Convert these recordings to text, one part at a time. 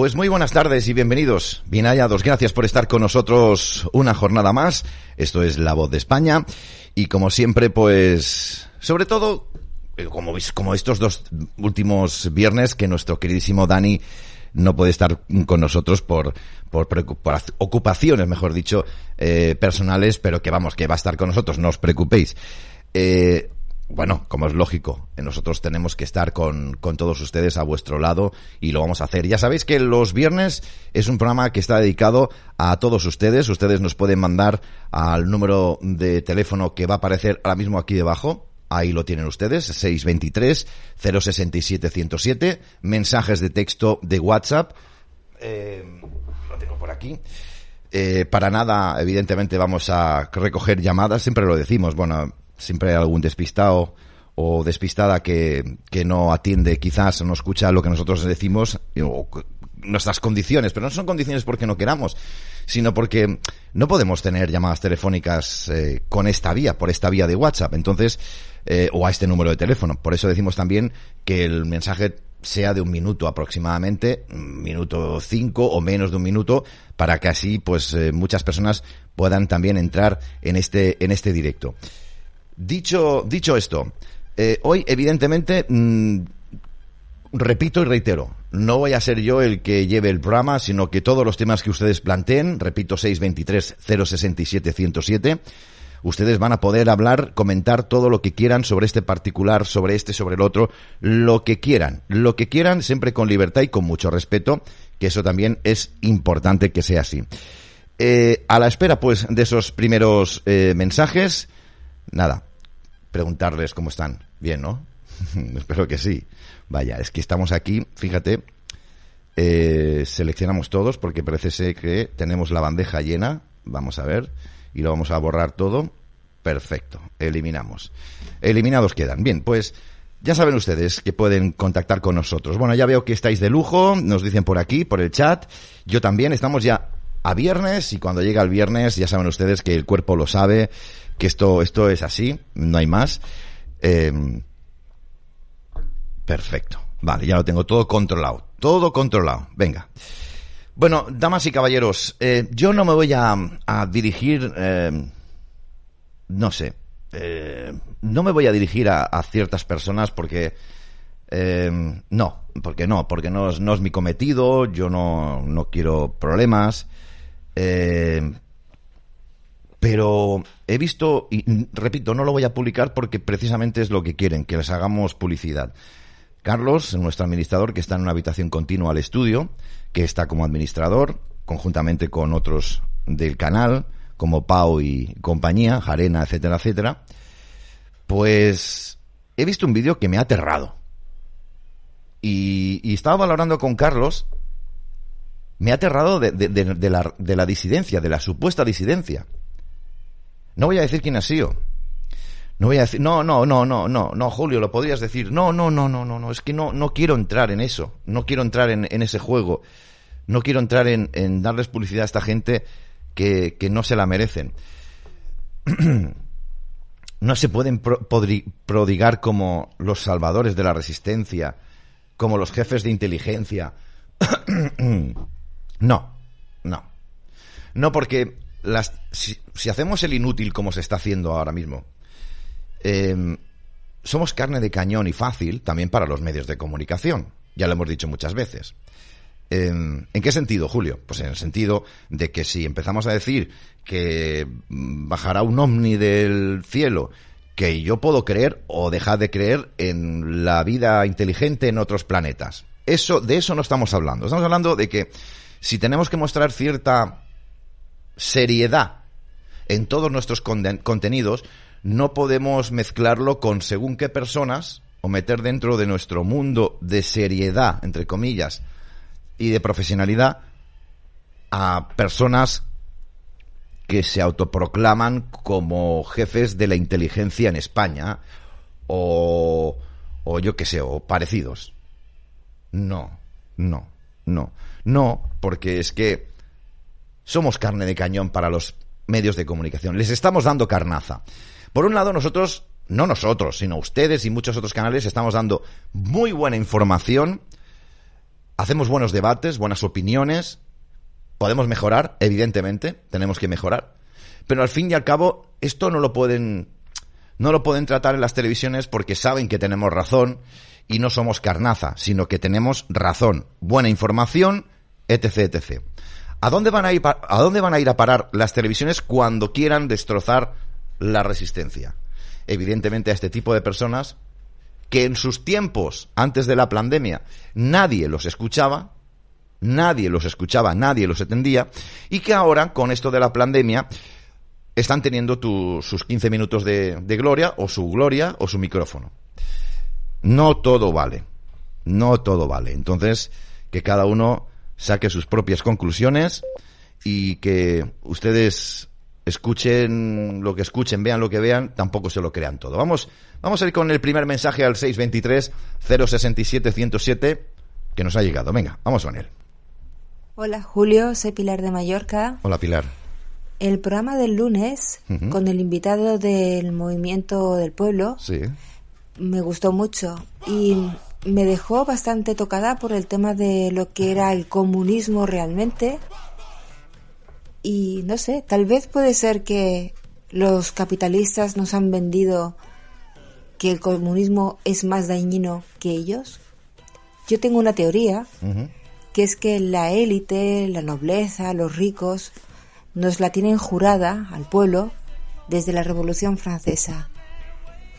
Pues muy buenas tardes y bienvenidos, bien hallados. Gracias por estar con nosotros una jornada más. Esto es La Voz de España. Y como siempre, pues, sobre todo, eh, como, como estos dos últimos viernes que nuestro queridísimo Dani no puede estar con nosotros por, por, ocupaciones, mejor dicho, eh, personales, pero que vamos, que va a estar con nosotros, no os preocupéis. Eh, bueno, como es lógico, nosotros tenemos que estar con, con, todos ustedes a vuestro lado y lo vamos a hacer. Ya sabéis que los viernes es un programa que está dedicado a todos ustedes. Ustedes nos pueden mandar al número de teléfono que va a aparecer ahora mismo aquí debajo. Ahí lo tienen ustedes, 623 067 107, mensajes de texto de WhatsApp. Eh, lo tengo por aquí. Eh, para nada, evidentemente, vamos a recoger llamadas, siempre lo decimos. Bueno, siempre hay algún despistado o despistada que, que no atiende quizás o no escucha lo que nosotros decimos o nuestras condiciones, pero no son condiciones porque no queramos, sino porque no podemos tener llamadas telefónicas eh, con esta vía, por esta vía de WhatsApp, entonces, eh, o a este número de teléfono. Por eso decimos también que el mensaje sea de un minuto aproximadamente, minuto cinco o menos de un minuto, para que así, pues, eh, muchas personas puedan también entrar en este, en este directo. Dicho, dicho esto, eh, hoy evidentemente, mm, repito y reitero, no voy a ser yo el que lleve el programa, sino que todos los temas que ustedes planteen, repito 623-067-107, ustedes van a poder hablar, comentar todo lo que quieran sobre este particular, sobre este, sobre el otro, lo que quieran, lo que quieran, siempre con libertad y con mucho respeto, que eso también es importante que sea así. Eh, a la espera, pues, de esos primeros eh, mensajes, nada, preguntarles cómo están. Bien, ¿no? Espero que sí. Vaya, es que estamos aquí, fíjate, eh, seleccionamos todos porque parece que tenemos la bandeja llena. Vamos a ver. Y lo vamos a borrar todo. Perfecto. Eliminamos. Eliminados quedan. Bien, pues ya saben ustedes que pueden contactar con nosotros. Bueno, ya veo que estáis de lujo. Nos dicen por aquí, por el chat. Yo también. Estamos ya a viernes y cuando llega el viernes ya saben ustedes que el cuerpo lo sabe que esto, esto es así, no hay más. Em, perfecto. Vale, ya lo tengo todo controlado. Todo controlado. Venga. Bueno, damas y caballeros, eh, yo no me voy a, dirigir, em, no sé, eh, no me voy a dirigir a, ciertas personas porque, em, no, porque no, porque no es, no es mi cometido, yo no, no quiero problemas. Pero he visto, y repito, no lo voy a publicar porque precisamente es lo que quieren, que les hagamos publicidad. Carlos, nuestro administrador, que está en una habitación continua al estudio, que está como administrador, conjuntamente con otros del canal, como Pau y compañía, Jarena, etcétera, etcétera, pues he visto un vídeo que me ha aterrado. Y, estaba valorando con Carlos, me ha aterrado de, la, de la disidencia, de la supuesta disidencia. No voy a decir quién ha sido. No voy a decir, no, no, no, no, no, no, Julio, lo podrías decir. No, no, no, no, no, no, es que no, no quiero entrar en eso. No quiero entrar en, ese juego. No quiero entrar en, darles publicidad a esta gente que, no se la merecen. no se pueden prodigar como los salvadores de la resistencia, como los jefes de inteligencia. no, no. No porque si, hacemos el inútil como se está haciendo ahora mismo, em, somos carne de cañón y fácil también para los medios de comunicación. Ya lo hemos dicho muchas veces. Em, ¿En qué sentido, Julio? Pues en el sentido de que si empezamos a decir que bajará un ovni del cielo, que yo puedo creer o dejar de creer en la vida inteligente en otros planetas. Eso, de eso no estamos hablando. Estamos hablando de que si tenemos que mostrar cierta seriedad en todos nuestros contenidos, no podemos mezclarlo con según qué personas o meter dentro de nuestro mundo de seriedad, entre comillas, y de profesionalidad a personas que se autoproclaman como jefes de la inteligencia en España o, o yo qué sé, o parecidos. No, no, no, no, porque es que somos carne de cañón para los medios de comunicación. Les estamos dando carnaza. Por un lado, nosotros, no nosotros, sino ustedes y muchos otros canales, estamos dando muy buena información hacemos buenos debates, buenas opiniones, podemos mejorar, evidentemente, tenemos que mejorar, pero al fin y al cabo esto no lo pueden no lo pueden tratar en las televisiones porque saben que tenemos razón y no somos carnaza, sino que tenemos razón, buena información, etc, etc. ¿A dónde van a ir a parar las televisiones cuando quieran destrozar la resistencia? Evidentemente a este tipo de personas que en sus tiempos antes de la pandemia nadie los escuchaba, nadie los escuchaba, nadie los atendía y que ahora con esto de la pandemia están teniendo sus 15 minutos de gloria o su gloria o su micrófono. No todo vale. No todo vale. Entonces, que cada uno saque sus propias conclusiones y que ustedes escuchen lo que escuchen, vean lo que vean, tampoco se lo crean todo. Vamos, vamos a ir con el primer mensaje al 623 067 107 que nos ha llegado. Venga, vamos con él. Hola Julio, soy Pilar de Mallorca. Hola Pilar. El programa del lunes, con el invitado del Movimiento del Pueblo, Sí. me gustó mucho y me dejó bastante tocada por el tema de lo que era el comunismo realmente. Y no sé, tal vez puede ser que los capitalistas nos han vendido que el comunismo es más dañino que ellos. Yo tengo una teoría, que es que la élite, la nobleza, los ricos, nos la tienen jurada al pueblo desde la Revolución Francesa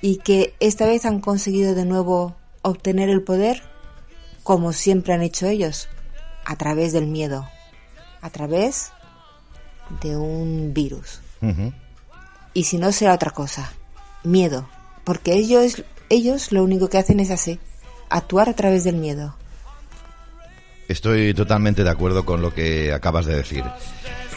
y que esta vez han conseguido de nuevo obtener el poder como siempre han hecho ellos, a través del miedo, a través de un virus. Y si no será otra cosa, miedo, porque ellos ellos lo único que hacen es así, actuar a través del miedo. Estoy totalmente de acuerdo con lo que acabas de decir.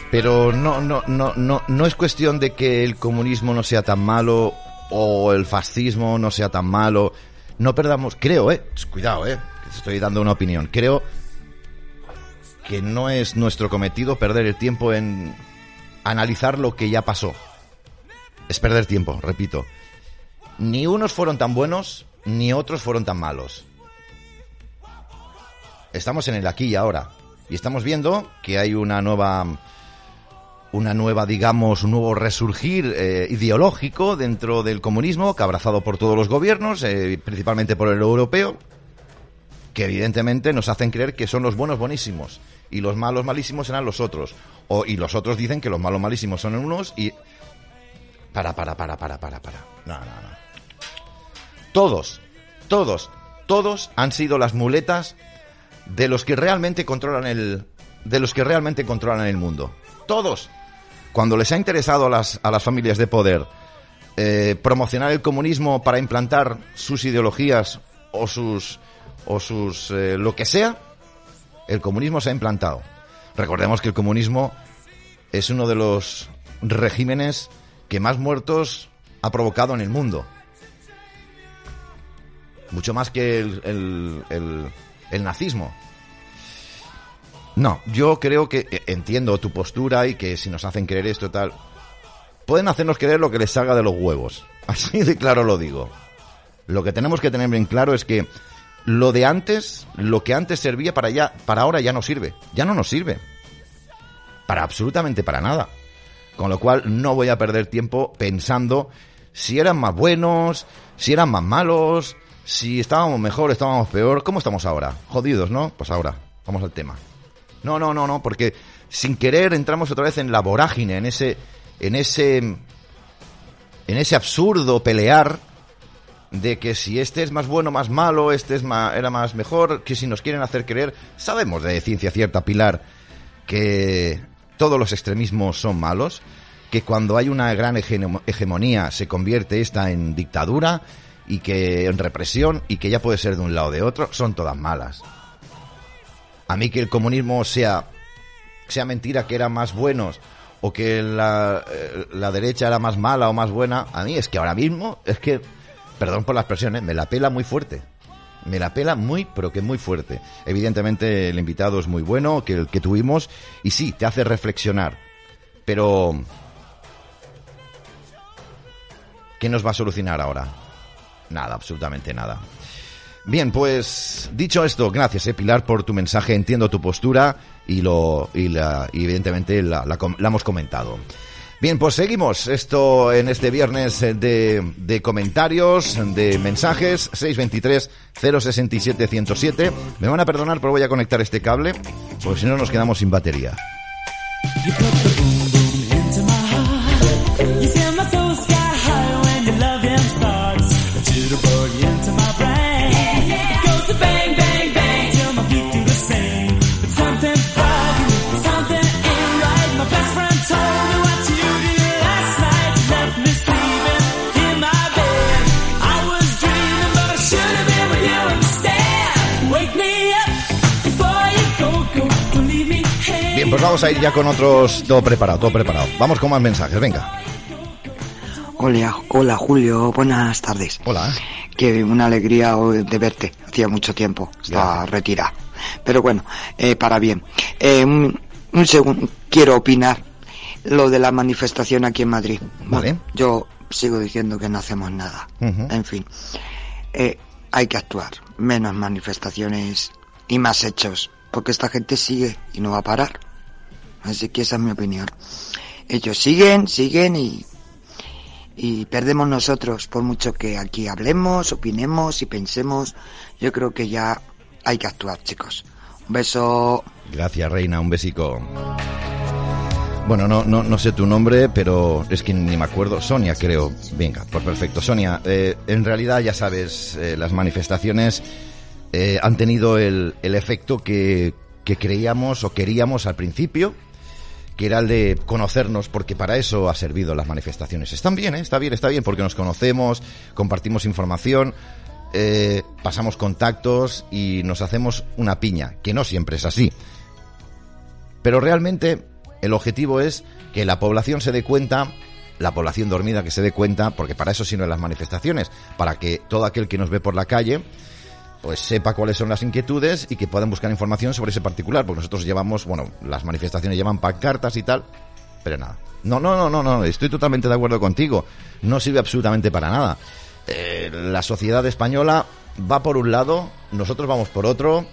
Pero no, no, no, no, no es cuestión de que el comunismo no sea tan malo o el fascismo no sea tan malo. No perdamos, creo, eh, cuidado, eh, estoy dando una opinión. Creo que no es nuestro cometido perder el tiempo en analizar lo que ya pasó. Es perder tiempo, repito. Ni unos fueron tan buenos, ni otros fueron tan malos estamos en el aquí y ahora. Y estamos viendo que hay una nueva, una nueva, digamos, un nuevo resurgir eh, ideológico dentro del comunismo, que abrazado por todos los gobiernos, eh, principalmente por el europeo, que evidentemente nos hacen creer que son los buenos buenísimos y los malos malísimos serán los otros. O, y los otros dicen que los malos malísimos son unos y... Para, para, para, para, para, para. No, no, no. Todos, todos, todos han sido las muletas de los que realmente controlan el de los que realmente controlan el mundo. Todos. Cuando les ha interesado a las, a las familias de poder eh, promocionar el comunismo para implantar sus ideologías o sus o sus eh, lo que sea, el comunismo se ha implantado. Recordemos que el comunismo es uno de los regímenes que más muertos ha provocado en el mundo. Mucho más que el, el- nazismo. No, yo creo que eh, entiendo tu postura y que si nos hacen creer esto tal, pueden hacernos creer lo que les salga de los huevos. Así de claro lo digo. Lo que tenemos que tener bien claro es que lo de antes, lo que antes servía para ya, para ahora ya no sirve. Ya no nos sirve. Para absolutamente para nada. Con lo cual no voy a perder tiempo pensando si eran más buenos, si eran más malos, si estábamos mejor, estábamos peor. ¿Cómo estamos ahora? Jodidos, ¿no? Pues ahora, vamos al tema. No, no, no, no, porque sin querer entramos otra vez en la vorágine, en ese, en ese, en ese absurdo pelear de que si este es más bueno, más malo, este es ma- era más mejor, que si nos quieren hacer creer, sabemos de ciencia cierta, Pilar, que todos los extremismos son malos, que cuando hay una gran hegemo- hegemonía se convierte esta en dictadura y que en represión y que ya puede ser de un lado o de otro, son todas malas. A mí que el comunismo sea sea mentira que eran más buenos o que la, eh, la derecha era más mala o más buena, a mí es que ahora mismo es que, perdón por la expresión, ¿eh? me la pela muy fuerte. Me la pela muy, pero que muy fuerte. Evidentemente el invitado es muy bueno, que el que tuvimos, y sí, te hace reflexionar. Pero... ¿Qué nos va a solucionar ahora? Nada, absolutamente nada. Bien, pues dicho esto, gracias, eh, Pilar, por tu mensaje. Entiendo tu postura y lo y, la, y evidentemente la, la, la, hemos comentado. Bien, pues seguimos esto en este viernes de, de comentarios, de mensajes, 623 067 107. Me van a perdonar, pero voy a conectar este cable, porque si no nos quedamos sin batería. Vamos a ir ya con otros. Todo preparado, todo preparado. Vamos con más mensajes, venga. Hola, hola Julio, buenas tardes. Hola. Que una alegría de verte. Hacía mucho tiempo, está retirada. Pero bueno, eh, para bien. Eh, un, segundo, quiero opinar lo de la manifestación aquí en Madrid. Vale. yo sigo diciendo que no hacemos nada. En fin, eh, hay que actuar. Menos manifestaciones y más hechos. Porque esta gente sigue y no va a parar. Así que esa es mi opinión. Ellos siguen, siguen y, y perdemos nosotros, por mucho que aquí hablemos, opinemos y pensemos. Yo creo que ya hay que actuar, chicos. Un beso. Gracias, Reina, un besico. Bueno, no, no, no sé tu nombre, pero es que ni me acuerdo. Sonia, creo. Venga, por perfecto. Sonia, eh, en realidad ya sabes, eh, las manifestaciones eh, han tenido el, el efecto que, que creíamos o queríamos al principio que era el de conocernos, porque para eso ha servido las manifestaciones. Están bien, ¿eh? está bien, está bien, porque nos conocemos, compartimos información, eh, pasamos contactos y nos hacemos una piña, que no siempre es así. Pero realmente el objetivo es que la población se dé cuenta, la población dormida que se dé cuenta, porque para eso sirven las manifestaciones, para que todo aquel que nos ve por la calle pues sepa cuáles son las inquietudes y que puedan buscar información sobre ese particular, porque nosotros llevamos, bueno, las manifestaciones llevan pancartas y tal, pero nada. No, no, no, no, no, estoy totalmente de acuerdo contigo. No sirve absolutamente para nada. Eh, la sociedad española va por un lado, nosotros vamos por otro.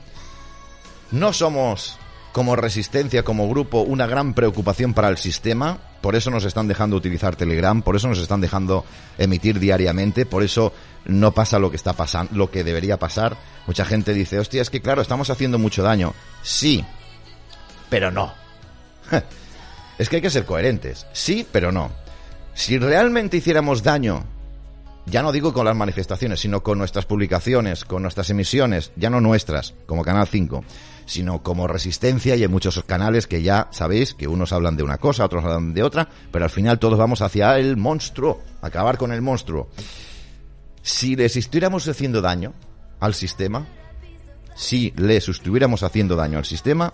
No somos como resistencia, como grupo, una gran preocupación para el sistema. Por eso nos están dejando utilizar Telegram, por eso nos están dejando emitir diariamente, por eso no pasa lo que está pasando, lo que debería pasar. Mucha gente dice, hostia, es que claro, estamos haciendo mucho daño. Sí, pero no. es que hay que ser coherentes. Sí, pero no. Si realmente hiciéramos daño, ya no digo con las manifestaciones, sino con nuestras publicaciones, con nuestras emisiones, ya no nuestras, como Canal 5, sino como resistencia y hay muchos canales que ya sabéis que unos hablan de una cosa, otros hablan de otra, pero al final todos vamos hacia el monstruo, acabar con el monstruo si les estuviéramos haciendo daño al sistema, si les estuviéramos haciendo daño al sistema,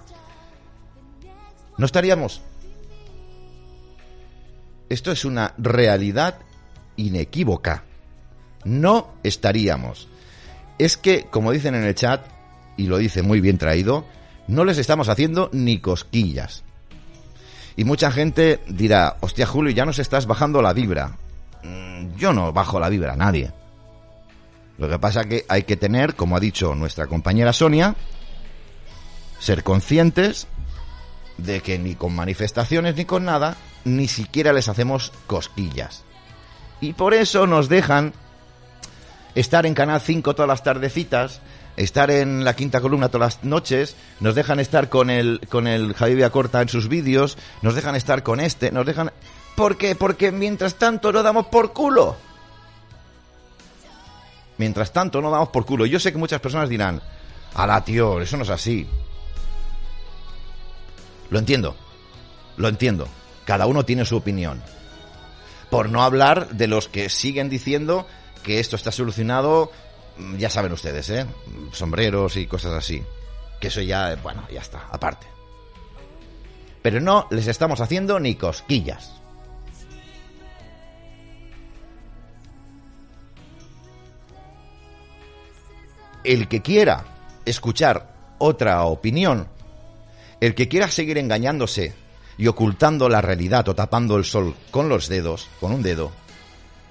no estaríamos. Esto es una realidad inequívoca. No estaríamos. Es que, como dicen en el chat, y lo dice muy bien traído, no les estamos haciendo ni cosquillas. Y mucha gente dirá, hostia Julio, ya nos estás bajando la vibra. Mm, yo no bajo la vibra a nadie. Lo que pasa que hay que tener, como ha dicho nuestra compañera Sonia, ser conscientes de que ni con manifestaciones ni con nada, ni siquiera les hacemos cosquillas. Y por eso nos dejan estar en Canal 5 todas las tardecitas, estar en la quinta columna todas las noches, nos dejan estar con el, con el Javier Corta en sus vídeos, nos dejan estar con este, nos dejan... ¿Por qué? Porque mientras tanto lo damos por culo. Mientras tanto, no damos por culo. Yo sé que muchas personas dirán, ala tío, eso no es así. Lo entiendo, lo entiendo. Cada uno tiene su opinión. Por no hablar de los que siguen diciendo que esto está solucionado, ya saben ustedes, ¿eh? Sombreros y cosas así. Que eso ya, bueno, ya está, aparte. Pero no les estamos haciendo ni cosquillas. el que quiera escuchar otra opinión, el que quiera seguir engañándose y ocultando la realidad o tapando el sol con los dedos, con un dedo,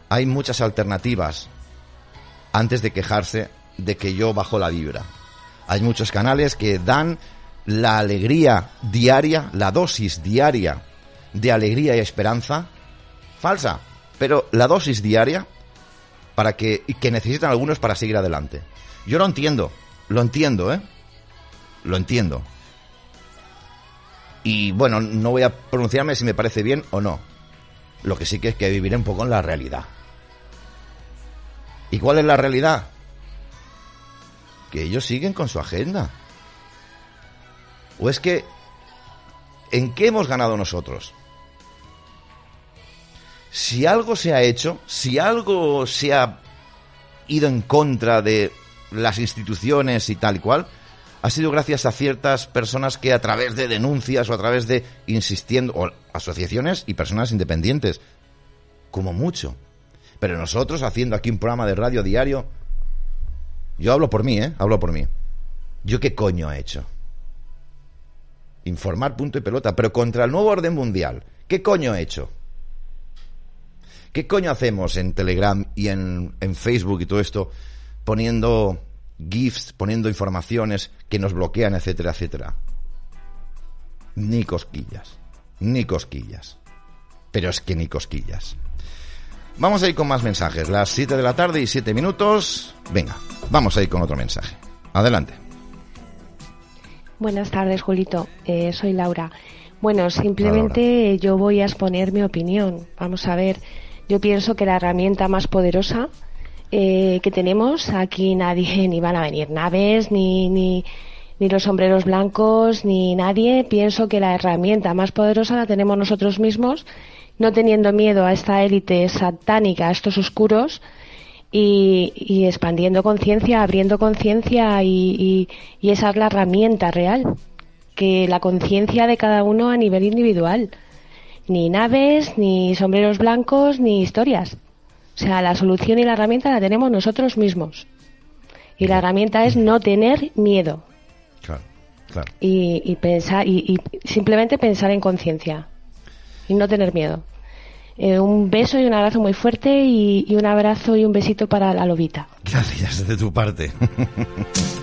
hay muchas alternativas antes de quejarse de que yo bajo la vibra. Hay muchos canales que dan la alegría diaria, la dosis diaria de alegría y esperanza, falsa, pero la dosis diaria para que, que necesitan algunos para seguir adelante. Yo lo entiendo, lo entiendo, ¿eh? Lo entiendo. Y bueno, no voy a pronunciarme si me parece bien o no. Lo que sí que es que viviré un poco en la realidad. ¿Y cuál es la realidad? Que ellos siguen con su agenda. ¿O es que en qué hemos ganado nosotros? Si algo se ha hecho, si algo se ha ido en contra de las instituciones y tal y cual, ha sido gracias a ciertas personas que a través de denuncias o a través de insistiendo, o asociaciones y personas independientes, como mucho. Pero nosotros haciendo aquí un programa de radio diario, yo hablo por mí, ¿eh? Hablo por mí. ¿Yo qué coño he hecho? Informar punto y pelota, pero contra el nuevo orden mundial. ¿Qué coño he hecho? ¿Qué coño hacemos en Telegram y en, en Facebook y todo esto poniendo GIFs, poniendo informaciones que nos bloquean, etcétera, etcétera? Ni cosquillas, ni cosquillas. Pero es que ni cosquillas. Vamos a ir con más mensajes. Las 7 de la tarde y 7 minutos. Venga, vamos a ir con otro mensaje. Adelante. Buenas tardes, Julito. Eh, soy Laura. Bueno, simplemente yo voy a exponer mi opinión. Vamos a ver. Yo pienso que la herramienta más poderosa eh, que tenemos, aquí nadie, ni van a venir naves, ni, ni, ni los sombreros blancos, ni nadie. Pienso que la herramienta más poderosa la tenemos nosotros mismos, no teniendo miedo a esta élite satánica, a estos oscuros, y, y expandiendo conciencia, abriendo conciencia, y, y esa es la herramienta real, que la conciencia de cada uno a nivel individual ni naves, ni sombreros blancos, ni historias. O sea, la solución y la herramienta la tenemos nosotros mismos. Y la herramienta es no tener miedo. Claro, claro. Y, pensar, y, simplemente pensar en conciencia. Y no tener miedo. Eh, un beso y un abrazo muy fuerte y, y un abrazo y un besito para la lobita. Gracias de tu parte.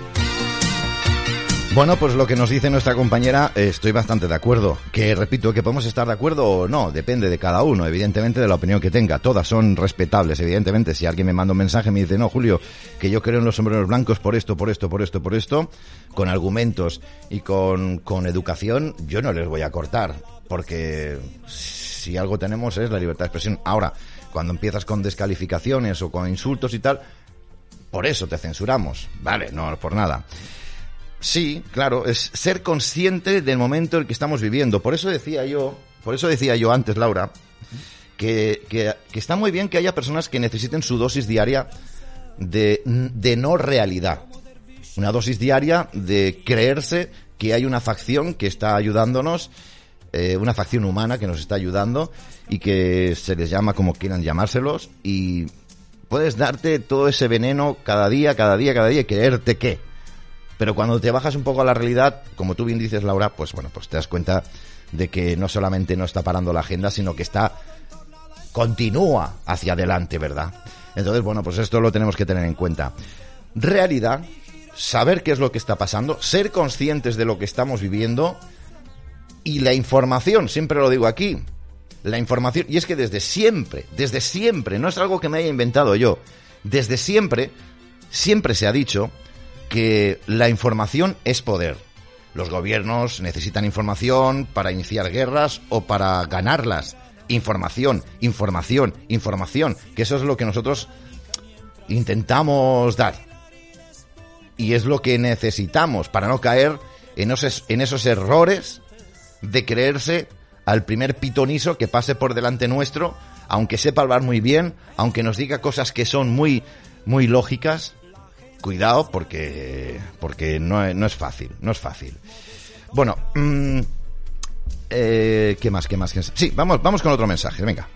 Bueno, pues lo que nos dice nuestra compañera, eh, estoy bastante de acuerdo. Que repito, que podemos estar de acuerdo o no, depende de cada uno, evidentemente de la opinión que tenga. Todas son respetables, evidentemente. Si alguien me manda un mensaje y me dice, no, Julio, que yo creo en los sombreros blancos por esto, por esto, por esto, por esto, con argumentos y con, con educación, yo no les voy a cortar. Porque si algo tenemos es la libertad de expresión. Ahora, cuando empiezas con descalificaciones o con insultos y tal, por eso te censuramos. Vale, no por nada. Sí, claro, es ser consciente del momento en el que estamos viviendo. Por eso decía yo, por eso decía yo antes, Laura, que, que, está muy bien que haya personas que necesiten su dosis diaria de, de no realidad. Una dosis diaria de creerse que hay una facción que está ayudándonos, eh, una facción humana que nos está ayudando y que se les llama como quieran llamárselos y puedes darte todo ese veneno cada día, cada día, cada día y creerte que pero cuando te bajas un poco a la realidad, como tú bien dices, Laura, pues bueno, pues te das cuenta de que no solamente no está parando la agenda, sino que está continúa hacia adelante, ¿verdad? Entonces, bueno, pues esto lo tenemos que tener en cuenta. Realidad, saber qué es lo que está pasando, ser conscientes de lo que estamos viviendo y la información, siempre lo digo aquí, la información, y es que desde siempre, desde siempre, no es algo que me haya inventado yo, desde siempre, siempre se ha dicho que la información es poder. Los gobiernos necesitan información para iniciar guerras o para ganarlas. Información, información, información, que eso es lo que nosotros intentamos dar. Y es lo que necesitamos para no caer en esos, en esos errores de creerse al primer pitoniso que pase por delante nuestro, aunque sepa hablar muy bien, aunque nos diga cosas que son muy, muy lógicas, cuidado porque, porque no, no, es fácil, no es fácil. Bueno, mmm, eh, ¿qué más? ¿Qué más? Sí, vamos, vamos con otro mensaje, venga.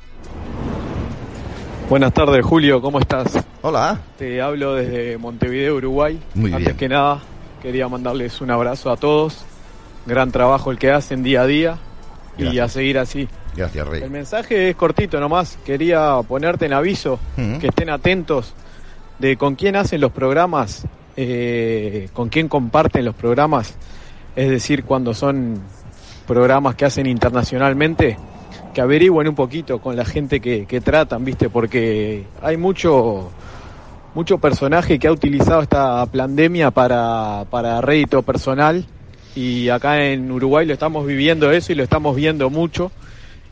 Buenas tardes, Julio, ¿cómo estás? Hola. Te hablo desde Montevideo, Uruguay. Muy Antes que nada, quería mandarles un abrazo a todos. Gran trabajo el que hacen día a día Gracias. y a seguir así. Gracias, Rey. El mensaje es cortito nomás. Quería ponerte en aviso, uh -huh. que estén atentos de con quién hacen los programas, eh, con quién comparten los programas, es decir, cuando son programas que hacen internacionalmente, que averigüen un poquito con la gente que, que tratan, ¿viste? Porque hay mucho mucho personaje que ha utilizado esta pandemia para, para rédito personal y acá en Uruguay lo estamos viviendo eso y lo estamos viendo mucho.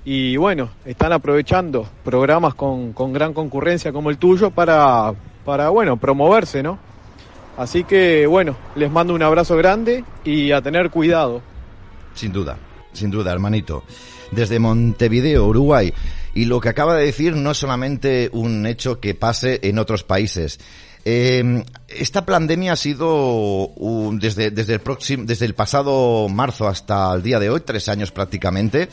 Y bueno, están aprovechando programas con, con gran concurrencia como el tuyo para, para, bueno, promoverse, ¿no? Así que, bueno, les mando un abrazo grande y a tener cuidado. Sin duda, sin duda, hermanito. Desde Montevideo, Uruguay. Y lo que acaba de decir no es solamente un hecho que pase en otros países. Eh, esta pandemia ha sido desde, desde, el próximo, desde el pasado marzo hasta el día de hoy, tres años prácticamente,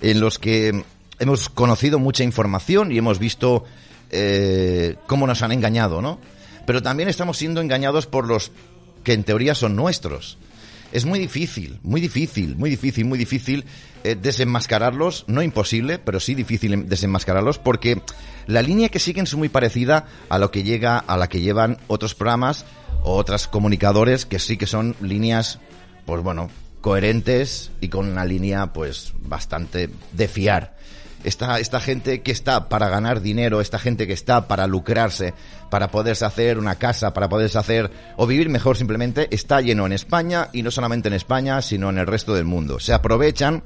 en los que hemos conocido mucha información y hemos visto eh, cómo nos han engañado, ¿no? Pero también estamos siendo engañados por los que en teoría son nuestros. Es muy difícil, muy difícil, muy difícil, muy difícil eh, desenmascararlos, no imposible, pero sí difícil desenmascararlos porque la línea que siguen es muy parecida a lo que llega a la que llevan otros programas o otros comunicadores que sí que son líneas, pues bueno, coherentes y con una línea pues bastante de fiar. Esta, esta gente que está para ganar dinero, esta gente que está para lucrarse, para poderse hacer una casa, para poderse hacer o vivir mejor simplemente, está lleno en España y no solamente en España, sino en el resto del mundo. Se aprovechan,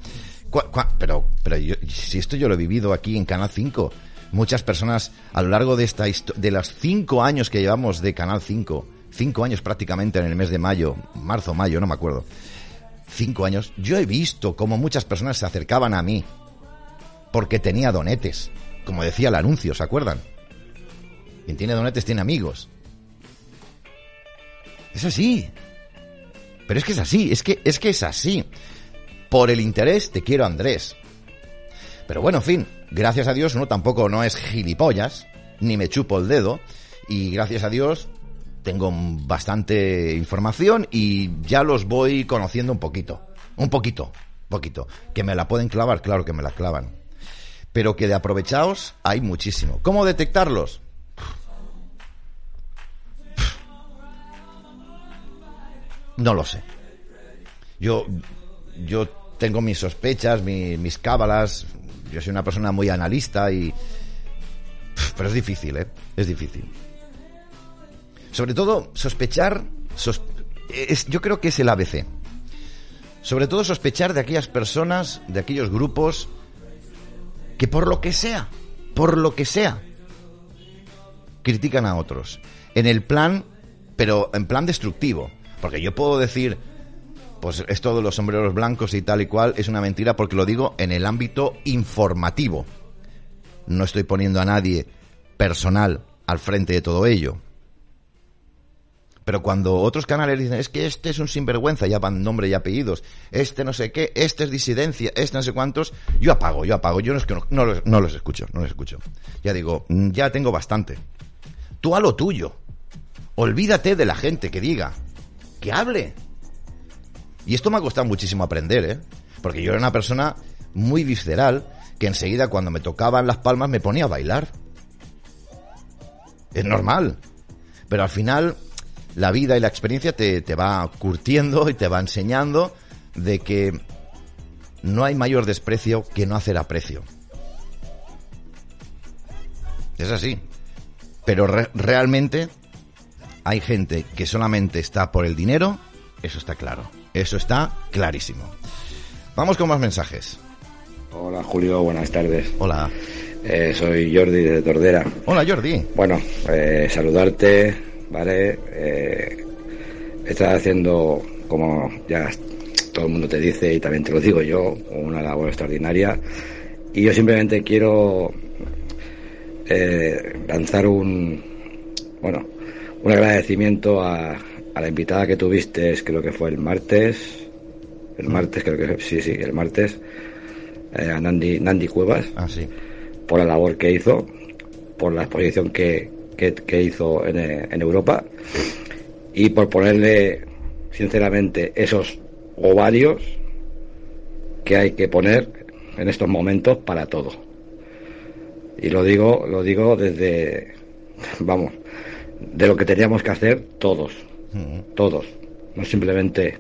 pero, pero si esto yo lo he vivido aquí en Canal 5, muchas personas a lo largo de esta de los cinco años que llevamos de Canal 5, cinco años prácticamente en el mes de mayo, marzo, mayo, no me acuerdo, cinco años, yo he visto como muchas personas se acercaban a mí porque tenía donetes. Como decía el anuncio, ¿se acuerdan? Quien tiene donetes tiene amigos. Es así. Pero es que es así, es que, es que es así. Por el interés te quiero Andrés. Pero bueno, en fin, gracias a Dios uno tampoco no es gilipollas, ni me chupo el dedo, y gracias a Dios tengo bastante información y ya los voy conociendo un poquito. Un poquito, poquito. Que me la pueden clavar, claro que me la clavan pero que de aprovechados hay muchísimo. ¿Cómo detectarlos? No lo sé. Yo, yo tengo mis sospechas, mis cábalas. Yo soy una persona muy analista y. Pero es difícil, ¿eh? Es difícil. Sobre todo, sospechar. yo creo que es el ABC. Sobre todo, sospechar de aquellas personas, de aquellos grupos que por lo que sea, por lo que sea, critican a otros. En el plan, pero en plan destructivo. Porque yo puedo decir, pues esto de los sombreros blancos y tal y cual es una mentira porque lo digo en el ámbito informativo. No estoy poniendo a nadie personal al frente de todo ello. Pero cuando otros canales dicen, es que este es un sinvergüenza, ya van nombre y apellidos, este no sé qué, este es disidencia, este no sé cuántos, yo apago, yo apago, yo no, es que no, los, no los escucho, no los escucho. Ya digo, mm, ya tengo bastante. Tú a lo tuyo. Olvídate de la gente que diga, que hable. Y esto me ha costado muchísimo aprender, ¿eh? Porque yo era una persona muy visceral que enseguida cuando me tocaban las palmas me ponía a bailar. Es normal. Pero al final la vida y la experiencia te, te va curtiendo y te va enseñando de que no hay mayor desprecio que no hacer aprecio. Es así. Pero realmente hay gente que solamente está por el dinero, eso está claro. Eso está clarísimo. Vamos con más mensajes. Hola Julio, buenas tardes. Hola. Eh, soy Jordi de Tordera. Hola Jordi. Bueno, eh, saludarte, ¿vale? Eh, estás haciendo, como ya todo el mundo te dice y también te lo digo yo, una labor extraordinaria. Y yo simplemente quiero eh, lanzar un, bueno, un agradecimiento a, la invitada que tuviste, creo que fue el martes, el martes creo que sí, sí, el martes, eh, a Nandi, Nandi Cuevas, ah, sí. por la labor que hizo, por la exposición que, que, hizo en, Europa y por ponerle, sinceramente, esos ovarios que hay que poner en estos momentos para todo. Y lo digo, lo digo desde, vamos, de lo que teníamos que hacer todos, todos, no simplemente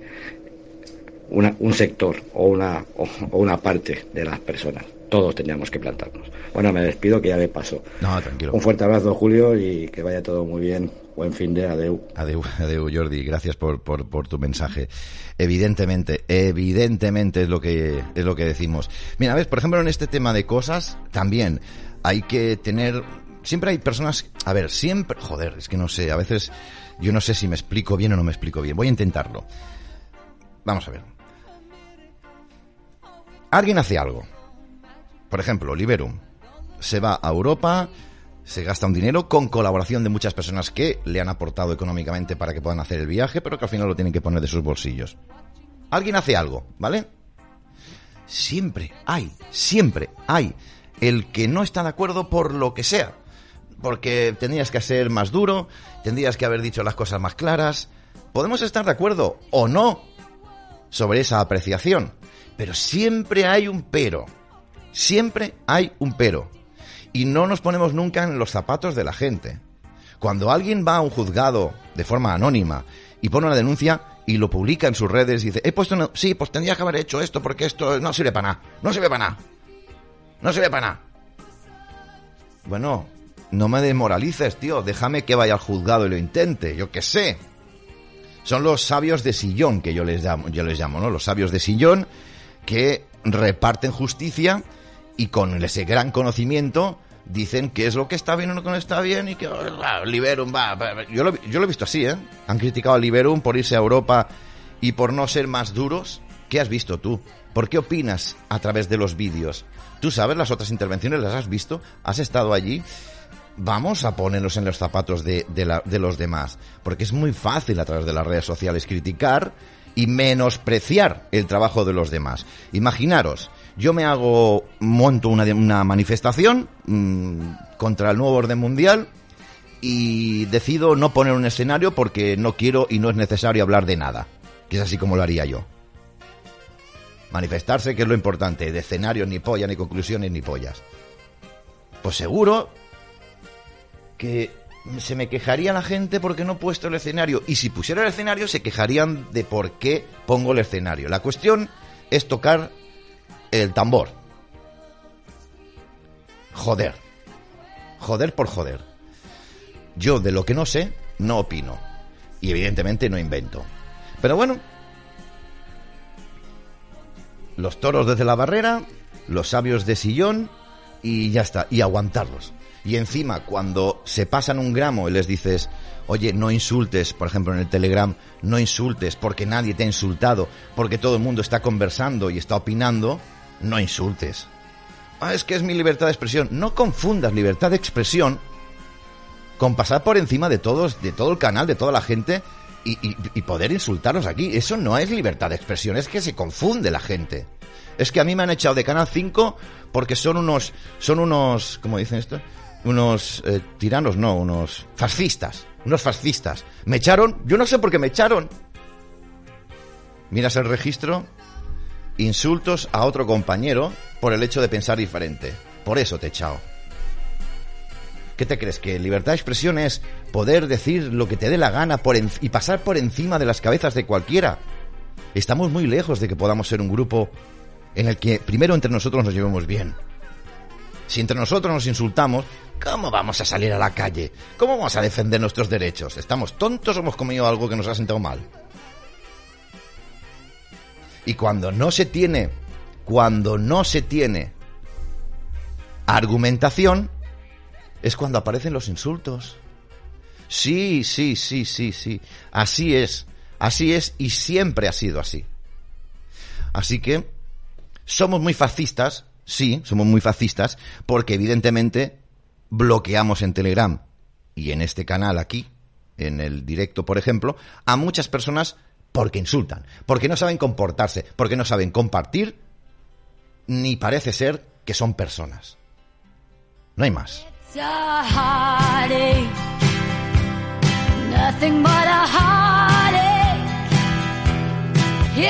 un sector o una, o, una parte de las personas. Todos teníamos que plantarnos. Bueno, me despido que ya me paso. No, tranquilo. Un fuerte abrazo, Julio, y que vaya todo muy bien. Buen fin de adeu. Adeu, adeu Jordi. Gracias por, por, por tu mensaje. Evidentemente, evidentemente es lo que es lo que decimos. Mira, ves, por ejemplo, en este tema de cosas, también hay que tener siempre hay personas, a ver, siempre, joder, es que no sé, a veces yo no sé si me explico bien o no me explico bien. Voy a intentarlo. Vamos a ver. Alguien hace algo. Por ejemplo, Liberum se va a Europa, se gasta un dinero con colaboración de muchas personas que le han aportado económicamente para que puedan hacer el viaje, pero que al final lo tienen que poner de sus bolsillos. Alguien hace algo, ¿vale? Siempre hay, siempre hay el que no está de acuerdo por lo que sea. Porque tendrías que ser más duro, tendrías que haber dicho las cosas más claras. Podemos estar de acuerdo o no sobre esa apreciación, pero siempre hay un pero. Siempre hay un pero. Y no nos ponemos nunca en los zapatos de la gente. Cuando alguien va a un juzgado de forma anónima y pone una denuncia y lo publica en sus redes y dice, he puesto, sí, pues tendría que haber hecho esto porque esto no sirve para nada, no sirve para nada, no sirve para nada. Bueno, no me desmoralices, tío, déjame que vaya al juzgado y lo intente, yo qué sé. Son los sabios de sillón que yo les llamo, yo les llamo, ¿no? Los sabios de sillón que reparten justicia y con ese gran conocimiento dicen qué es lo que está bien o no que no está bien y que oh, Liberum va, Yo, lo, yo lo he visto así, ¿eh? Han criticado a Liberum por irse a Europa y por no ser más duros. ¿Qué has visto tú? ¿Por qué opinas a través de los vídeos? ¿Tú sabes las otras intervenciones? ¿Las has visto? ¿Has estado allí? Vamos a ponernos en los zapatos de, de, de los demás, porque es muy fácil a través de las redes sociales criticar y menospreciar el trabajo de los demás. Imaginaros, yo me hago, monto una, manifestación mmm, contra el nuevo orden mundial y decido no poner un escenario porque no quiero y no es necesario hablar de nada, que es así como lo haría yo. Manifestarse, que es lo importante, de escenarios ni pollas, ni conclusiones, ni pollas. Pues seguro que se me quejaría la gente porque no he puesto el escenario. Y si pusiera el escenario, se quejarían de por qué pongo el escenario. La cuestión es tocar el tambor. Joder. Joder por joder. Yo de lo que no sé, no opino. Y evidentemente no invento. Pero bueno. Los toros desde la barrera, los sabios de sillón y ya está. Y aguantarlos y encima cuando se pasan un gramo y les dices, oye, no insultes, por ejemplo en el Telegram, no insultes porque nadie te ha insultado, porque todo el mundo está conversando y está opinando, no insultes. Ah, es que es mi libertad de expresión. No confundas libertad de expresión con pasar por encima de todos, de todo el canal, de toda la gente y, poder insultarnos aquí. Eso no es libertad de expresión, es que se confunde la gente. Es que a mí me han echado de Canal 5 porque son unos, son unos, ¿cómo dicen esto? unos eh, tiranos, no, unos fascistas, unos fascistas. Me echaron, yo no sé por qué me echaron. Miras el registro, insultos a otro compañero por el hecho de pensar diferente. Por eso te he echado. ¿Qué te crees? ¿Que libertad de expresión es poder decir lo que te dé la gana y pasar por encima de las cabezas de cualquiera? Estamos muy lejos de que podamos ser un grupo en el que primero entre nosotros nos llevemos bien. Si entre nosotros nos insultamos, ¿Cómo vamos a salir a la calle? ¿Cómo vamos a defender nuestros derechos? ¿Estamos tontos o hemos comido algo que nos ha sentado mal? Y cuando no se tiene, cuando no se tiene argumentación, es cuando aparecen los insultos. Sí, sí, sí, sí, sí. Así es. Así es y siempre ha sido así. Así que somos muy fascistas, sí, somos muy fascistas, porque evidentemente bloqueamos en Telegram y en este canal aquí, en el directo, por ejemplo, a muchas personas porque insultan, porque no saben comportarse, porque no saben compartir, ni parece ser que son personas. No hay más.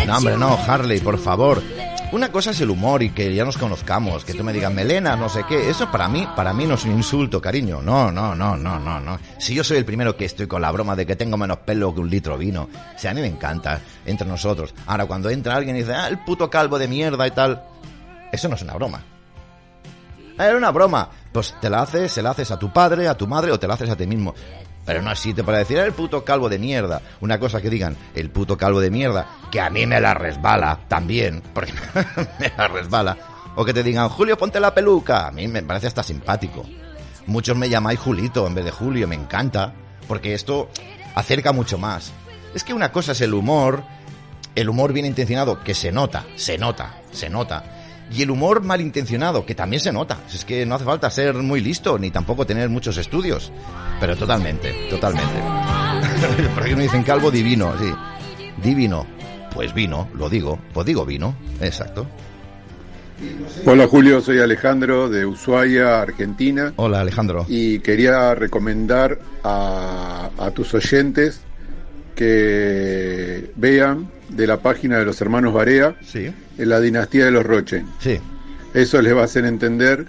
No, hombre, no, Harley, por favor. Una cosa es el humor y que ya nos conozcamos, que tú me digas melena, no sé qué, eso para mí, para mí no es un insulto, cariño. No, no, no, no, no, no. Si yo soy el primero que estoy con la broma de que tengo menos pelo que un litro vino, o sea, a mí me encanta entre nosotros. Ahora cuando entra alguien y dice, "Ah, el puto calvo de mierda y tal", eso no es una broma. Era una broma. Pues te la haces, se la haces a tu padre, a tu madre o te la haces a ti mismo. Pero no así para decir el puto calvo de mierda. Una cosa que digan, el puto calvo de mierda, que a mí me la resbala también, porque me la resbala. O que te digan, Julio, ponte la peluca. A mí me parece hasta simpático. Muchos me llamáis Julito en vez de Julio, me encanta, porque esto acerca mucho más. Es que una cosa es el humor, el humor bien intencionado, que se nota, se nota, se nota. Y el humor malintencionado, que también se nota. Es que no hace falta ser muy listo, ni tampoco tener muchos estudios. Pero totalmente, totalmente. Por aquí me dicen calvo divino, sí. Divino. Pues vino, lo digo. Pues digo vino, exacto. Hola Julio, soy Alejandro de Ushuaia, Argentina. Hola Alejandro. Y quería recomendar a, a tus oyentes que vean de la página de los hermanos Barea Sí, en la dinastía de los Rochen. sí. Eso les va a hacer entender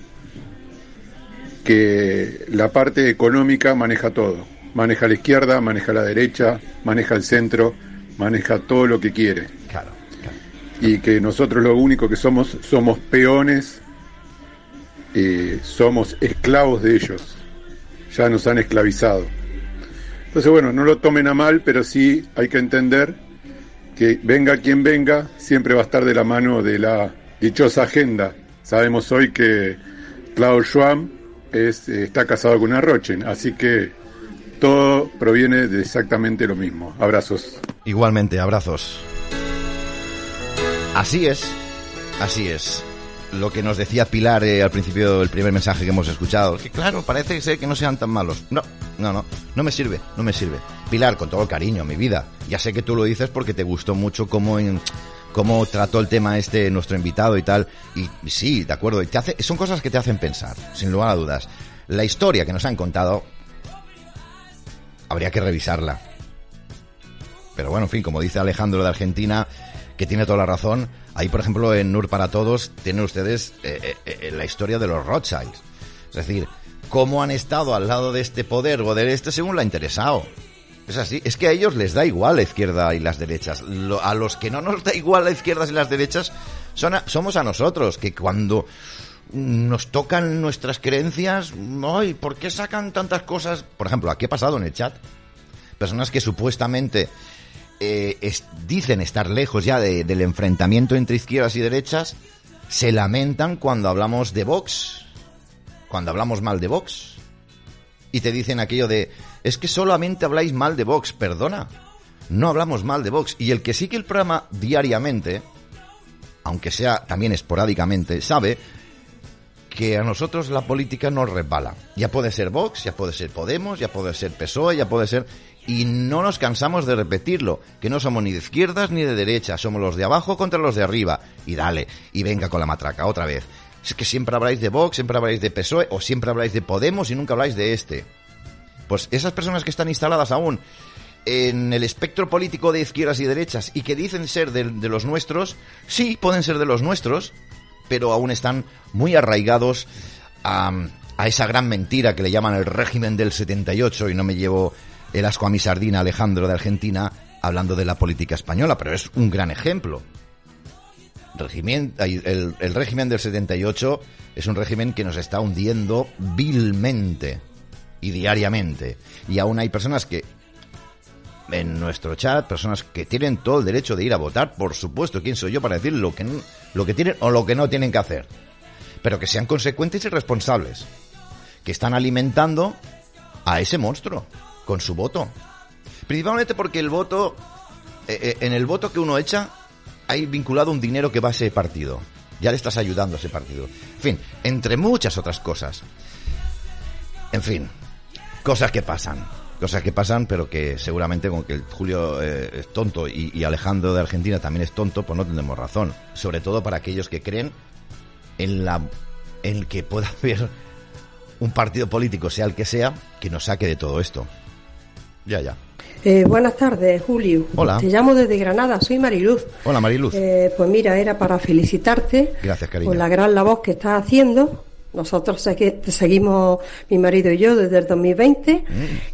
que la parte económica maneja todo. Maneja la izquierda, maneja la derecha, maneja el centro, maneja todo lo que quiere. Claro, claro. Y que nosotros lo único que somos somos peones, eh, somos esclavos de ellos. Ya nos han esclavizado. Entonces, bueno, no lo tomen a mal, pero sí hay que entender que venga quien venga, siempre va a estar de la mano de la dichosa agenda. Sabemos hoy que Klaus Schwab es, eh, está casado con una Rochen, así que todo proviene de exactamente lo mismo. Abrazos. Igualmente, abrazos. Así es, así es. Lo que nos decía Pilar eh, al principio del primer mensaje que hemos escuchado, que claro, parece ser que no sean tan malos. No, no, no, no me sirve, no me sirve. Pilar, con todo el cariño, mi vida. Ya sé que tú lo dices porque te gustó mucho cómo, en- cómo trató el tema este nuestro invitado y tal. Y, sí, de acuerdo, y te hace, son cosas que te hacen pensar, sin lugar a dudas. La historia que nos han contado, habría que revisarla. Pero bueno, en fin, como dice Alejandro de Argentina, que tiene toda la razón, ahí por ejemplo en NUR para Todos tienen ustedes eh, eh, eh, la historia de los Rothschilds. Es decir, cómo han estado al lado de este poder o de este según le ha interesado. Es así, es que a ellos les da igual la izquierda y las derechas. Lo- a los que no nos da igual la izquierda y las derechas son a- somos a nosotros, que cuando nos tocan nuestras creencias, ay, ¿por qué sacan tantas cosas? Por ejemplo, aquí ha pasado en el chat. Personas que supuestamente eh, dicen estar lejos ya de- del enfrentamiento entre izquierdas y derechas, se lamentan cuando hablamos de Vox, cuando hablamos mal de Vox. Y te dicen aquello de, es que solamente habláis mal de Vox, perdona. No hablamos mal de Vox. Y el que sigue el programa diariamente, aunque sea también esporádicamente, sabe que a nosotros la política nos resbala. Ya puede ser Vox, ya puede ser Podemos, ya puede ser PSOE, ya puede ser... Y no nos cansamos de repetirlo, que no somos ni de izquierdas ni de derechas, somos los de abajo contra los de arriba. Y dale, y venga con la matraca otra vez. Es que siempre habláis de Vox, siempre habláis de PSOE o siempre habláis de Podemos y nunca habláis de este. Pues esas personas que están instaladas aún en el espectro político de izquierdas y derechas y que dicen ser de, de los nuestros, sí, pueden ser de los nuestros, pero aún están muy arraigados a, a esa gran mentira que le llaman el régimen del 78 y no me llevo el asco a mi sardina Alejandro de Argentina hablando de la política española, pero es un gran ejemplo. El, régimen del 78 es un régimen que nos está hundiendo vilmente y diariamente. Y aún hay personas que en nuestro chat, personas que tienen todo el derecho de ir a votar, por supuesto, ¿quién soy yo para decir lo que, lo que tienen o lo que no tienen que hacer? Pero que sean consecuentes y responsables, que están alimentando a ese monstruo con su voto. Principalmente porque el voto, eh, eh, en el voto que uno echa, hay vinculado un dinero que va a ese partido. Ya le estás ayudando a ese partido. En fin, entre muchas otras cosas. En fin, cosas que pasan. Cosas que pasan, pero que seguramente con que el Julio eh, es tonto y, Alejandro de Argentina también es tonto, pues no tendremos razón. Sobre todo para aquellos que creen en la en que pueda haber un partido político, sea el que sea, que nos saque de todo esto. Ya, ya. Eh, buenas tardes, Julio. Hola. Te llamo desde Granada, soy Mariluz. Hola, Mariluz. Eh, pues mira, era para felicitarte Gracias, cariño. por la gran labor que estás haciendo. Nosotros te seguimos, mi marido y yo, desde el 2020 Mm.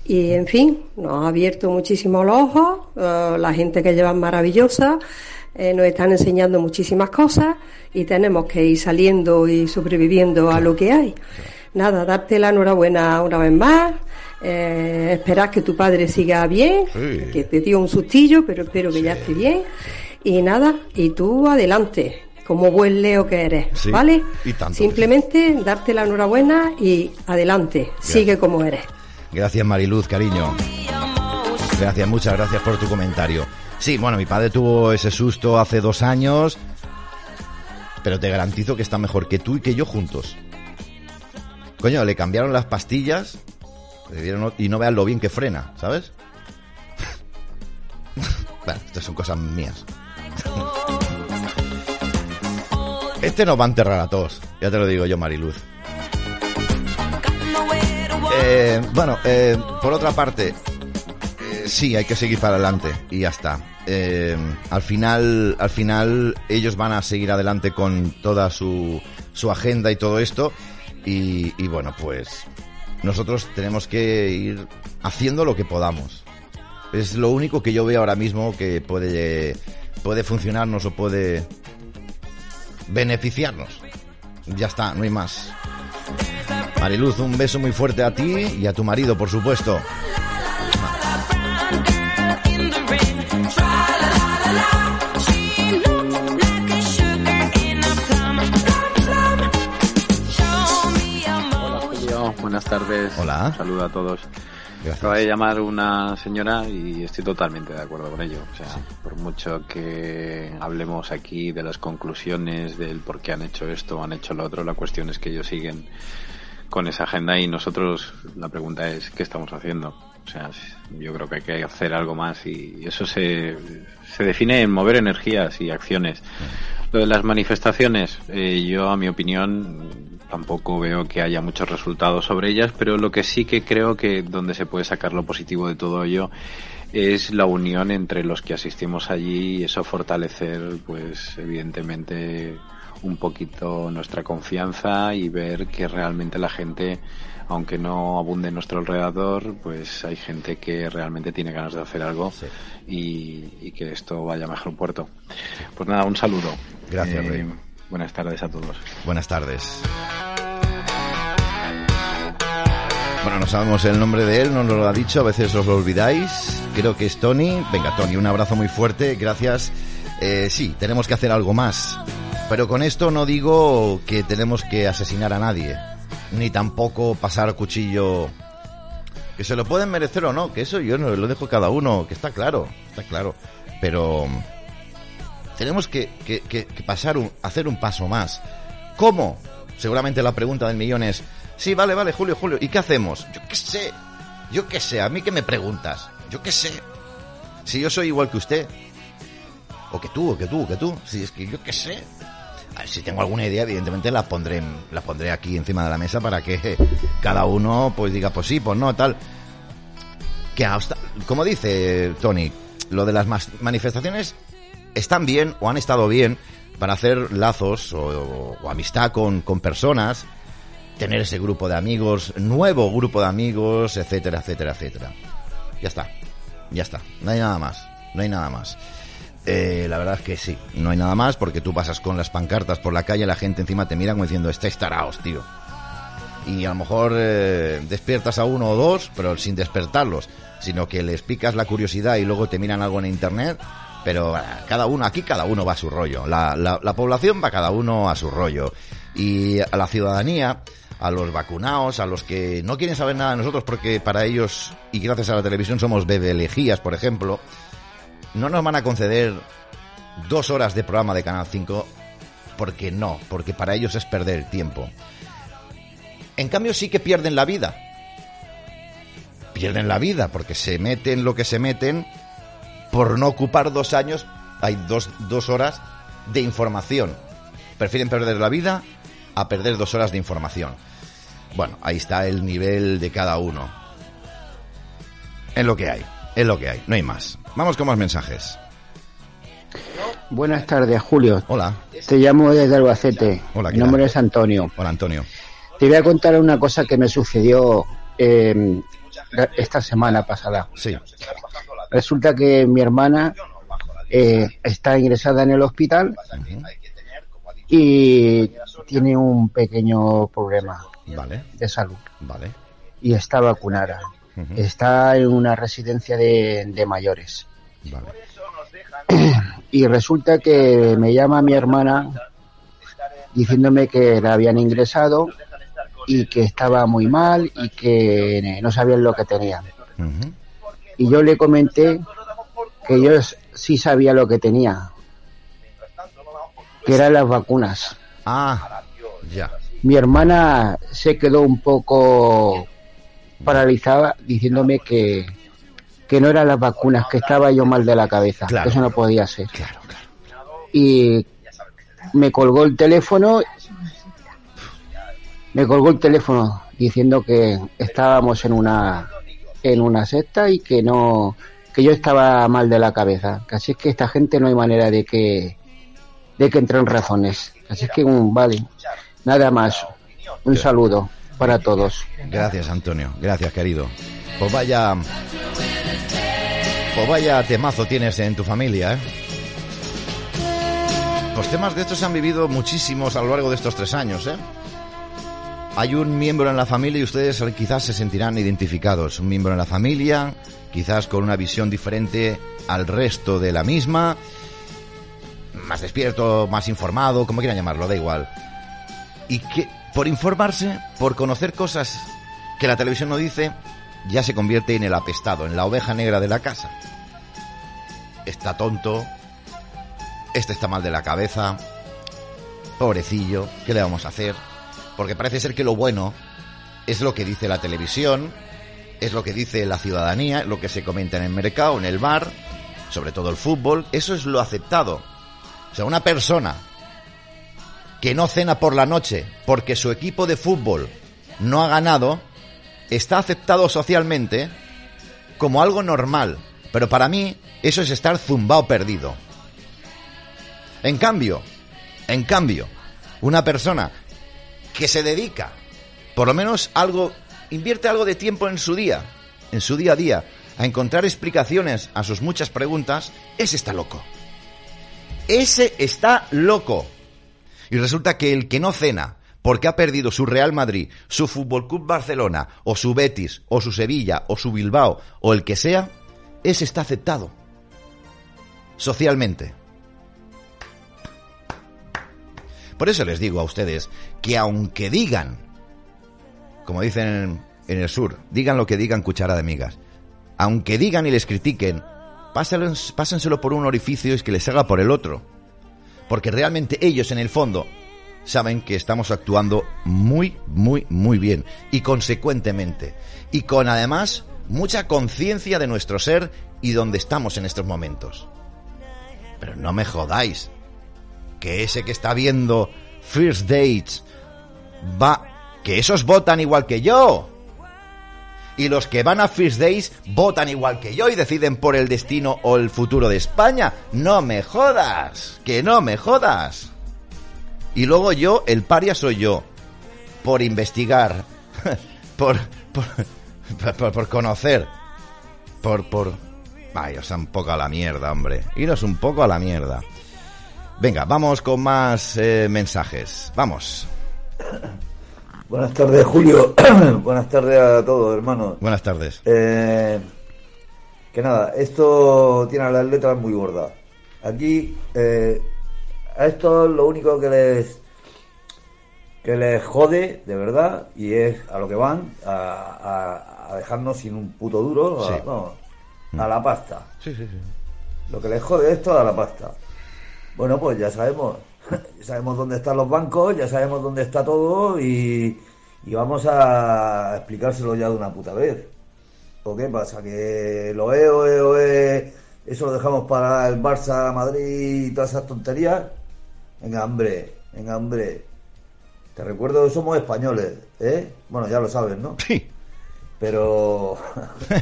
y, en fin, nos ha abierto muchísimo los ojos. eh, la gente que llevan maravillosa, eh, nos están enseñando muchísimas cosas y tenemos que ir saliendo y sobreviviendo a lo que hay. Nada, darte la enhorabuena una vez más. Eh, esperar que tu padre siga bien, Sí. que te dio un sustillo, pero espero que ya esté bien. Y nada, y tú adelante, como buen Leo que eres, Sí, ¿vale? y tanto. Simplemente darte la enhorabuena y adelante, sigue como eres. Gracias, Mariluz, cariño. Gracias, muchas gracias por tu comentario. Sí, bueno, mi padre tuvo ese susto hace dos años, pero te garantizo que está mejor que tú y que yo juntos. Coño, le cambiaron las pastillas y no vean lo bien que frena, ¿sabes? bueno, estas son cosas mías. Este nos va a enterrar a todos, ya te lo digo yo, Mariluz. Eh, bueno, eh, por otra parte, eh, sí, hay que seguir para adelante y ya está. Al final, al final, ellos van a seguir adelante con toda su, su agenda y todo esto. Y, y bueno, pues nosotros tenemos que ir haciendo lo que podamos. Es lo único que yo veo ahora mismo que puede, puede funcionarnos o puede beneficiarnos. Ya está, no hay más. Mariluz, un beso muy fuerte a ti y a tu marido, por supuesto. Tardes. Hola. Un saludo a todos. Acaba de llamar una señora y estoy totalmente de acuerdo con ello. O sea, por mucho que hablemos aquí de las conclusiones, del por qué han hecho esto o han hecho lo otro, la cuestión es que ellos siguen con esa agenda y nosotros, la pregunta es, ¿qué estamos haciendo? O sea, yo creo que hay que hacer algo más y eso se, se define en mover energías y acciones. Lo de las manifestaciones, eh, yo a mi opinión tampoco veo que haya muchos resultados sobre ellas, pero lo que sí que creo que donde se puede sacar lo positivo de todo ello es la unión entre los que asistimos allí y eso fortalecer, pues evidentemente un poquito nuestra confianza y ver que realmente la gente, aunque no abunde en nuestro alrededor, pues hay gente que realmente tiene ganas de hacer algo Sí. y, y que esto vaya a mejor puerto. Pues nada, un saludo. Gracias, Eh, Rey. Buenas tardes a todos. Buenas tardes. Bueno, no sabemos el nombre de él, no nos lo ha dicho, a veces os lo olvidáis. Creo que es Tony. Venga, Tony, un abrazo muy fuerte, gracias. Eh, sí, tenemos que hacer algo más. Pero con esto no digo que tenemos que asesinar a nadie, ni tampoco pasar cuchillo. Que se lo pueden merecer o no, que eso yo no lo dejo cada uno, que está claro, está claro. Pero tenemos que, que- que- pasar un, hacer un paso más. ¿Cómo? Seguramente la pregunta del millón es, sí, vale, vale, Julio, Julio, ¿y qué hacemos? Yo qué sé, yo qué sé, a mí que me preguntas, yo qué sé. Si yo soy igual que usted, o que tú, o que tú, o que tú, si es que yo qué sé. A ver, si tengo alguna idea, evidentemente la pondré, la pondré aquí encima de la mesa para que cada uno pues diga, pues sí, pues no, tal. Que hasta, como dice Tony, lo de las manifestaciones están bien o han estado bien para hacer lazos o, amistad con, con personas, tener ese grupo de amigos, nuevo grupo de amigos, etcétera, etcétera, etcétera. Ya está, ya está, no hay nada más, no hay nada más. Eh, la verdad es que sí, no hay nada más porque tú pasas con las pancartas por la calle, la gente encima te mira como diciendo, estáis taraos, tío. Y a lo mejor eh, despiertas a uno o dos, pero sin despertarlos, sino que les picas la curiosidad y luego te miran algo en internet. Pero ah, cada uno, aquí cada uno va a su rollo. La, la, la población va cada uno a su rollo. Y a la ciudadanía, a los vacunados, a los que no quieren saber nada de nosotros porque para ellos, y gracias a la televisión, somos bebelejías, por ejemplo, no nos van a conceder dos horas de programa de Canal 5 porque no, porque para ellos es perder el tiempo. En cambio sí que pierden la vida. Pierden la vida porque se meten lo que se meten por no ocupar dos años, hay dos, dos horas de información. Prefieren perder la vida a perder dos horas de información. Bueno, ahí está el nivel de cada uno. En lo que hay. Es lo que hay, no hay más. Vamos con más mensajes. Buenas tardes, Julio. Hola. Te llamo desde Albacete. Hola, Mi nombre es Antonio. Hola, Antonio. Te voy a contar una cosa que me sucedió eh, esta semana pasada. Sí. Resulta que mi hermana eh, está ingresada en el hospital y tiene un pequeño problema Vale. de salud Vale. y está vacunada. Está en una residencia de, de mayores. Vale. Y resulta que me llama mi hermana diciéndome que la habían ingresado y que estaba muy mal y que no sabían lo que tenía. Ujú. Y yo le comenté que yo sí sabía lo que tenía, que eran las vacunas. Ah, ya. Mi hermana se quedó un poco paralizada diciéndome que, que no eran las vacunas, que estaba yo mal de la cabeza, Claro. que eso no podía ser. Claro, claro. Y me colgó el teléfono, me colgó el teléfono diciendo que estábamos en una en una secta y que no que yo estaba mal de la cabeza. Así es que esta gente no hay manera de que de que entren razones. Así es que um, vale, nada más. Un saludo para todos. Gracias, Antonio. Gracias, querido. Pues vaya. Pues vaya temazo tienes en tu familia, ¿eh? Los temas de estos se han vivido muchísimos a lo largo de estos tres años, ¿eh? Hay un miembro en la familia y ustedes quizás se sentirán identificados. Un miembro en la familia, quizás con una visión diferente al resto de la misma. Más despierto, más informado, como quieran llamarlo, da igual. Y que por informarse, por conocer cosas que la televisión no dice, ya se convierte en el apestado, en la oveja negra de la casa. Está tonto, este está mal de la cabeza, pobrecillo, ¿qué le vamos a hacer? Porque parece ser que lo bueno es lo que dice la televisión, es lo que dice la ciudadanía, lo que se comenta en el mercado, en el bar, sobre todo el fútbol, eso es lo aceptado. O sea, una persona que no cena por la noche porque su equipo de fútbol no ha ganado, está aceptado socialmente como algo normal. Pero para mí eso es estar zumbao perdido. En cambio, en cambio, una persona que se dedica, por lo menos algo, invierte algo de tiempo en su día, en su día a día, a encontrar explicaciones a sus muchas preguntas, ese está loco. Ese está loco. Y resulta que el que no cena porque ha perdido su Real Madrid, su Fútbol Club Barcelona, o su Betis, o su Sevilla, o su Bilbao, o el que sea, ese está aceptado. Socialmente. Por eso les digo a ustedes que aunque digan, como dicen en, el sur, digan lo que digan cuchara de migas, aunque digan y les critiquen, pásenselo por un orificio y que les haga por el otro. Porque realmente ellos en el fondo saben que estamos actuando muy, muy, muy bien y consecuentemente. Y con además mucha conciencia de nuestro ser y donde estamos en estos momentos. Pero no me jodáis. Que ese que está viendo First Dates va... Que esos votan igual que yo. Y los que van a First Days votan igual que yo y deciden por el destino o el futuro de España. No me jodas. Que no me jodas. Y luego yo, el paria soy yo. Por investigar. por, por, por, por conocer. Por, por... Vaya, os un poco a la mierda, hombre. Iros un poco a la mierda. Venga, vamos con más eh, mensajes. Vamos. Buenas tardes, Julio. Buenas tardes a todos, hermanos. Buenas tardes. Eh, que nada, esto tiene las letras muy gordas. Aquí, eh, a esto lo único que les que les jode, de verdad, y es a lo que van, a, a- a dejarnos sin un puto duro, a, Sí. no, a la pasta. Sí, sí, sí. Lo que les jode esto a la pasta. Bueno, pues ya sabemos, ya sabemos dónde están los bancos, ya sabemos dónde está todo y, y vamos a explicárselo ya de una puta vez. ¿O qué pasa? Que lo E, OE, OE, eso lo dejamos para el Barça, Madrid y todas esas tonterías. Venga, hombre, venga, hombre. Te recuerdo que somos españoles, ¿eh? Bueno, ya lo sabes, ¿no? Sí. Pero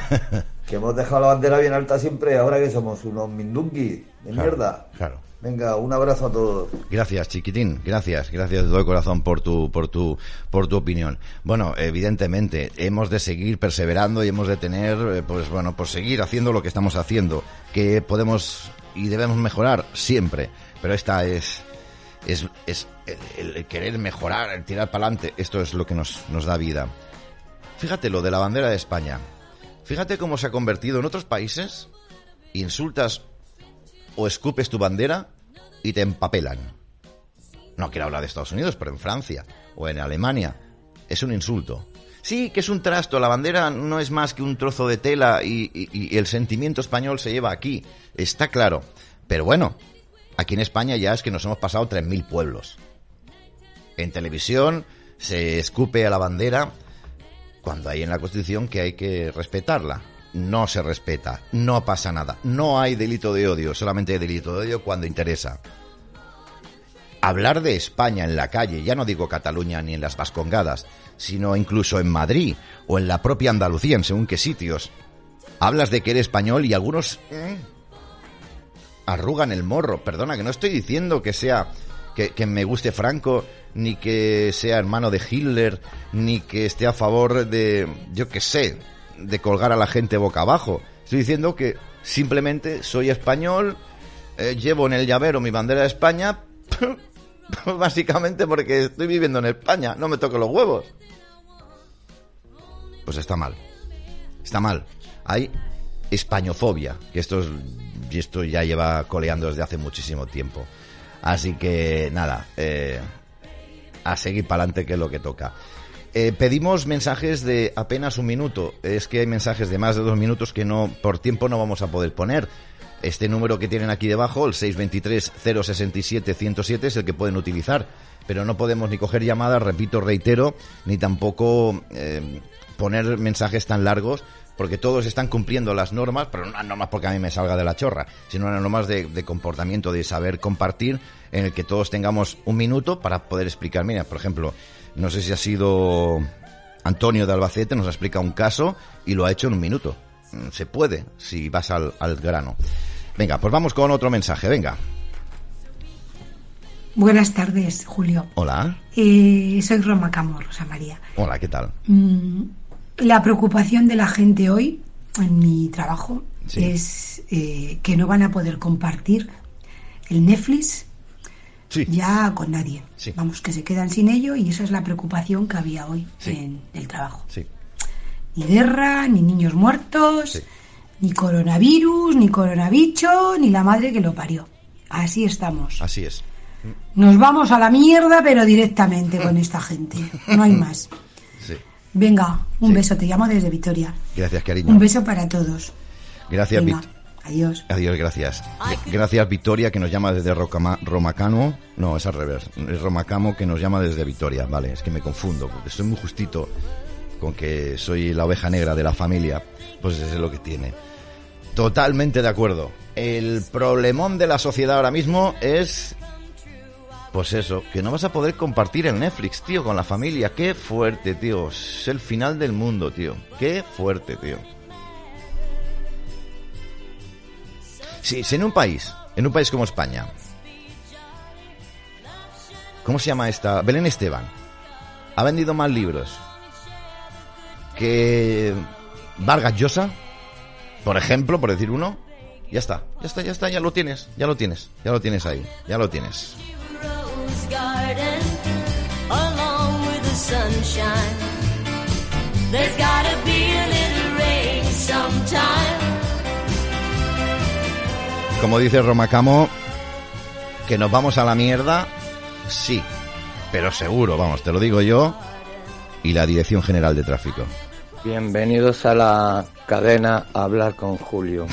que hemos dejado la bandera bien alta siempre, ahora que somos unos mindungui de mierda. Claro. Venga, un abrazo a todos. Gracias, chiquitín. Gracias, gracias de todo corazón por tu, por tu, por tu opinión. Bueno, evidentemente hemos de seguir perseverando y hemos de tener, eh, pues bueno, pues seguir haciendo lo que estamos haciendo, que podemos y debemos mejorar siempre. Pero esta es, es, es el, querer mejorar, el tirar para adelante. Esto es lo que nos, nos da vida. Fíjate lo de la bandera de España. Fíjate cómo se ha convertido en otros países. Insultas o escupes tu bandera y te empapelan. No quiero hablar de Estados Unidos, pero en Francia o en Alemania es un insulto. Sí, que es un trasto, la bandera no es más que un trozo de tela y, el sentimiento español se lleva aquí, está claro. Pero bueno, aquí en España ya es que nos hemos pasado 3.000 pueblos. En televisión se escupe a la bandera cuando hay en la Constitución que hay que respetarla no se respeta, no pasa nada, no hay delito de odio, solamente hay delito de odio cuando interesa. Hablar de España en la calle, ya no digo Cataluña ni en las Vascongadas, sino incluso en Madrid o en la propia Andalucía, en según qué sitios. Hablas de que eres español y algunos eh, arrugan el morro. Perdona, que no estoy diciendo que sea que, que, me guste Franco, ni que sea hermano de Hitler, ni que esté a favor de, yo qué sé, de colgar a la gente boca abajo. Estoy diciendo que simplemente soy español, eh, llevo en el llavero mi bandera de España, básicamente porque estoy viviendo en España, no me toco los huevos. Pues está mal. Está mal. Hay españofobia, que esto, y esto ya lleva coleando desde hace muchísimo tiempo. Así que nada, eh, a seguir para adelante que es lo que toca. Eh, pedimos mensajes de apenas un minuto. Es que hay mensajes de más de dos minutos que no, por tiempo no vamos a poder poner. Este número que tienen aquí debajo, el 623-067-107, es el que pueden utilizar. Pero no podemos ni coger llamadas, repito, reitero, ni tampoco eh, poner mensajes tan largos, porque todos están cumpliendo las normas, pero no las normas porque a mí me salga de la chorra, sino las normas de, de comportamiento, de saber compartir, en el que todos tengamos un minuto para poder explicar. Mira, por ejemplo, no sé si ha sido Antonio de Albacete, nos ha explicado un caso y lo ha hecho en un minuto. Mm, se puede si vas al, grano. Venga, pues vamos con otro mensaje, venga. Buenas tardes, Julio. Hola. Eh, soy Roma Camo, Rosa María. Hola, ¿qué tal? Mm, la preocupación de la gente hoy en mi trabajo es eh, que no van a poder compartir el Netflix ya con nadie. Vamos, que se quedan sin ello y esa es la preocupación que había hoy en el trabajo. Ni guerra, ni niños muertos, ni coronavirus, ni coronavicho, ni la madre que lo parió. Así estamos. Así es. Nos vamos a la mierda, pero directamente con esta gente. No hay más. Venga, un beso. Te llamo desde Vitoria. Gracias, cariño. Un beso para todos. Gracias, Vitoria. Adiós. Adiós, gracias. Gracias, Victoria, que nos llama desde Romacano. No, es al revés. Es Romacamo que nos llama desde Victoria. Vale, es que me confundo, porque soy muy justito con que soy la oveja negra de la familia. Pues eso es lo que tiene. Totalmente de acuerdo. El problemón de la sociedad ahora mismo es. Pues eso, que no vas a poder compartir el Netflix, tío, con la familia. Qué fuerte, tío. Es el final del mundo, tío. Qué fuerte, tío. Si, en un país, en un país como España, ¿cómo se llama esta? Belén Esteban, ha vendido más libros que Vargas Llosa, por ejemplo, por decir uno, ya está, ya está, ya está, ya lo tienes, ya lo tienes, ya lo tienes ahí, ya lo tienes. Como dice Romacamo, que nos vamos a la mierda, sí, pero seguro, vamos, te lo digo yo y la Dirección General de Tráfico. Bienvenidos a la cadena a hablar con Julio.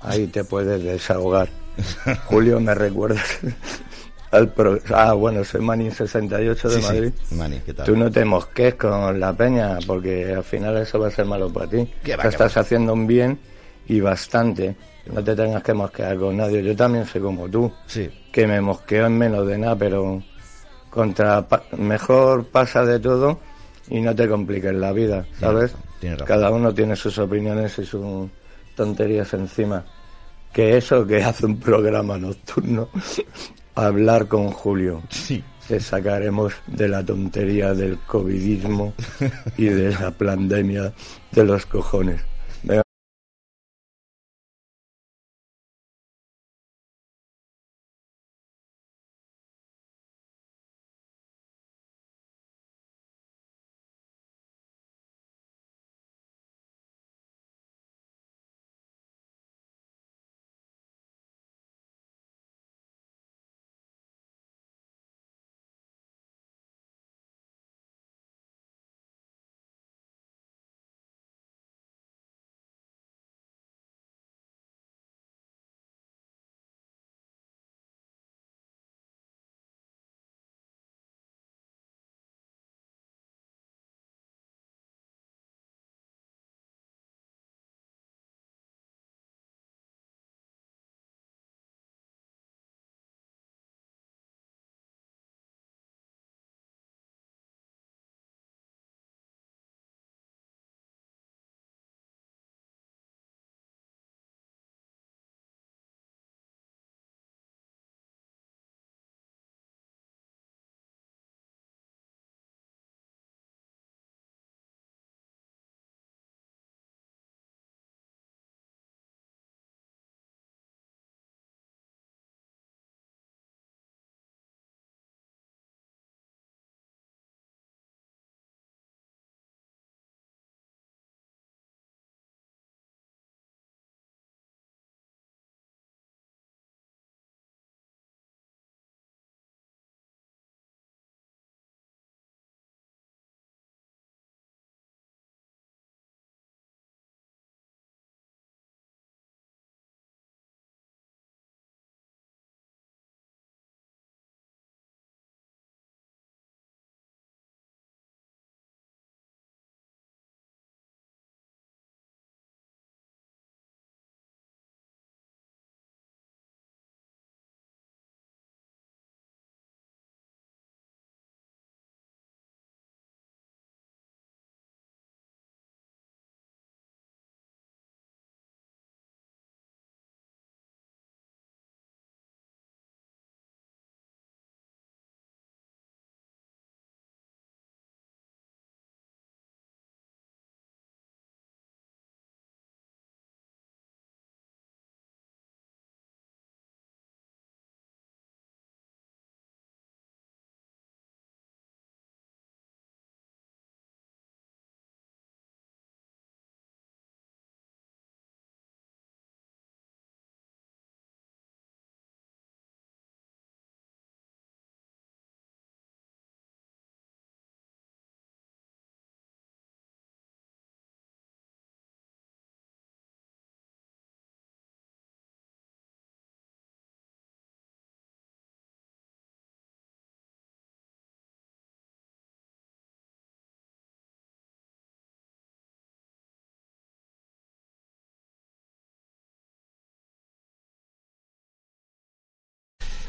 Ahí te puedes desahogar. Julio, me recuerdas al Ah, bueno, soy Mani 68 de Madrid. Mani, ¿qué tal? Tú no te mosques con la peña porque al final eso va a ser malo para ti. estás haciendo un bien y bastante no te tengas que mosquear con nadie. Yo también soy como tú, sí. que me mosqueo en menos de nada, pero contra mejor pasa de todo y no te compliques la vida, ¿sabes? Cada uno tiene sus opiniones y su, tonterías encima que eso que hace un programa nocturno, hablar con Julio. Sí. Te sacaremos de la tontería del covidismo y de la pandemia de los cojones.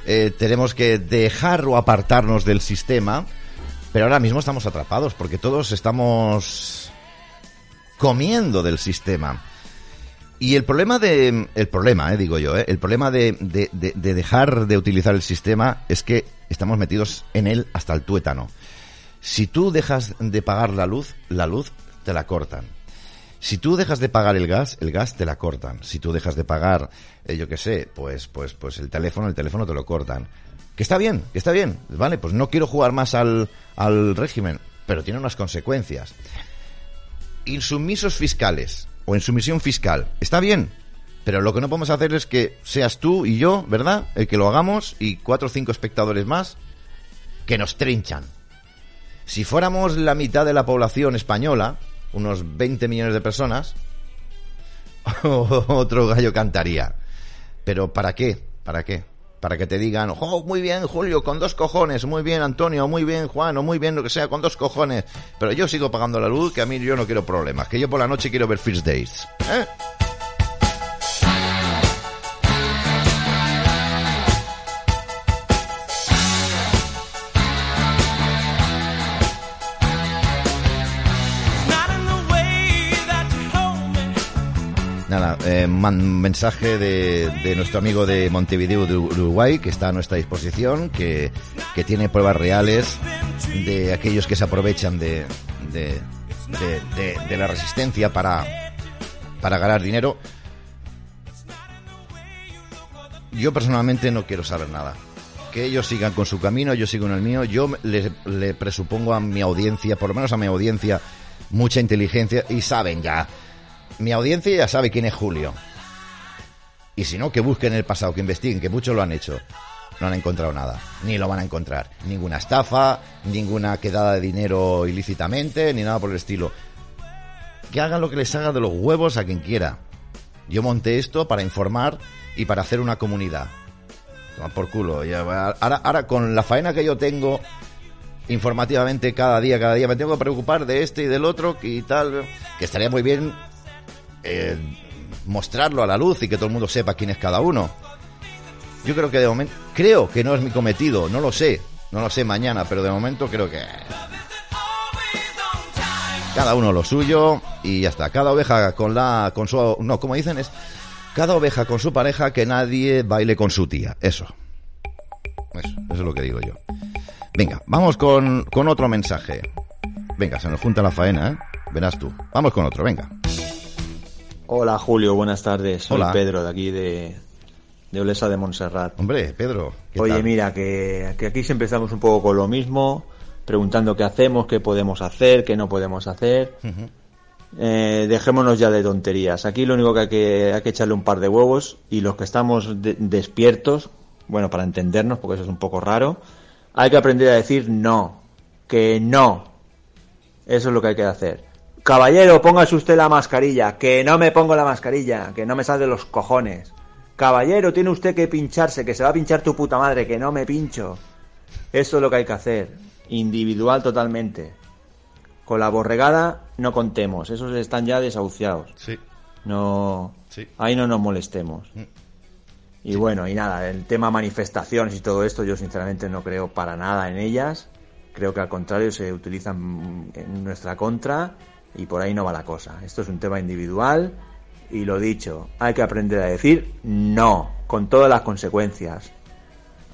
Eh, tenemos que dejar o apartarnos del sistema, pero ahora mismo estamos atrapados porque todos estamos comiendo del sistema. Y el problema de, el problema, eh, digo yo, eh, el problema de, de, de, dejar de utilizar el sistema es que estamos metidos en él hasta el tuétano. Si tú dejas de pagar la luz, la luz te la cortan. Si tú dejas de pagar el gas, el gas te la cortan. Si tú dejas de pagar, eh, yo qué sé, pues, pues, pues el teléfono, el teléfono te lo cortan. Que está bien, que está bien, vale, pues no quiero jugar más al, al régimen, pero tiene unas consecuencias. Insumisos fiscales o insumisión fiscal, está bien, pero lo que no podemos hacer es que seas tú y yo, ¿verdad? El que lo hagamos y cuatro o cinco espectadores más que nos trinchan. Si fuéramos la mitad de la población española, unos 20 millones de personas, otro gallo cantaría. Pero ¿para qué? ¿Para qué? Para que te digan, oh, muy bien Julio, con dos cojones, muy bien Antonio, muy bien Juan, o muy bien lo que sea, con dos cojones. Pero yo sigo pagando la luz, que a mí yo no quiero problemas, que yo por la noche quiero ver First Days. ¿Eh? Mensaje de, nuestro amigo de Montevideo de Uruguay, que está a nuestra disposición, que, tiene pruebas reales de aquellos que se aprovechan de, de, de la resistencia para, para ganar dinero. Yo personalmente no quiero saber nada. Que ellos sigan con su camino, yo sigo en el mío. Yo le, le presupongo a mi audiencia, por lo menos a mi audiencia, mucha inteligencia y saben ya. Mi audiencia ya sabe quién es Julio. Y si no, que busquen el pasado, que investiguen, que muchos lo han hecho. No han encontrado nada, ni lo van a encontrar. Ninguna estafa, ninguna quedada de dinero ilícitamente, ni nada por el estilo. Que hagan lo que les haga de los huevos a quien quiera. Yo monté esto para informar y para hacer una comunidad. Por culo. ahora, ahora con la faena que yo tengo informativamente cada día, cada día me tengo que preocupar de este y del otro y tal, que estaría muy bien eh, mostrarlo a la luz y que todo el mundo sepa quién es cada uno. Yo creo que de momento, creo que no es mi cometido, no lo sé, no lo sé mañana, pero de momento creo que cada uno lo suyo y ya está. Cada oveja con la, con su, no, como dicen es, cada oveja con su pareja, que nadie baile con su tía. Eso. Eso, eso es lo que digo yo. Venga, vamos con, con otro mensaje. Venga, se nos junta la faena, ¿eh? Verás tú. Vamos con otro, venga. Hola Julio, buenas tardes. Soy Pedro de aquí de, de Olesa de Montserrat. Hombre, Pedro. Oye, mira, que, que, aquí siempre estamos un poco con lo mismo, preguntando qué hacemos, qué podemos hacer, qué no podemos hacer. eh, dejémonos ya de tonterías. Aquí lo único que hay que, hay que echarle un par de huevos y los que estamos despiertos, bueno, para entendernos, porque eso es un poco raro, hay que aprender a decir no, que no. Eso es lo que hay que hacer. Caballero, póngase usted la mascarilla, que no me pongo la mascarilla, que no me sale de los cojones. Caballero, tiene usted que pincharse, que se va a pinchar tu puta madre, que no me pincho. Eso es lo que hay que hacer, individual totalmente. Con la borregada no contemos, esos están ya desahuciados. Sí. No, ahí no nos molestemos. Mm. Y bueno, y nada, el tema manifestaciones y todo esto, yo sinceramente no creo para nada en ellas. Creo que al contrario se utilizan en nuestra contra y por ahí no va la cosa. Esto es un tema individual y lo dicho, hay que aprender a decir no, con todas las consecuencias.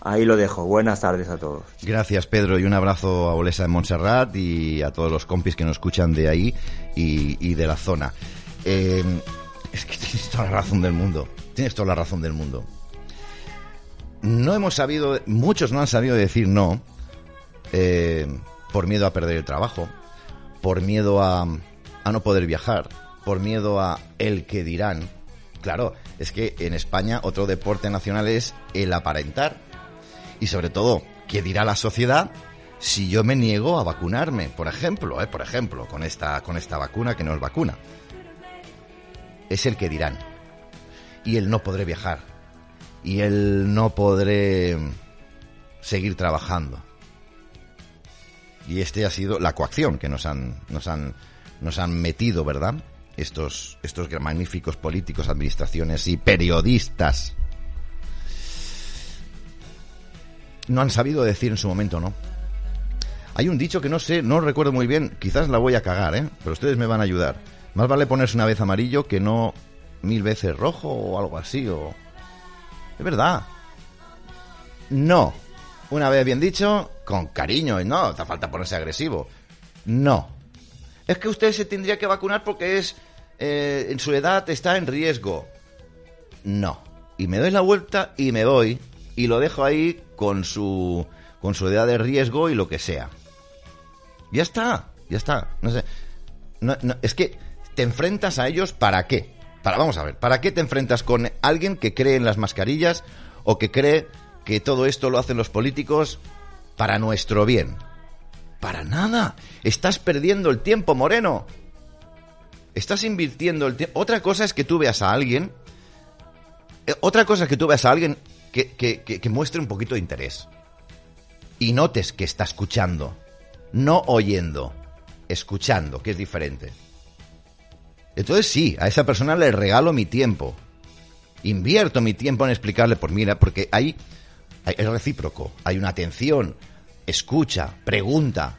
Ahí lo dejo. Buenas tardes a todos. Gracias, Pedro, y un abrazo a Olesa de Montserrat y a todos los compis que nos escuchan de ahí y, de la zona. Eh, es que tienes toda la razón del mundo. Tienes toda la razón del mundo. No hemos sabido, muchos no han sabido decir no eh, por miedo a perder el trabajo, por miedo a, a no poder viajar, por miedo a el que dirán. Claro, es que en España otro deporte nacional es el aparentar. Y sobre todo, ¿qué dirá la sociedad si yo me niego a vacunarme? Por ejemplo, ¿eh? por ejemplo, con esta, con esta vacuna que no es vacuna. Es el que dirán. Y el no podré viajar. Y el no podré seguir trabajando. Y este ha sido la coacción que nos han, nos han nos han metido, ¿verdad? Estos, estos magníficos políticos, administraciones y periodistas. No han sabido decir en su momento no. Hay un dicho que no sé, no recuerdo muy bien, quizás la voy a cagar, ¿eh? Pero ustedes me van a ayudar. Más vale ponerse una vez amarillo que no mil veces rojo o algo así, o... Es verdad. No. Una vez bien dicho, con cariño, y no, hace falta ponerse agresivo. No es que usted se tendría que vacunar porque es eh, en su edad está en riesgo. No. Y me doy la vuelta y me voy y lo dejo ahí con su con su edad de riesgo y lo que sea. Ya está, ya está. No sé. es que te enfrentas a ellos para qué? Para vamos a ver, ¿para qué te enfrentas con alguien que cree en las mascarillas o que cree que todo esto lo hacen los políticos para nuestro bien? Para nada. Estás perdiendo el tiempo, Moreno. Estás invirtiendo el tiempo. Otra cosa es que tú veas a alguien. Eh, otra cosa es que tú veas a alguien que, que, muestre un poquito de interés. Y notes que está escuchando. No oyendo. Escuchando, que es diferente. Entonces sí, a esa persona le regalo mi tiempo. Invierto mi tiempo en explicarle por mira, porque hay es recíproco. Hay una atención, escucha, pregunta.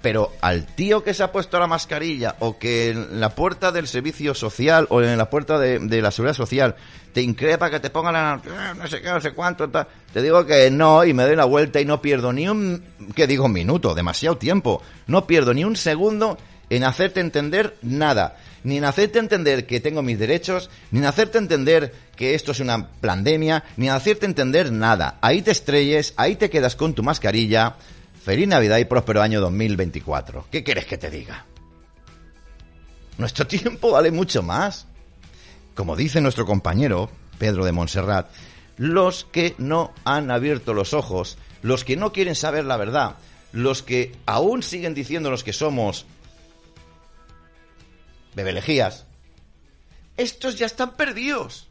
Pero al tío que se ha puesto la mascarilla o que en la puerta del servicio social o en la puerta de, la seguridad social te increpa que te pongan la, eh, no sé qué, no sé cuánto, te digo que no y me doy la vuelta y no pierdo ni un, que digo, un minuto, demasiado tiempo. No pierdo ni un segundo en hacerte entender nada. Ni en hacerte entender que tengo mis derechos, ni en hacerte entender que esto es una pandemia, ni en hacerte entender nada. Ahí te estrelles, ahí te quedas con tu mascarilla, Feliz Navidad y próspero año 2024. ¿Qué quieres que te diga? Nuestro tiempo vale mucho más. Como dice nuestro compañero Pedro de Montserrat, los que no han abierto los ojos, los que no quieren saber la verdad, los que aún siguen diciéndonos que somos bebelejías, estos ya están perdidos.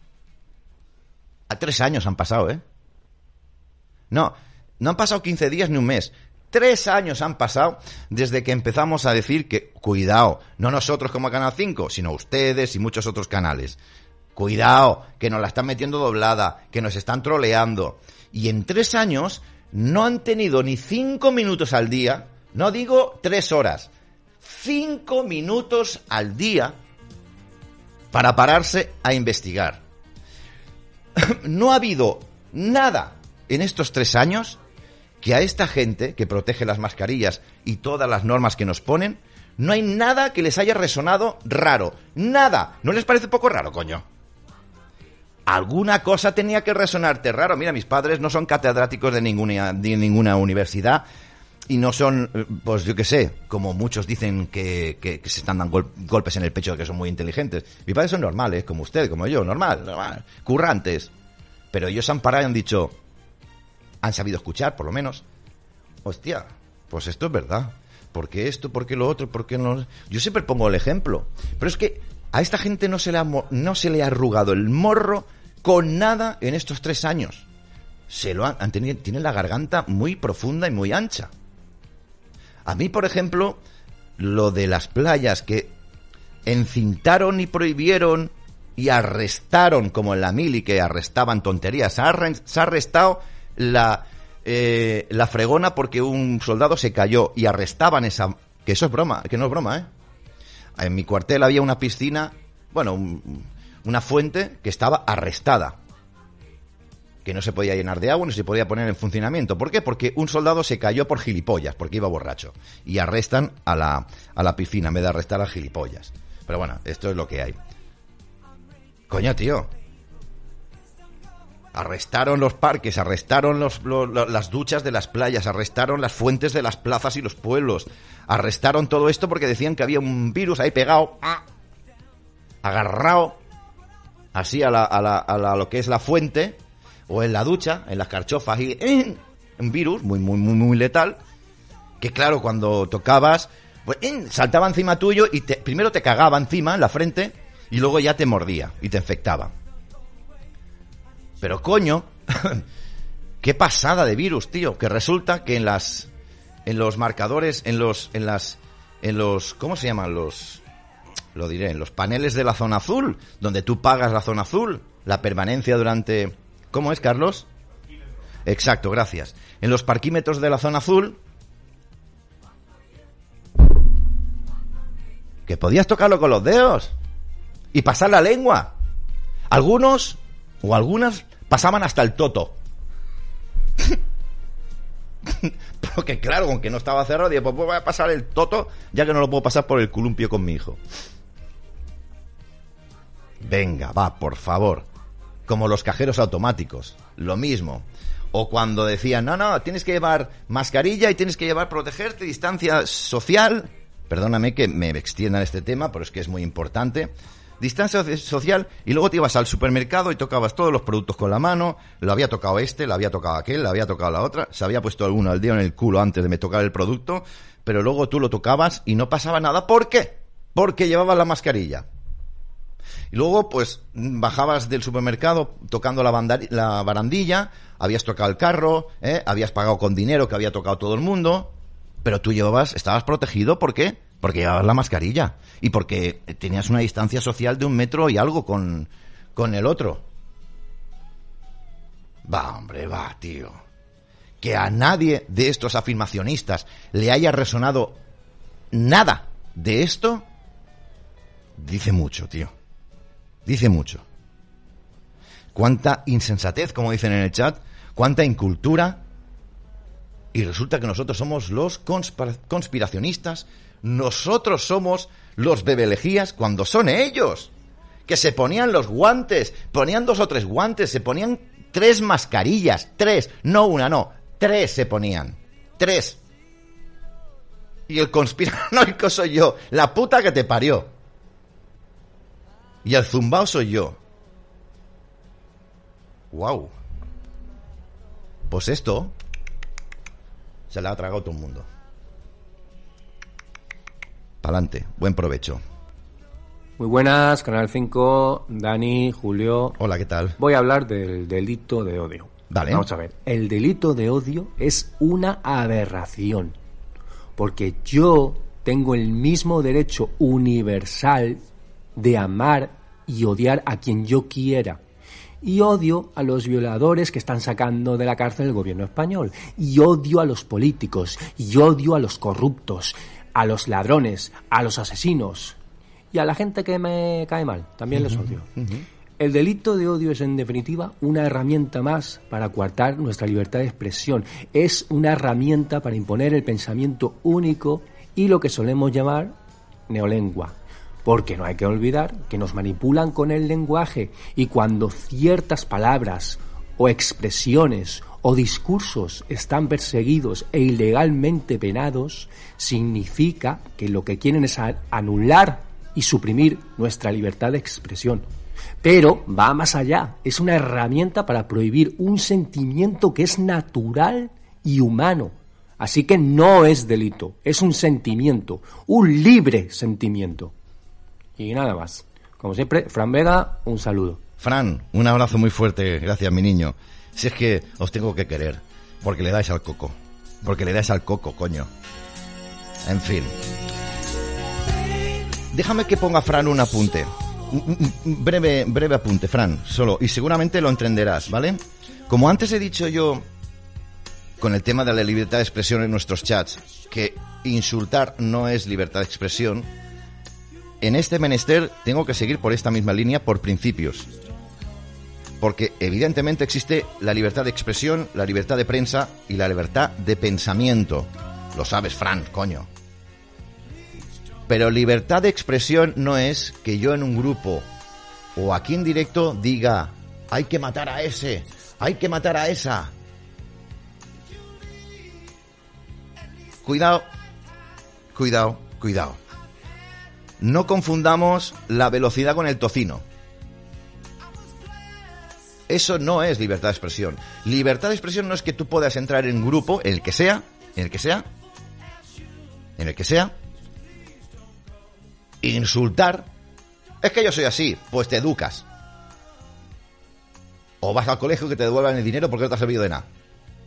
A tres años han pasado, ¿eh? No, no han pasado 15 días ni un mes. Tres años han pasado desde que empezamos a decir que, cuidado, no nosotros como Canal 5, sino ustedes y muchos otros canales. Cuidado, que nos la están metiendo doblada, que nos están troleando. Y en tres años no han tenido ni cinco minutos al día, no digo tres horas, cinco minutos al día para pararse a investigar. no ha habido nada en estos tres años que a esta gente que protege las mascarillas y todas las normas que nos ponen, no hay nada que les haya resonado raro. Nada. ¿No les parece poco raro, coño? Alguna cosa tenía que resonarte raro. Mira, mis padres no son catedráticos de ninguna, de ninguna universidad y no son, pues yo qué sé, como muchos dicen que, que, se están dando golpes en el pecho de que son muy inteligentes. Mis padres son normales, como usted, como yo, normal, normal currantes. Pero ellos han parado y han dicho, han sabido escuchar, por lo menos. Hostia, pues esto es verdad. ¿Por qué esto? ¿Por qué lo otro? ¿Por qué no? Yo siempre pongo el ejemplo. Pero es que a esta gente no se le ha, no se le ha arrugado el morro con nada en estos tres años. Se lo han, tenido, tienen la garganta muy profunda y muy ancha. A mí, por ejemplo, lo de las playas que encintaron y prohibieron y arrestaron, como en la mili que arrestaban tonterías, se ha arrestado la, eh, la fregona porque un soldado se cayó y arrestaban esa... Que eso es broma, que no es broma, ¿eh? En mi cuartel había una piscina, bueno, una fuente que estaba arrestada. Que no se podía llenar de agua, no se podía poner en funcionamiento. ¿Por qué? Porque un soldado se cayó por gilipollas, porque iba borracho. Y arrestan a la, a la piscina en vez de arrestar a gilipollas. Pero bueno, esto es lo que hay. Coño, tío. Arrestaron los parques, arrestaron las duchas de las playas, arrestaron las fuentes de las plazas y los pueblos. Arrestaron todo esto porque decían que había un virus ahí pegado, agarrado, así a, la, a, lo que es la fuente, o en la ducha, en las carchofas, y ¡eh! un virus muy, muy, muy, muy letal, que claro, cuando tocabas, pues, saltaba encima tuyo y primero te cagaba encima, en la frente, y luego ya te mordía y te infectaba. Pero coño, qué pasada de virus, tío, que resulta que en las en los marcadores, en los en las en los ¿cómo se llaman los lo diré, en los paneles de la zona azul, donde tú pagas la zona azul, la permanencia durante ¿Cómo es, Carlos? Exacto, gracias. En los parquímetros de la zona azul que podías tocarlo con los dedos y pasar la lengua. Algunos o algunas pasaban hasta el toto. Porque claro, aunque no estaba cerrado, dije, pues voy a pasar el toto, ya que no lo puedo pasar por el columpio con mi hijo. Venga, va, por favor. Como los cajeros automáticos. Lo mismo. O cuando decían, no, no, tienes que llevar mascarilla y tienes que llevar protegerte, distancia social. Perdóname que me extienda en este tema, pero es que es muy importante distancia social y luego te ibas al supermercado y tocabas todos los productos con la mano, lo había tocado este, lo había tocado aquel, lo había tocado la otra, se había puesto alguno al dedo en el culo antes de me tocar el producto, pero luego tú lo tocabas y no pasaba nada. ¿Por qué? Porque llevabas la mascarilla. Y luego, pues, bajabas del supermercado tocando la, la barandilla, habías tocado el carro, ¿eh? habías pagado con dinero que había tocado todo el mundo, pero tú llevabas, estabas protegido, ¿por qué? Porque llevabas la mascarilla y porque tenías una distancia social de un metro y algo con, con el otro. Va, hombre, va, tío. Que a nadie de estos afirmacionistas le haya resonado nada de esto, dice mucho, tío. Dice mucho. Cuánta insensatez, como dicen en el chat, cuánta incultura. Y resulta que nosotros somos los conspiracionistas, nosotros somos los bebelejías cuando son ellos que se ponían los guantes, ponían dos o tres guantes, se ponían tres mascarillas, tres, no una, no, tres se ponían, tres. Y el conspiranoico soy yo, la puta que te parió. Y el zumbao soy yo. Wow. Pues esto se la ha tragado todo el mundo. Pa'lante, buen provecho. Muy buenas, Canal 5, Dani, Julio. Hola, ¿qué tal? Voy a hablar del delito de odio. Vale. Vamos a ver. El delito de odio es una aberración. Porque yo tengo el mismo derecho universal de amar y odiar a quien yo quiera. Y odio a los violadores que están sacando de la cárcel el gobierno español. Y odio a los políticos. Y odio a los corruptos. A los ladrones. A los asesinos y a la gente que me cae mal, también les odio. El delito de odio es, en definitiva, una herramienta más para coartar nuestra libertad de expresión. Es una herramienta para imponer el pensamiento único y lo que solemos llamar neolengua. Porque no hay que olvidar que nos manipulan con el lenguaje y cuando ciertas palabras o expresiones o discursos están perseguidos e ilegalmente penados, significa que lo que quieren es anular y suprimir nuestra libertad de expresión. Pero va más allá, es una herramienta para prohibir un sentimiento que es natural y humano. Así que no es delito, es un sentimiento, un libre sentimiento. Y nada más. Como siempre, Fran Vega, un saludo. Fran, un abrazo muy fuerte, gracias mi niño. Si es que os tengo que querer, porque le dais al coco. Porque le dais al coco, coño. En fin. Déjame que ponga Fran un apunte. breve, breve apunte, Fran, solo. Y seguramente lo entenderás, ¿vale? Como antes he dicho yo con el tema de la libertad de expresión en nuestros chats, que insultar no es libertad de expresión, en este menester tengo que seguir por esta misma línea por principios. Porque evidentemente existe la libertad de expresión, la libertad de prensa y la libertad de pensamiento. Lo sabes, Fran, coño. Pero libertad de expresión no es que yo en un grupo o aquí en directo diga, hay que matar a ese, hay que matar a esa. Cuidado, cuidado, cuidado. No confundamos la velocidad con el tocino. Eso no es libertad de expresión. Libertad de expresión no es que tú puedas entrar en grupo, el que sea, en el que sea, en el que sea, insultar, es que yo soy así, pues te educas. O vas al colegio que te devuelvan el dinero porque no te ha servido de nada.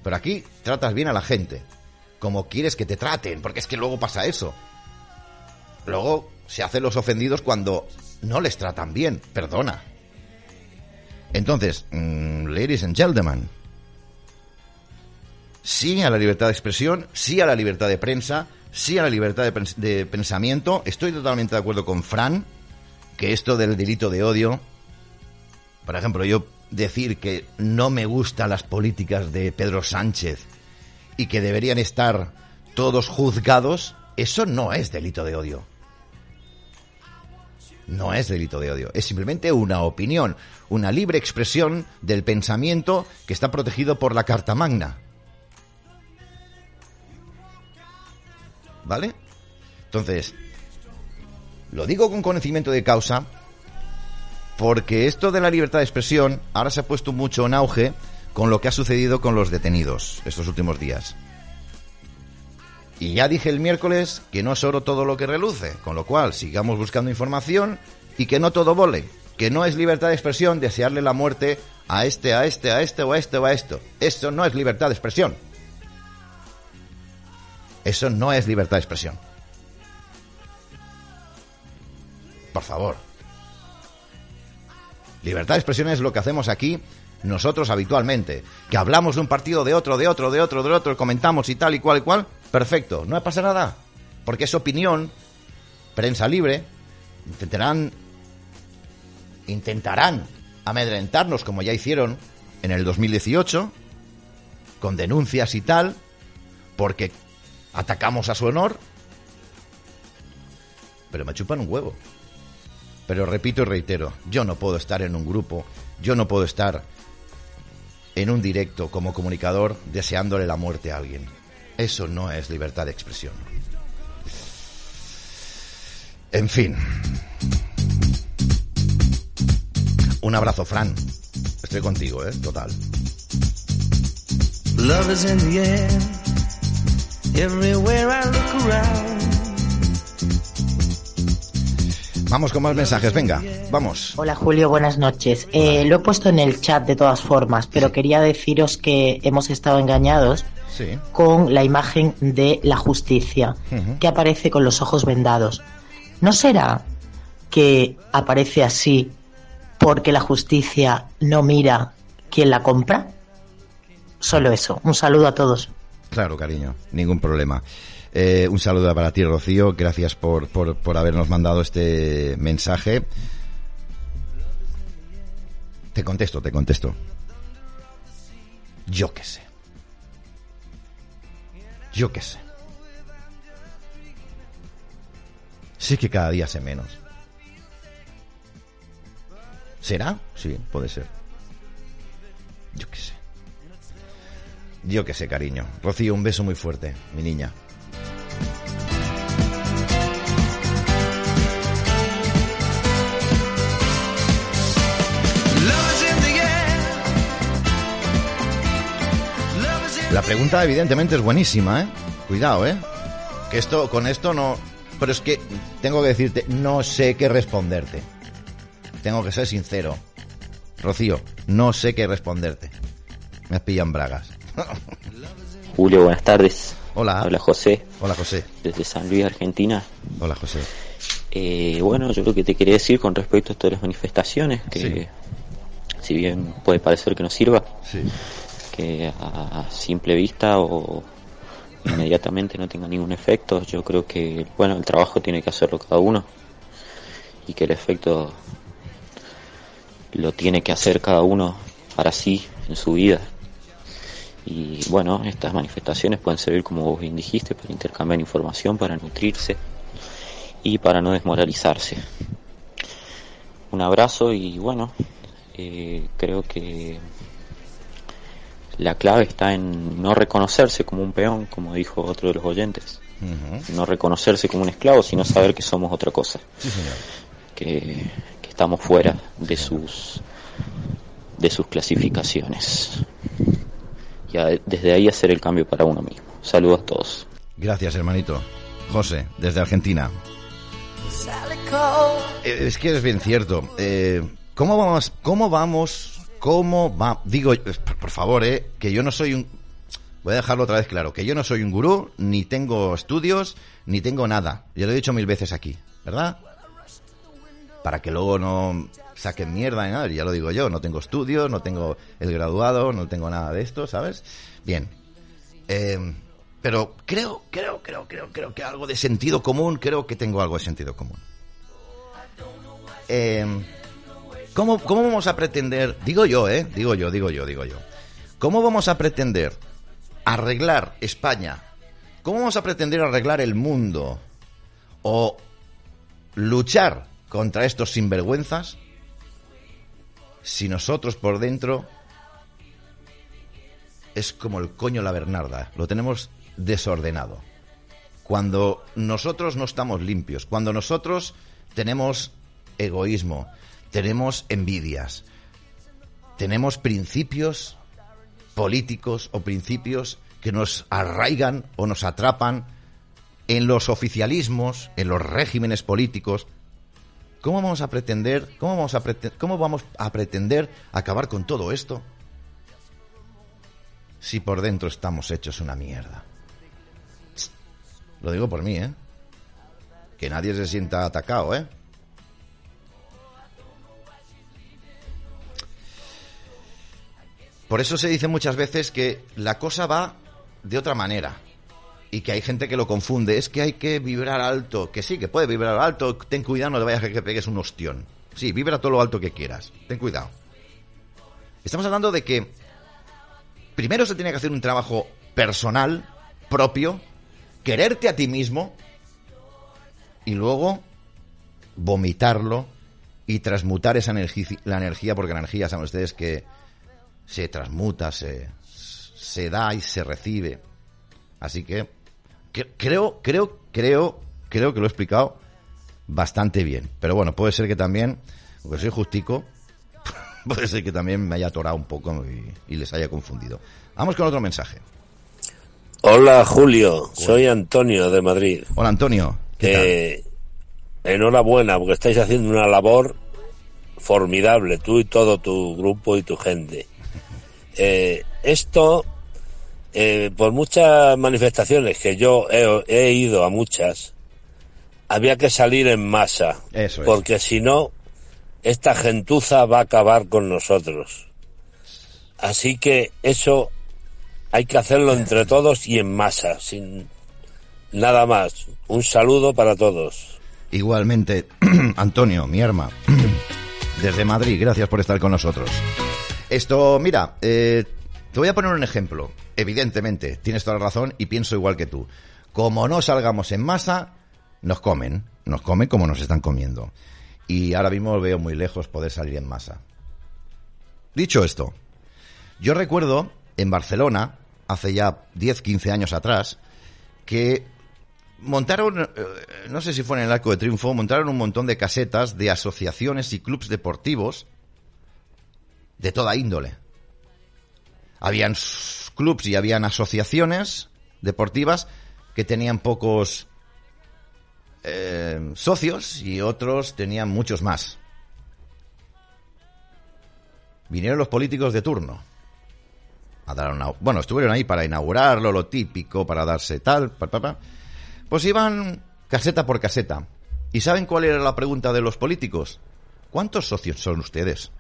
Pero aquí tratas bien a la gente, como quieres que te traten, porque es que luego pasa eso. Luego se hacen los ofendidos cuando no les tratan bien, perdona. Entonces, mm, ladies and gentlemen, sí a la libertad de expresión, sí a la libertad de prensa, sí a la libertad de, pensamiento. Estoy totalmente de acuerdo con Fran que esto del delito de odio, por ejemplo, yo decir que no me gustan las políticas de Pedro Sánchez y que deberían estar todos juzgados, eso no es delito de odio. No es delito de odio, es simplemente una opinión, una libre expresión del pensamiento que está protegido por la Carta Magna. ¿Vale? Entonces, lo digo con conocimiento de causa porque esto de la libertad de expresión ahora se ha puesto mucho en auge con lo que ha sucedido con los detenidos estos últimos días. Y ya dije el miércoles que no es oro todo lo que reluce, con lo cual sigamos buscando información y que no todo vole, que no es libertad de expresión desearle la muerte a este, a este, a este o a este o a esto. Eso no es libertad de expresión. Eso no es libertad de expresión. Por favor. Libertad de expresión es lo que hacemos aquí nosotros habitualmente. Que hablamos de un partido, de otro, de otro, de otro, de otro, comentamos y tal y cual y cual. Perfecto, no pasa nada. porque es opinión, prensa libre, intentarán intentarán amedrentarnos como ya hicieron en el 2018 con denuncias y tal porque atacamos a su honor. Pero me chupan un huevo. Pero repito y reitero, yo no puedo estar en un grupo, yo no puedo estar en un directo como comunicador deseándole la muerte a alguien. Eso no es libertad de expresión. En fin. Un abrazo, Fran. Estoy contigo, ¿eh? Total. Vamos con más mensajes, venga, vamos. Hola Julio, buenas noches. Eh, lo he puesto en el chat de todas formas, pero quería deciros que hemos estado engañados con la imagen de la justicia, que aparece con los ojos vendados. ¿No será que aparece así porque la justicia no mira quién la compra? Solo eso. Un saludo a todos. Claro, cariño, ningún problema. Eh, un saludo para ti, Rocío. Gracias por, por, por habernos mandado este mensaje. Te contesto, te contesto. Yo qué sé. Yo qué sé. Sí que cada día sé menos. ¿Será? Sí, puede ser. Yo qué sé. Yo qué sé, cariño. Rocío, un beso muy fuerte, mi niña. La pregunta evidentemente es buenísima, ¿eh? Cuidado, ¿eh? Que esto, con esto no... Pero es que tengo que decirte, no sé qué responderte. Tengo que ser sincero. Rocío, no sé qué responderte. Me pillan bragas. Julio, buenas tardes. Hola. Hola José. Hola José. Desde San Luis, Argentina. Hola José. Eh, bueno, yo lo que te quería decir con respecto a todas las manifestaciones, que si bien puede parecer que no sirva, sí que a, simple vista o inmediatamente no tenga ningún efecto. Yo creo que, bueno, el trabajo tiene que hacerlo cada uno y que el efecto lo tiene que hacer cada uno para sí en su vida. Y bueno, estas manifestaciones pueden servir, como vos bien dijiste, para intercambiar información, para nutrirse y para no desmoralizarse. Un abrazo y bueno, eh, creo que la clave está en no reconocerse como un peón, como dijo otro de los oyentes. No reconocerse como un esclavo, sino saber que somos otra cosa. Que, estamos fuera de sus de sus clasificaciones. Y desde ahí hacer el cambio para uno mismo. Saludos a todos. Gracias, hermanito. José, desde Argentina. Eh, es que es bien cierto. Eh, ¿Cómo vamos, cómo vamos ¿Cómo va? Digo, por favor, eh, que yo no soy un... Voy a dejarlo otra vez claro, que yo no soy un gurú, ni tengo estudios, ni tengo nada. Ya lo he dicho mil veces aquí, ¿verdad? Para que luego no saquen mierda en nada, ya lo digo yo, no tengo estudios, no tengo el graduado, no tengo nada de esto, ¿sabes? Bien. Eh, pero creo, creo, creo, creo, creo que algo de sentido común, creo que tengo algo de sentido común. Eh, ¿Cómo, vamos a pretender, digo yo, eh, digo yo, digo yo, digo yo, cómo vamos a pretender arreglar España? ¿Cómo vamos a pretender arreglar el mundo? ¿O luchar contra estos sinvergüenzas si nosotros por dentro es como el coño la Bernarda, lo tenemos desordenado. Cuando nosotros no estamos limpios, cuando nosotros tenemos egoísmo, tenemos envidias, tenemos principios políticos o principios que nos arraigan o nos atrapan en los oficialismos, en los regímenes políticos. ¿Cómo vamos a pretender, cómo vamos a, cómo vamos a pretender acabar con todo esto si por dentro estamos hechos una mierda? Lo digo por mí, ¿eh? Que nadie se sienta atacado, ¿eh? Por eso se dice muchas veces que la cosa va de otra manera. y que hay gente que lo confunde. Es que hay que vibrar alto. Que sí, que puede vibrar alto. Ten cuidado, no te vayas a que pegues un ostión. Sí, vibra todo lo alto que quieras. Ten cuidado. Estamos hablando de que primero se tiene que hacer un trabajo personal, propio, quererte a ti mismo y luego vomitarlo y transmutar esa energía, la energía, porque la energía, saben ustedes que se transmuta, se, se da y se recibe. Así que, creo, creo, creo, creo que lo he explicado bastante bien. Pero bueno, puede ser que también, porque soy justico, puede ser que también me haya atorado un poco y, les haya confundido. Vamos con otro mensaje. Hola Julio, soy Antonio de Madrid. Hola Antonio. ¿qué enhorabuena porque estáis haciendo una labor formidable, tú y todo tu grupo y tu gente. Eh, esto, eh, por muchas manifestaciones que yo he, ido a muchas, había que salir en masa, porque si no, esta gentuza va a acabar con nosotros. Así que eso hay que hacerlo entre todos y en masa, sin nada más. Un saludo para todos. Igualmente, Antonio, mi arma, desde Madrid, gracias por estar con nosotros. Esto, mira, eh, te voy a poner un ejemplo. Evidentemente, tienes toda la razón y pienso igual que tú. Como no salgamos en masa, nos comen. Nos comen como nos están comiendo. Y ahora mismo veo muy lejos poder salir en masa. Dicho esto, yo recuerdo en Barcelona, hace ya 10, 15 años atrás, que montaron, eh, no sé si fue en el Arco de Triunfo, montaron un montón de casetas de asociaciones y clubes deportivos de toda índole. Habían clubs y habían asociaciones deportivas que tenían pocos eh, socios y otros tenían muchos más. Vinieron los políticos de turno. A dar una, bueno, estuvieron ahí para inaugurarlo, lo típico, para darse tal, pa, pa, pues iban caseta por caseta. ¿Y saben cuál era la pregunta de los políticos? ¿Cuántos socios son ustedes?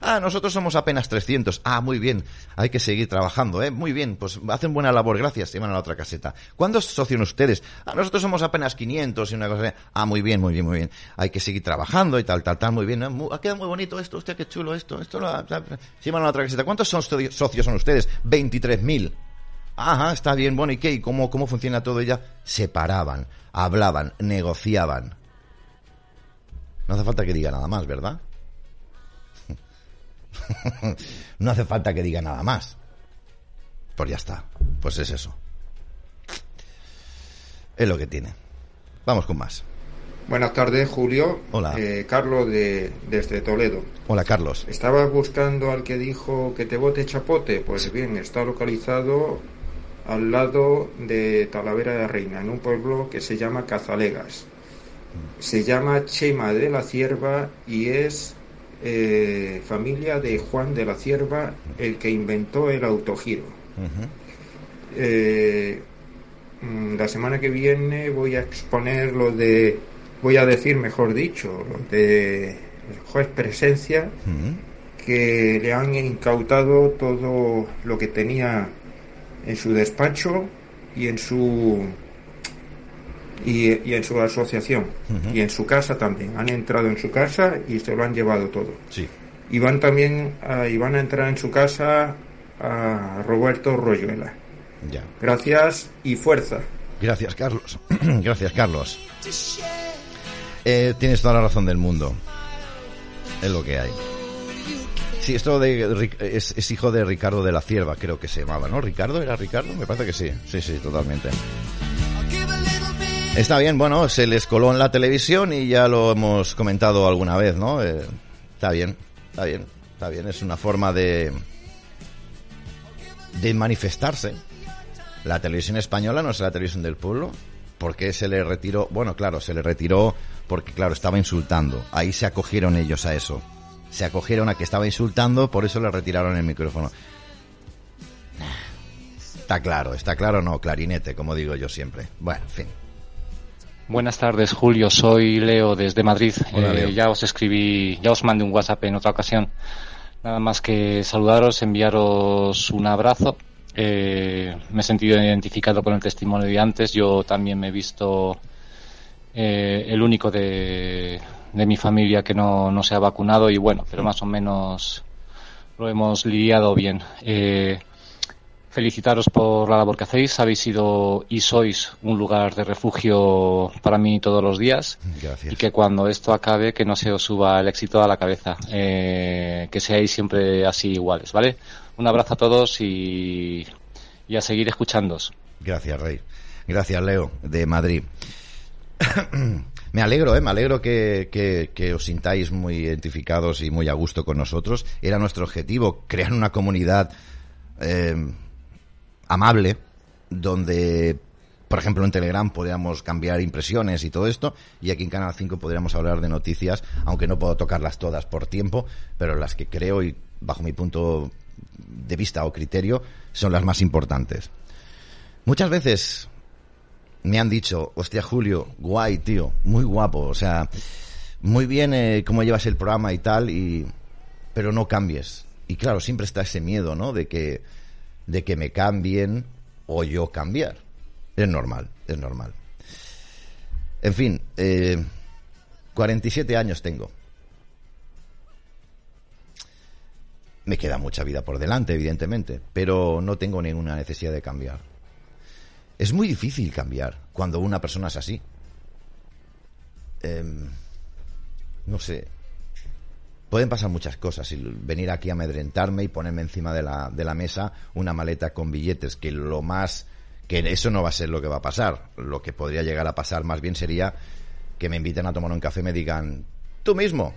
Ah, nosotros somos apenas 300. Ah, muy bien. Hay que seguir trabajando, ¿eh? Muy bien. Pues hacen buena labor. Gracias. Se van a la otra caseta. ¿Cuántos socios ustedes? Ah, nosotros somos apenas 500 y una cosa. Ah, muy bien, muy bien, muy bien. Hay que seguir trabajando y tal, tal, tal. Muy bien. ¿eh? ha quedado muy bonito esto. Usted, qué chulo esto. Esto lo... Van a la otra caseta. ¿Cuántos son socios son ustedes? 23.000. Ajá, está bien, bueno, ¿y qué? ¿Y cómo, cómo funciona todo? Ya se paraban, hablaban, negociaban. No hace falta que diga nada más, ¿verdad? no hace falta que diga nada más. Pues ya está. Pues es eso. Es lo que tiene. Vamos con más. Buenas tardes, Julio. Hola. Eh, Carlos de, desde Toledo. Hola, Carlos. ¿Estabas buscando al que dijo que te bote chapote? Pues bien, está localizado al lado de Talavera de Reina, en un pueblo que se llama Cazalegas. Se llama Chema de la Cierva y es eh, familia de Juan de la Cierva, el que inventó el autogiro. Eh, mm, la semana que viene voy a exponer lo de, voy a decir mejor dicho, lo de el juez presencia, que le han incautado todo lo que tenía en su despacho y en su y, en su asociación y en su casa también. Han entrado en su casa y se lo han llevado todo. Sí. Y van también a, y van a entrar en su casa a Roberto Royuela. Ya. Gracias y fuerza. Gracias, Carlos. Gracias, Carlos. Eh, tienes toda la razón del mundo. Es lo que hay. Sí, esto de, es, hijo de Ricardo de la Cierva, creo que se llamaba, ¿no? ¿Ricardo? ¿Era Ricardo? Me parece que sí. Sí, sí, totalmente. Está bien, bueno, se les coló en la televisión y ya lo hemos comentado alguna vez, ¿no? Eh, está bien, está bien, está bien. Es una forma de, de manifestarse. La televisión española no es la televisión del pueblo. ¿Por qué se le retiró? Bueno, claro, se le retiró porque, claro, estaba insultando. Ahí se acogieron ellos a eso se acogieron a que estaba insultando, por eso le retiraron el micrófono. Está claro, está claro, no, clarinete, como digo yo siempre. Bueno, en fin. Buenas tardes, Julio. Soy Leo desde Madrid. Eh, ya os escribí, ya os mandé un WhatsApp en otra ocasión. Nada más que saludaros, enviaros un abrazo eh, me he sentido identificado con el testimonio de antes. Yo también me he visto eh, el único de, de, mi familia que no, no, se ha vacunado y bueno, pero más o menos lo hemos lidiado bien. Eh, felicitaros por la labor que hacéis. Habéis sido y sois un lugar de refugio para mí todos los días. Gracias. Y que cuando esto acabe, que no se os suba el éxito a la cabeza. Eh, que seáis siempre así iguales, ¿vale? Un abrazo a todos y, y a seguir escuchándos. Gracias, Rey. Gracias, Leo, de Madrid. me alegro, ¿eh? me alegro que, que, que, os sintáis muy identificados y muy a gusto con nosotros. Era nuestro objetivo, crear una comunidad eh, amable, donde, por ejemplo, en Telegram podríamos cambiar impresiones y todo esto, y aquí en Canal 5 podríamos hablar de noticias, aunque no puedo tocarlas todas por tiempo, pero las que creo y bajo mi punto de vista o criterio son las más importantes. Muchas veces me han dicho, hostia Julio, guay tío, muy guapo, o sea, muy bien eh, cómo llevas el programa y tal, y pero no cambies. Y claro, siempre está ese miedo, ¿no? De que de que me cambien o yo cambiar. Es normal, es normal. En fin, eh, 47 años tengo. Me queda mucha vida por delante, evidentemente, pero no tengo ninguna necesidad de cambiar. Es muy difícil cambiar cuando una persona es así. Eh, no sé. Pueden pasar muchas cosas. Y venir aquí a amedrentarme y ponerme encima de la, de la mesa una maleta con billetes, que lo más. que eso no va a ser lo que va a pasar. Lo que podría llegar a pasar más bien sería que me inviten a tomar un café y me digan: Tú mismo.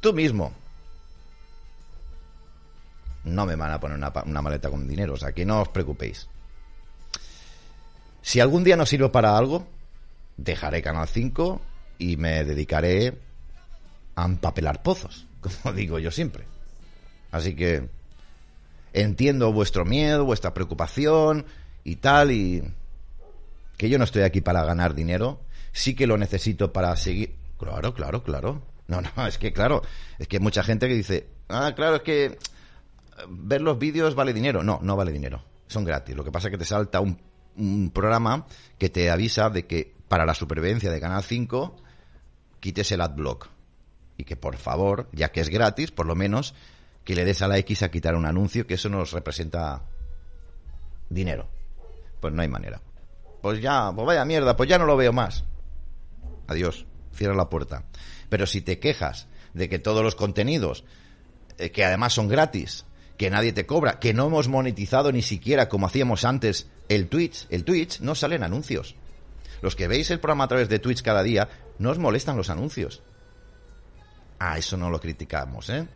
Tú mismo. No me van a poner una, una maleta con dinero, o sea que no os preocupéis. Si algún día no sirvo para algo, dejaré Canal 5 y me dedicaré a empapelar pozos, como digo yo siempre. Así que entiendo vuestro miedo, vuestra preocupación y tal, y que yo no estoy aquí para ganar dinero, sí que lo necesito para seguir. Claro, claro, claro. No, no, es que claro, es que hay mucha gente que dice, ah, claro, es que ver los vídeos vale dinero. No, no vale dinero, son gratis. Lo que pasa es que te salta un un programa que te avisa de que para la supervivencia de Canal 5 quites el adblock. Y que por favor, ya que es gratis, por lo menos que le des a la X a quitar un anuncio, que eso nos representa dinero. Pues no hay manera. Pues ya, pues vaya mierda, pues ya no lo veo más. Adiós, cierra la puerta. Pero si te quejas de que todos los contenidos, eh, que además son gratis, que nadie te cobra, que no hemos monetizado ni siquiera como hacíamos antes el Twitch. El Twitch no salen anuncios. Los que veis el programa a través de Twitch cada día, no os molestan los anuncios. Ah, eso no lo criticamos, ¿eh?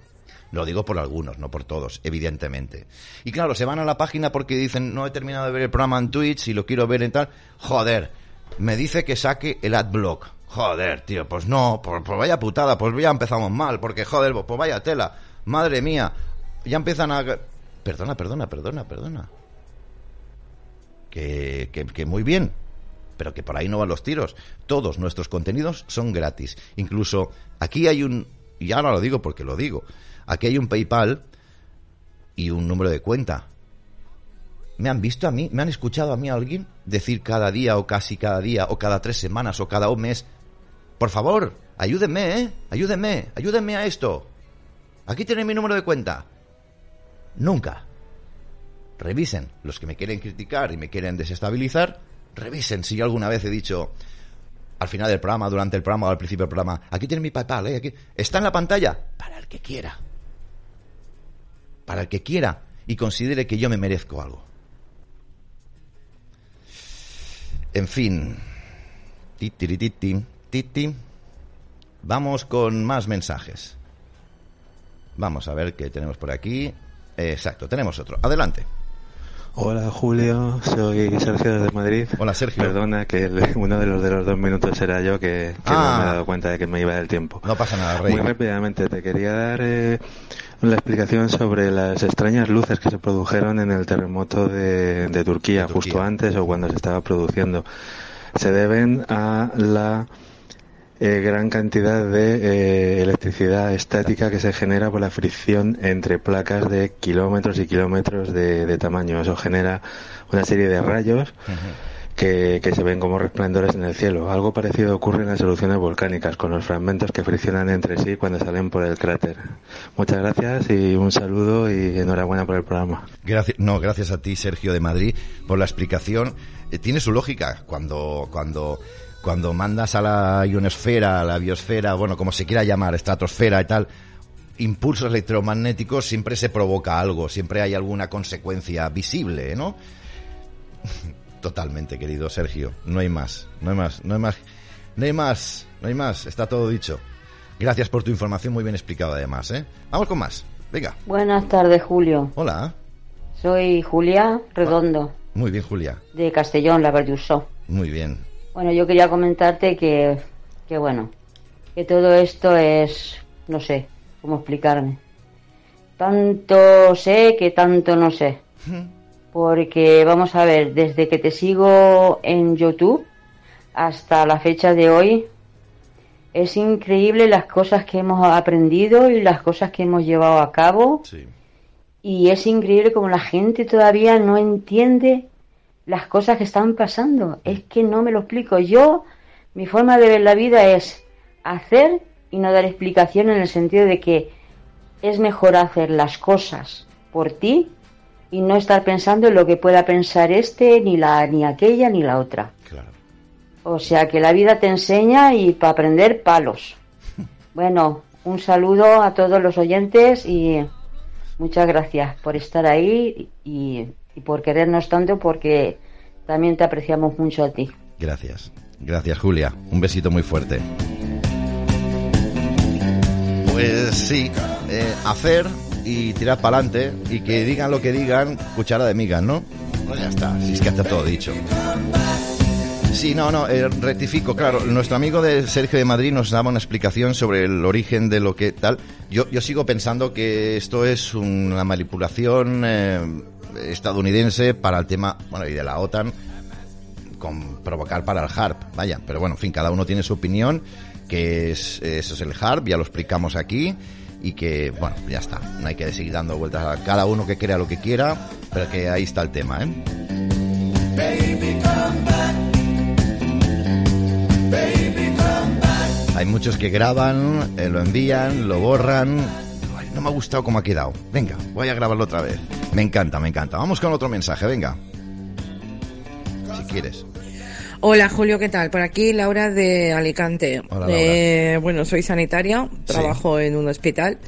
Lo digo por algunos, no por todos, evidentemente. Y claro, se van a la página porque dicen, no he terminado de ver el programa en Twitch y lo quiero ver en tal. Joder, me dice que saque el adblock. Joder, tío, pues no, pues, pues vaya putada, pues ya empezamos mal, porque joder, pues vaya tela. Madre mía, ya empiezan a... Perdona, perdona, perdona, perdona. Que, que, muy bien, pero que por ahí no van los tiros. Todos nuestros contenidos son gratis. Incluso aquí hay un, y ahora lo digo porque lo digo, aquí hay un PayPal y un número de cuenta. ¿Me han visto a mí? ¿Me han escuchado a mí alguien decir cada día o casi cada día o cada tres semanas o cada un mes? Por favor, ayúdenme, ¿eh? Ayúdenme, ayúdenme a esto. Aquí tienen mi número de cuenta. Nunca. Revisen los que me quieren criticar y me quieren desestabilizar. Revisen si yo alguna vez he dicho al final del programa, durante el programa o al principio del programa, aquí tiene mi PayPal, ¿eh? aquí está en la pantalla para el que quiera. Para el que quiera y considere que yo me merezco algo. En fin. Titi, Vamos con más mensajes. Vamos a ver qué tenemos por aquí. Exacto, tenemos otro. Adelante. Hola Julio, soy Sergio desde Madrid. Hola Sergio. Perdona que uno de los de los dos minutos era yo que, no me he ah. dado cuenta de que me iba del tiempo. No pasa nada, Rey. Muy rápidamente te quería dar eh, la explicación sobre las extrañas luces que se produjeron en el terremoto de, de Turquía, justo antes o cuando se estaba produciendo. Se deben a la eh, gran cantidad de eh, electricidad estática que se genera por la fricción entre placas de kilómetros y kilómetros de, tamaño. Eso genera una serie de rayos que, se ven como resplandores en el cielo. Algo parecido ocurre en las erupciones volcánicas, con los fragmentos que friccionan entre sí cuando salen por el cráter. Muchas gracias y un saludo y enhorabuena por el programa. Gracias, no, gracias a ti, Sergio de Madrid, por la explicación. Eh, tiene su lógica cuando, cuando cuando mandas a la ionosfera, a la biosfera, bueno, como se quiera llamar, estratosfera y tal, impulsos electromagnéticos, siempre se provoca algo, siempre hay alguna consecuencia visible, ¿no? Totalmente, querido Sergio. No hay más, no hay más, no hay más, no hay más, no hay más, está todo dicho. Gracias por tu información, muy bien explicada además, ¿eh? Vamos con más, venga. Buenas tardes, Julio. Hola. Soy Julia Redondo. Muy bien, Julia. De Castellón, la Verdusó. Muy bien. Bueno, yo quería comentarte que, que bueno, que todo esto es, no sé, cómo explicarme. Tanto sé que tanto no sé. Porque vamos a ver, desde que te sigo en YouTube hasta la fecha de hoy, es increíble las cosas que hemos aprendido y las cosas que hemos llevado a cabo. Y es increíble como la gente todavía no entiende las cosas que están pasando. Es que no me lo explico. Yo, mi forma de ver la vida es hacer y no dar explicación en el sentido de que es mejor hacer las cosas por ti y no estar pensando en lo que pueda pensar este, ni la, ni aquella, ni la otra. O sea que la vida te enseña y para aprender palos. Bueno, un saludo a todos los oyentes y muchas gracias por estar ahí y y por querernos tanto porque también te apreciamos mucho a ti. Gracias. Gracias, Julia. Un besito muy fuerte. Pues sí, eh, hacer y tirar para adelante y que digan lo que digan, cuchara de migas, ¿no? Pues ya está, si es que está todo dicho. Sí, no, no, eh, rectifico, claro, nuestro amigo de Sergio de Madrid nos daba una explicación sobre el origen de lo que tal. Yo, yo sigo pensando que esto es una manipulación eh, estadounidense para el tema, bueno, y de la OTAN con provocar para el HARP, vaya, pero bueno, en fin, cada uno tiene su opinión, que es, eso es el HARP, ya lo explicamos aquí, y que, bueno, ya está, no hay que seguir dando vueltas a cada uno que crea lo que quiera, pero que ahí está el tema, ¿eh? Hay muchos que graban, eh, lo envían, lo borran, no me ha gustado cómo ha quedado. Venga, voy a grabarlo otra vez. Me encanta, me encanta. Vamos con otro mensaje, venga. Si quieres. Hola Julio, ¿qué tal? Por aquí Laura de Alicante. Hola, eh, bueno, soy sanitaria, trabajo en un hospital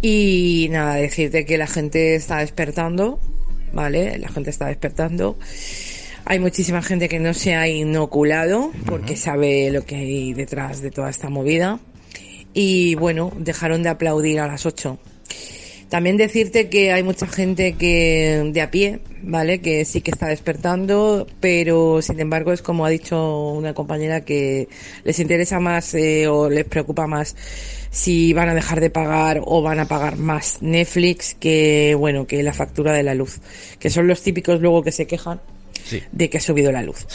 y nada, decirte que la gente está despertando, ¿vale? La gente está despertando. Hay muchísima gente que no se ha inoculado porque sabe lo que hay detrás de toda esta movida y bueno, dejaron de aplaudir a las 8. También decirte que hay mucha gente que de a pie, ¿vale? Que sí que está despertando, pero sin embargo es como ha dicho una compañera que les interesa más eh, o les preocupa más si van a dejar de pagar o van a pagar más Netflix que bueno que la factura de la luz, que son los típicos luego que se quejan de que ha subido la luz.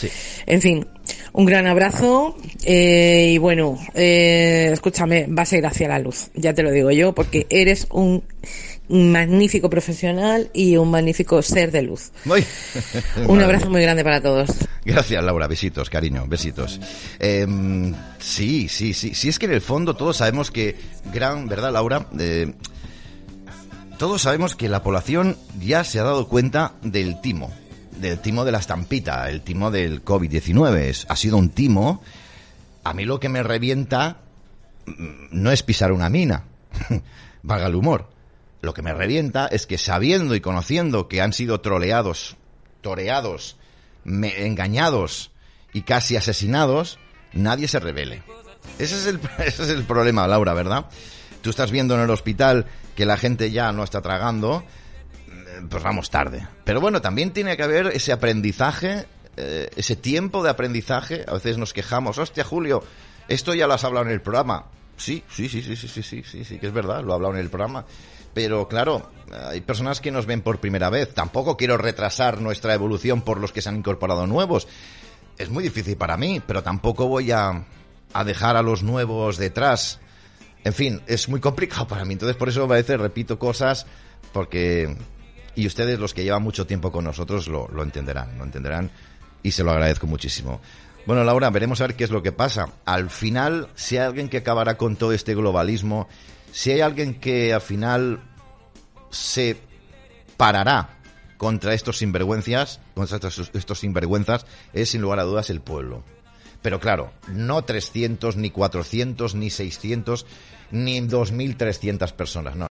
En fin, un gran abrazo eh, y bueno, eh, escúchame, vas a ir hacia la luz, ya te lo digo yo, porque eres un magnífico profesional y un magnífico ser de luz. un abrazo muy grande para todos. Gracias, Laura. Besitos, cariño, besitos. Em, sí, sí, sí. Si es que en el fondo todos sabemos que, gran, ¿verdad, Laura? Eh, todos sabemos que la población ya se ha dado cuenta del timo del timo de la estampita, el timo del COVID-19. Ha sido un timo. A mí lo que me revienta mm, no es pisar una mina, valga el humor. Lo que me revienta es que sabiendo y conociendo que han sido troleados, toreados, engañados y casi asesinados, nadie se revele. Ese es, el, ese es el problema, Laura, ¿verdad? Tú estás viendo en el hospital que la gente ya no está tragando, pues vamos tarde. Pero bueno, también tiene que haber ese aprendizaje, eh, ese tiempo de aprendizaje. A veces nos quejamos, hostia, Julio, esto ya lo has hablado en el programa. Sí, sí, sí, sí, sí, sí, sí, sí, sí, que es verdad, lo he hablado en el programa. Pero claro, hay personas que nos ven por primera vez. Tampoco quiero retrasar nuestra evolución por los que se han incorporado nuevos. Es muy difícil para mí, pero tampoco voy a a dejar a los nuevos detrás. En fin, es muy complicado para mí. Entonces, por eso a veces repito cosas porque... Y ustedes, los que llevan mucho tiempo con nosotros, lo, lo entenderán, lo entenderán y se lo agradezco muchísimo. Bueno, Laura, veremos a ver qué es lo que pasa. Al final, si hay alguien que acabará con todo este globalismo, si hay alguien que al final se parará contra estos sinvergüenzas, contra estos, estos sinvergüenzas, es sin lugar a dudas el pueblo. Pero claro, no 300, ni 400, ni 600, ni 2.300 personas, no.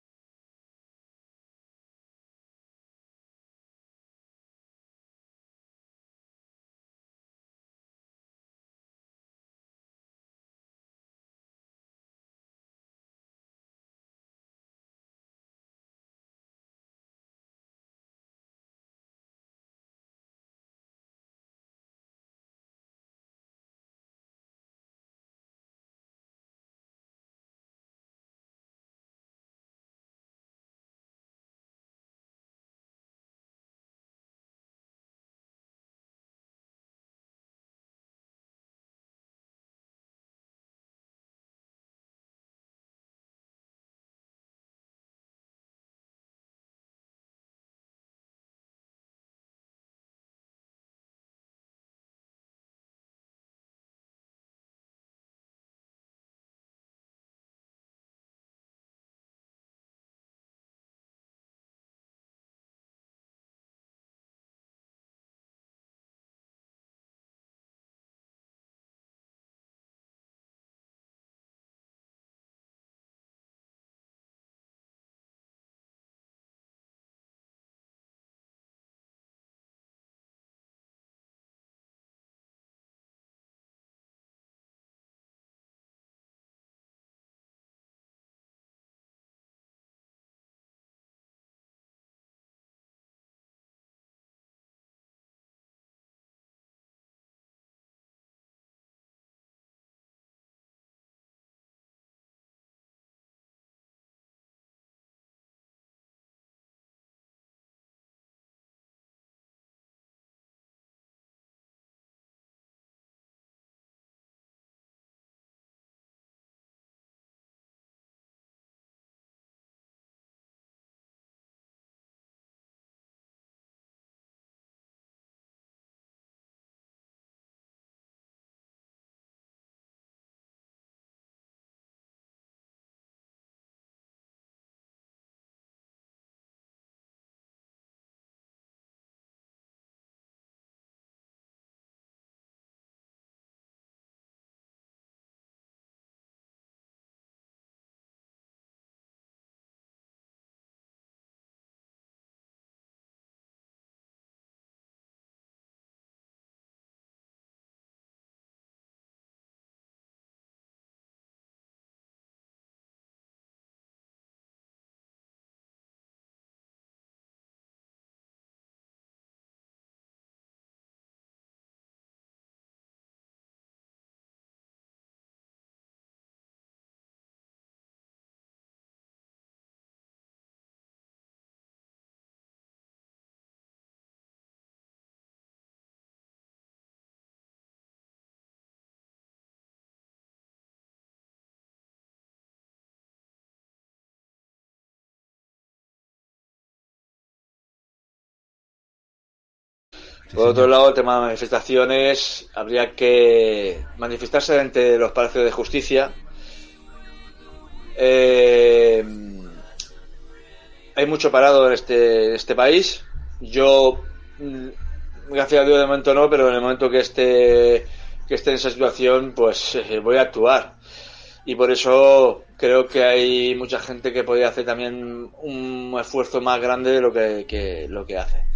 Por otro lado, el tema de manifestaciones, habría que manifestarse ante los palacios de justicia. Eh, hay mucho parado en este, este país. Yo, mm, gracias a Dios, de momento no, pero en el momento que esté, que esté en esa situación, pues eh, voy a actuar. Y por eso creo que hay mucha gente que podría hacer también un esfuerzo más grande de lo que, que lo que hace.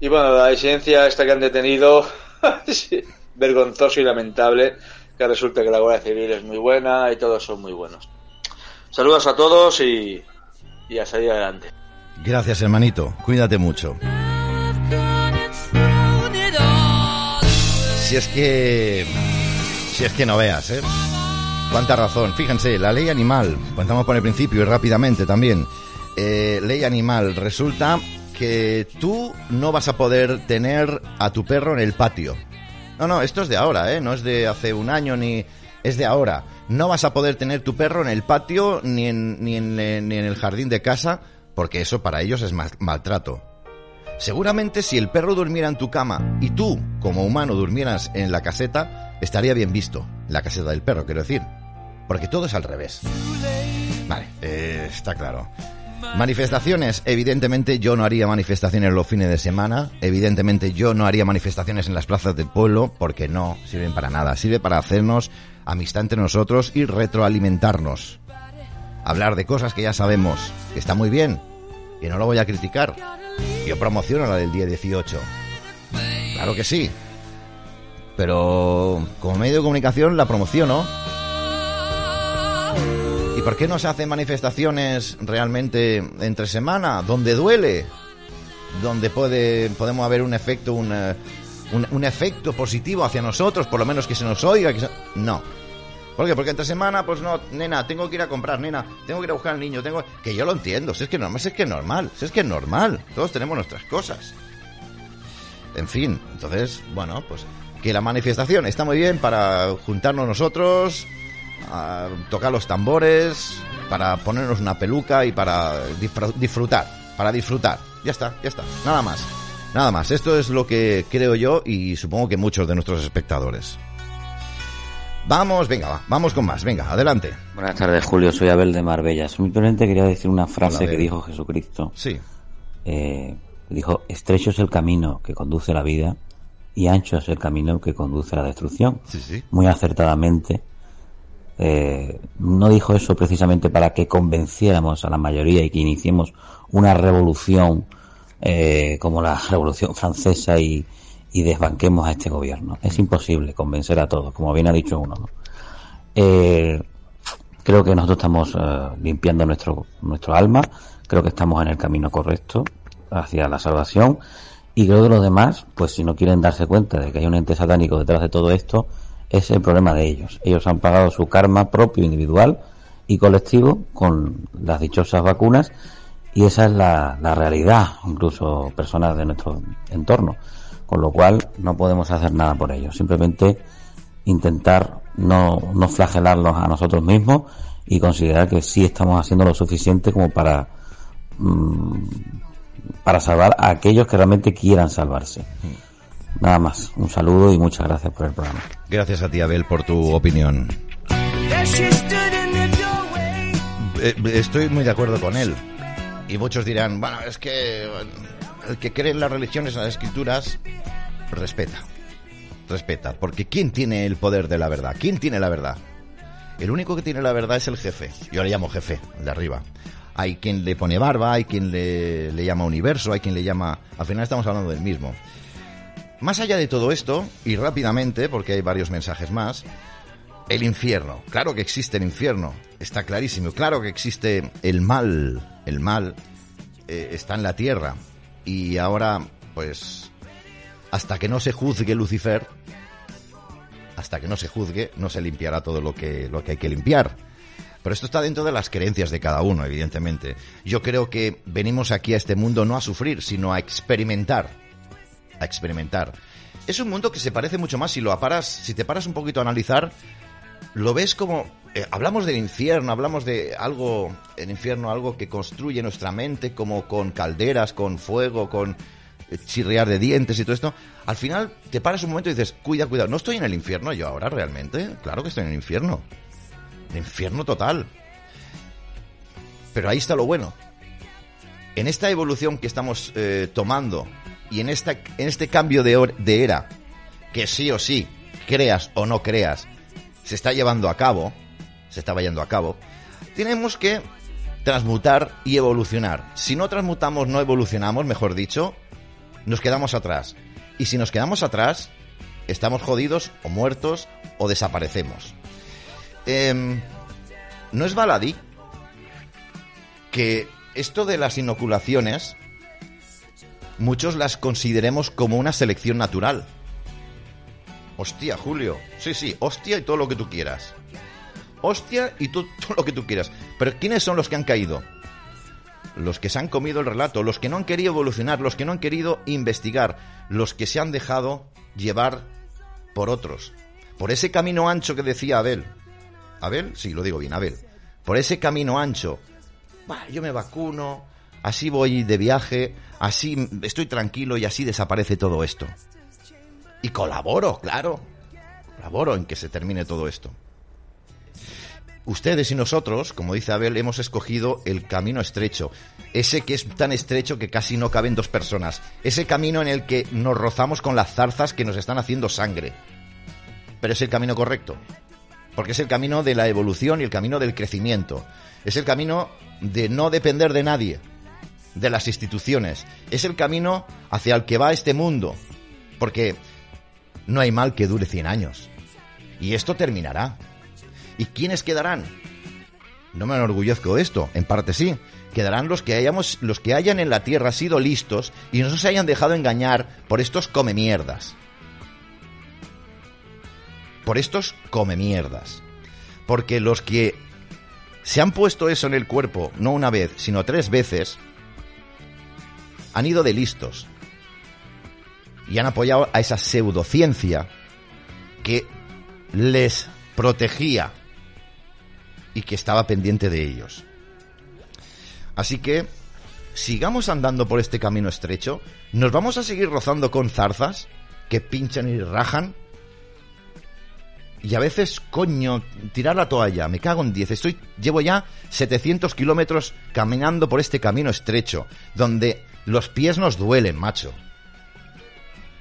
Y bueno, la disidencia esta que han detenido, vergonzoso y lamentable, que resulta que la Guardia Civil es muy buena y todos son muy buenos. Saludos a todos y, y a salir adelante. Gracias, hermanito. Cuídate mucho. Si es que... Si es que no veas, ¿eh? Cuánta razón. Fíjense, la ley animal. Contamos por el principio y rápidamente también. Eh, ley animal. Resulta que tú no vas a poder tener a tu perro en el patio. No, no, esto es de ahora, ¿eh? No es de hace un año ni, es de ahora. No vas a poder tener tu perro en el patio ni en, ni en, ni en el jardín de casa porque eso para ellos es maltrato. Seguramente si el perro durmiera en tu cama y tú, como humano, durmieras en la caseta, estaría bien visto. La caseta del perro, quiero decir. Porque todo es al revés. Vale, eh, está claro. Manifestaciones, evidentemente yo no haría manifestaciones los fines de semana, evidentemente yo no haría manifestaciones en las plazas del pueblo porque no sirven para nada, sirve para hacernos amistad entre nosotros y retroalimentarnos. Hablar de cosas que ya sabemos, que está muy bien, y no lo voy a criticar. Yo promociono la del día 18. Claro que sí. Pero como medio de comunicación la promociono ¿Y por qué no se hacen manifestaciones realmente entre semana, donde duele? Donde puede, podemos haber un efecto, un, un, efecto positivo hacia nosotros, por lo menos que se nos oiga. Que No. ¿Por qué? Porque entre semana, pues no, nena, tengo que ir a comprar, nena, tengo que ir a buscar al niño, tengo... Que yo lo entiendo, si es que normal, si es que es normal, si es que es normal, todos tenemos nuestras cosas. En fin, entonces, bueno, pues que la manifestación está muy bien para juntarnos nosotros, a tocar los tambores, para ponernos una peluca y para disfrutar, para disfrutar. Ya está, ya está, nada más. Nada más, esto es lo que creo yo y supongo que muchos de nuestros espectadores. Vamos, venga, vamos con más, venga, adelante. Buenas tardes, Julio, soy Abel de Marbella. Simplemente quería decir una frase que dijo Jesucristo. Sí. Eh, dijo, estrecho es el camino que conduce a la vida y ancho es el camino que conduce a la destrucción. Sí, sí. Muy acertadamente eh, no dijo eso precisamente para que convenciéramos a la mayoría y que iniciemos una revolución eh, como la revolución francesa y, desbanquemos a este gobierno. Es imposible convencer a todos, como bien ha dicho uno. Eh, creo que nosotros estamos limpiando nuestro, nuestro alma, creo que estamos en el camino correcto hacia la salvación y creo que los demás, pues si no quieren darse cuenta de que hay un ente satánico detrás de todo esto, es el problema de ellos. Ellos han pagado su karma propio, individual y colectivo con las dichosas vacunas y esa es la, realidad, incluso personas de nuestro entorno. Con lo cual no podemos hacer nada por ellos. Simplemente intentar no, no flagelarlos a nosotros mismos y considerar que sí estamos haciendo lo suficiente como para mm, para salvar a aquellos que realmente quieran salvarse. Nada más, un saludo y muchas gracias por el programa. Gracias a ti, Abel, por tu opinión. Eh, estoy muy de acuerdo con él. Y muchos dirán, bueno, es que el que cree en las religiones, en las escrituras, respeta. Respeta. Porque ¿quién tiene el poder de la verdad? ¿Quién tiene la verdad? El único que tiene la verdad es el jefe. Yo le llamo jefe, el de arriba. Hay quien le pone barba, hay quien le, le llama universo, hay quien le llama... Al final estamos hablando del mismo. Más allá de todo esto, y rápidamente, porque hay varios mensajes más, el infierno. Claro que existe el infierno, está clarísimo. Claro que existe el mal. El mal eh, está en la tierra. Y ahora, pues, hasta que no se juzgue Lucifer, hasta que no se juzgue, no se limpiará todo lo que, lo que hay que limpiar. Pero esto está dentro de las creencias de cada uno, evidentemente. Yo creo que venimos aquí a este mundo no a sufrir, sino a experimentar a experimentar. Es un mundo que se parece mucho más, si lo aparas, si te paras un poquito a analizar, lo ves como eh, hablamos del infierno, hablamos de algo, el infierno, algo que construye nuestra mente, como con calderas, con fuego, con eh, chirriar de dientes y todo esto. Al final te paras un momento y dices, cuida, cuidado, no estoy en el infierno yo ahora realmente. Claro que estoy en el infierno. El infierno total. Pero ahí está lo bueno. En esta evolución que estamos eh, tomando y en, esta, en este cambio de, de era, que sí o sí, creas o no creas, se está llevando a cabo, se está llevando a cabo, tenemos que transmutar y evolucionar. Si no transmutamos, no evolucionamos, mejor dicho, nos quedamos atrás. Y si nos quedamos atrás, estamos jodidos o muertos o desaparecemos. Em, no es baladí que esto de las inoculaciones muchos las consideremos como una selección natural. Hostia, Julio. Sí, sí, hostia y todo lo que tú quieras. Hostia y todo lo que tú quieras. Pero ¿quiénes son los que han caído? Los que se han comido el relato, los que no han querido evolucionar, los que no han querido investigar, los que se han dejado llevar por otros. por ese camino ancho que decía Abel. Abel, sí, lo digo bien, Abel. Por ese camino ancho, bah, yo me vacuno, así voy de viaje, así estoy tranquilo y así desaparece todo esto. Y colaboro, claro. Colaboro en que se termine todo esto. Ustedes y nosotros, como dice Abel, hemos escogido el camino estrecho. Ese que es tan estrecho que casi no caben dos personas. Ese camino en el que nos rozamos con las zarzas que nos están haciendo sangre. Pero es el camino correcto. Porque es el camino de la evolución y el camino del crecimiento. Es el camino de no depender de nadie, de las instituciones. Es el camino hacia el que va este mundo. Porque no hay mal que dure 100 años. Y esto terminará. ¿Y quiénes quedarán? No me enorgullezco de esto, en parte sí. Quedarán los que hayamos, los que hayan en la tierra sido listos y no se hayan dejado engañar por estos come mierdas. Por estos come mierdas. Porque los que se han puesto eso en el cuerpo no una vez, sino tres veces, han ido de listos y han apoyado a esa pseudociencia que les protegía y que estaba pendiente de ellos. Así que sigamos andando por este camino estrecho, nos vamos a seguir rozando con zarzas que pinchan y rajan. Y a veces, coño, tirar la toalla, me cago en 10. Estoy, llevo ya 700 kilómetros caminando por este camino estrecho, donde los pies nos duelen, macho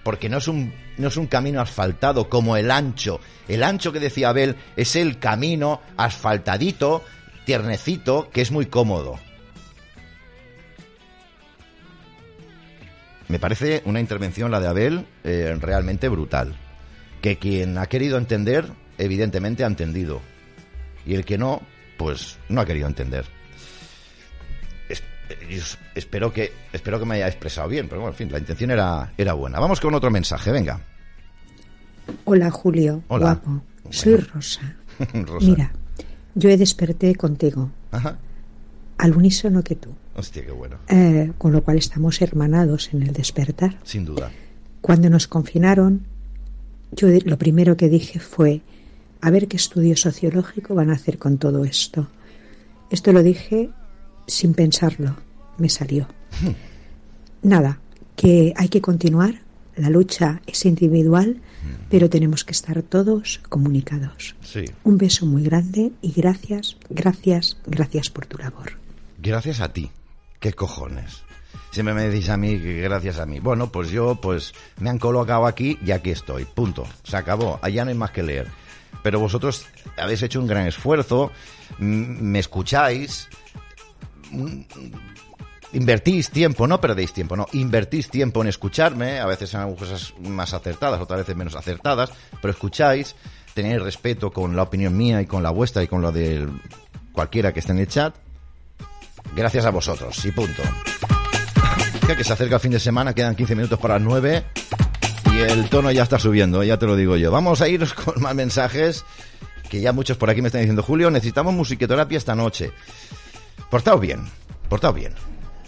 porque no es un no es un camino asfaltado como el ancho. El ancho que decía Abel es el camino asfaltadito, tiernecito, que es muy cómodo. Me parece una intervención, la de Abel, eh, realmente brutal. Que quien ha querido entender, evidentemente ha entendido. Y el que no, pues no ha querido entender espero que espero que me haya expresado bien, pero bueno, en fin, la intención era, era buena. Vamos con otro mensaje, venga. Hola, Julio. Hola. Guapo. Soy Rosa. Mira, yo he desperté contigo. Al unísono que tú. Hostia, qué bueno. Eh, con lo cual estamos hermanados en el despertar. Sin duda. Cuando nos confinaron, yo lo primero que dije fue, a ver qué estudio sociológico van a hacer con todo esto. Esto lo dije sin pensarlo, me salió. Nada, que hay que continuar, la lucha es individual, pero tenemos que estar todos comunicados. Sí. Un beso muy grande y gracias, gracias, gracias por tu labor. Gracias a ti. ¿Qué cojones? Siempre me decís a mí que gracias a mí. Bueno, pues yo pues me han colocado aquí y aquí estoy. Punto. Se acabó. Allá no hay más que leer. Pero vosotros habéis hecho un gran esfuerzo, me escucháis, invertís tiempo, no perdéis tiempo, no, invertís tiempo en escucharme, a veces son cosas más acertadas, otras veces menos acertadas, pero escucháis, tenéis respeto con la opinión mía y con la vuestra y con la de cualquiera que esté en el chat. Gracias a vosotros, y punto. Que se acerca el fin de semana, quedan 15 minutos para las 9 y el tono ya está subiendo, ya te lo digo yo. Vamos a ir con más mensajes, que ya muchos por aquí me están diciendo, Julio, necesitamos musiqueterapia esta noche. Portado bien, portado bien,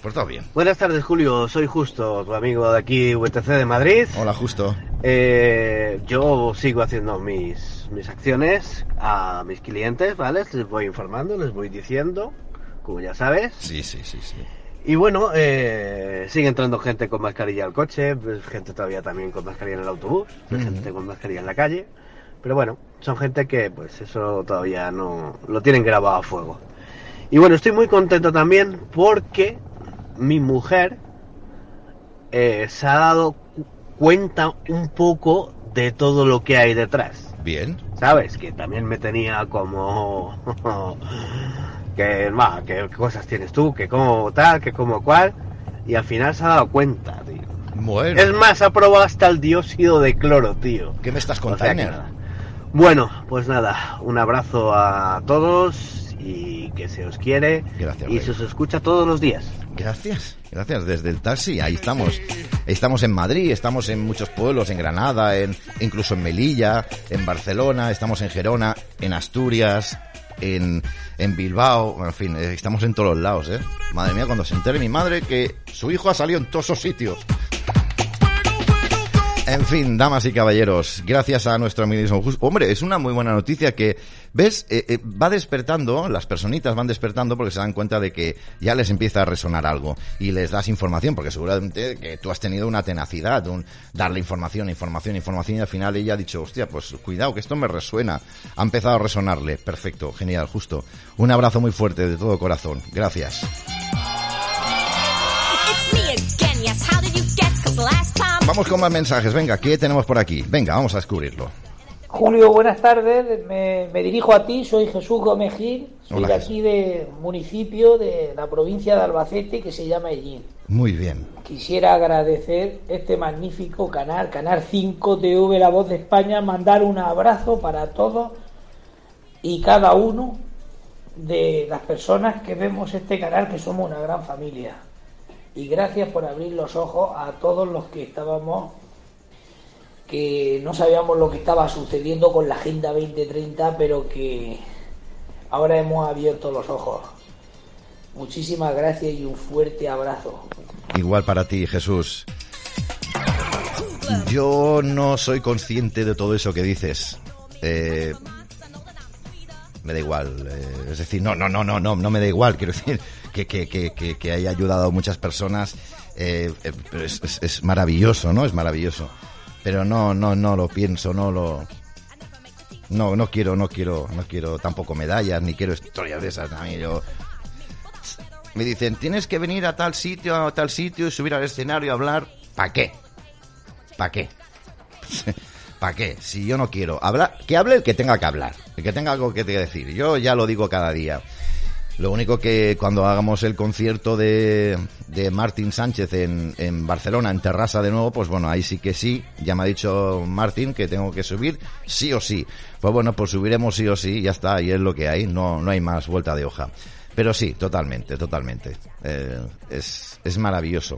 portado bien. Buenas tardes, Julio. Soy Justo, tu amigo de aquí, UTC de Madrid. Hola, Justo. Eh, yo sigo haciendo mis, mis acciones a mis clientes, ¿vale? Les voy informando, les voy diciendo, como ya sabes. Sí, sí, sí, sí. Y bueno, eh, sigue entrando gente con mascarilla al coche, pues, gente todavía también con mascarilla en el autobús, pues, gente con mascarilla en la calle. Pero bueno, son gente que pues eso todavía no lo tienen grabado a fuego. Y bueno, estoy muy contento también porque mi mujer eh, se ha dado cuenta un poco de todo lo que hay detrás. Bien. ¿Sabes? Que también me tenía como... que, va, que cosas tienes tú, que como tal, que como cual. Y al final se ha dado cuenta, tío. Bueno. Es más, ha probado hasta el dióxido de cloro, tío. ¿Qué me estás contando? bueno, pues nada, un abrazo a todos y que se os quiere Gracias, y se os escucha todos los días. Gracias, gracias. Desde el taxi, ahí estamos. Estamos en Madrid, estamos en muchos pueblos, en Granada, en, incluso en Melilla, en Barcelona, estamos en Gerona, en Asturias, en, en Bilbao, en fin, eh, estamos en todos los lados, ¿eh? Madre mía, cuando se entere mi madre que su hijo ha salido en todos esos sitios. En fin, damas y caballeros, gracias a nuestro amigo Hombre, es una muy buena noticia que, ¿ves? Eh, eh, va despertando, las personitas van despertando porque se dan cuenta de que ya les empieza a resonar algo y les das información, porque seguramente que tú has tenido una tenacidad, un darle información, información, información y al final ella ha dicho, hostia, pues cuidado que esto me resuena. Ha empezado a resonarle. Perfecto, genial, justo. Un abrazo muy fuerte de todo corazón. Gracias. Vamos con más mensajes. Venga, ¿qué tenemos por aquí? Venga, vamos a descubrirlo. Julio, buenas tardes. Me, dirijo a ti. Soy Jesús Gómez Gil. Soy de aquí de municipio de la provincia de Albacete que se llama Ellín. Muy bien. Quisiera agradecer este magnífico canal, Canal 5 TV La Voz de España, mandar un abrazo para todos y cada uno de las personas que vemos este canal, que somos una gran familia y gracias por abrir los ojos a todos los que estábamos que no sabíamos lo que estaba sucediendo con la Agenda 2030, pero que ahora hemos abierto los ojos. Muchísimas gracias y un fuerte abrazo. Igual para ti, Jesús. Yo no soy consciente de todo eso que dices. Eh, me da igual. Eh, es decir, no, no, no, no, no, no me da igual. Quiero decir, que, que, que, que haya ayudado a muchas personas, eh, eh es, es, maravilloso, ¿no? Es maravilloso. Pero no, no, no lo pienso, no lo... No, no quiero, no quiero, no quiero tampoco medallas, ni quiero historias de esas. A yo... Me dicen, tienes que venir a tal sitio, a tal sitio, y subir al escenario y hablar. ¿Para qué? ¿Para qué? ¿Para qué? Si yo no quiero hablar, que hable el que tenga que hablar, el que tenga algo que decir. Yo ya lo digo cada día. Lo único que cuando hagamos el concierto de, de Martín Sánchez en, en Barcelona, en Terrassa de nuevo, pues bueno, ahí sí que sí. Ya me ha dicho Martín que tengo que subir sí o sí. Pues bueno, pues subiremos sí o sí, ya está, y es lo que hay, no, no hay más vuelta de hoja. Pero sí, totalmente, totalmente. Eh, es, es maravilloso.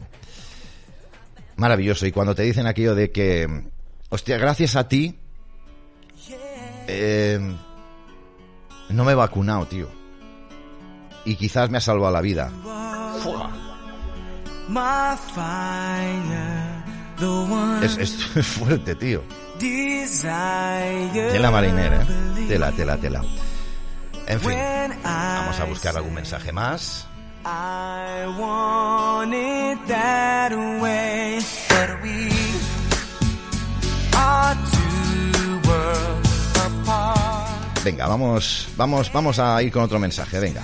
Maravilloso. Y cuando te dicen aquello de que, hostia, gracias a ti, eh, no me he vacunado, tío y quizás me ha salvado la vida. Es, es, fuerte, tío. Tela marinera, ¿eh? tela, tela, tela. En fin, vamos a buscar algún mensaje más. Venga, vamos, vamos, vamos a ir con otro mensaje, venga.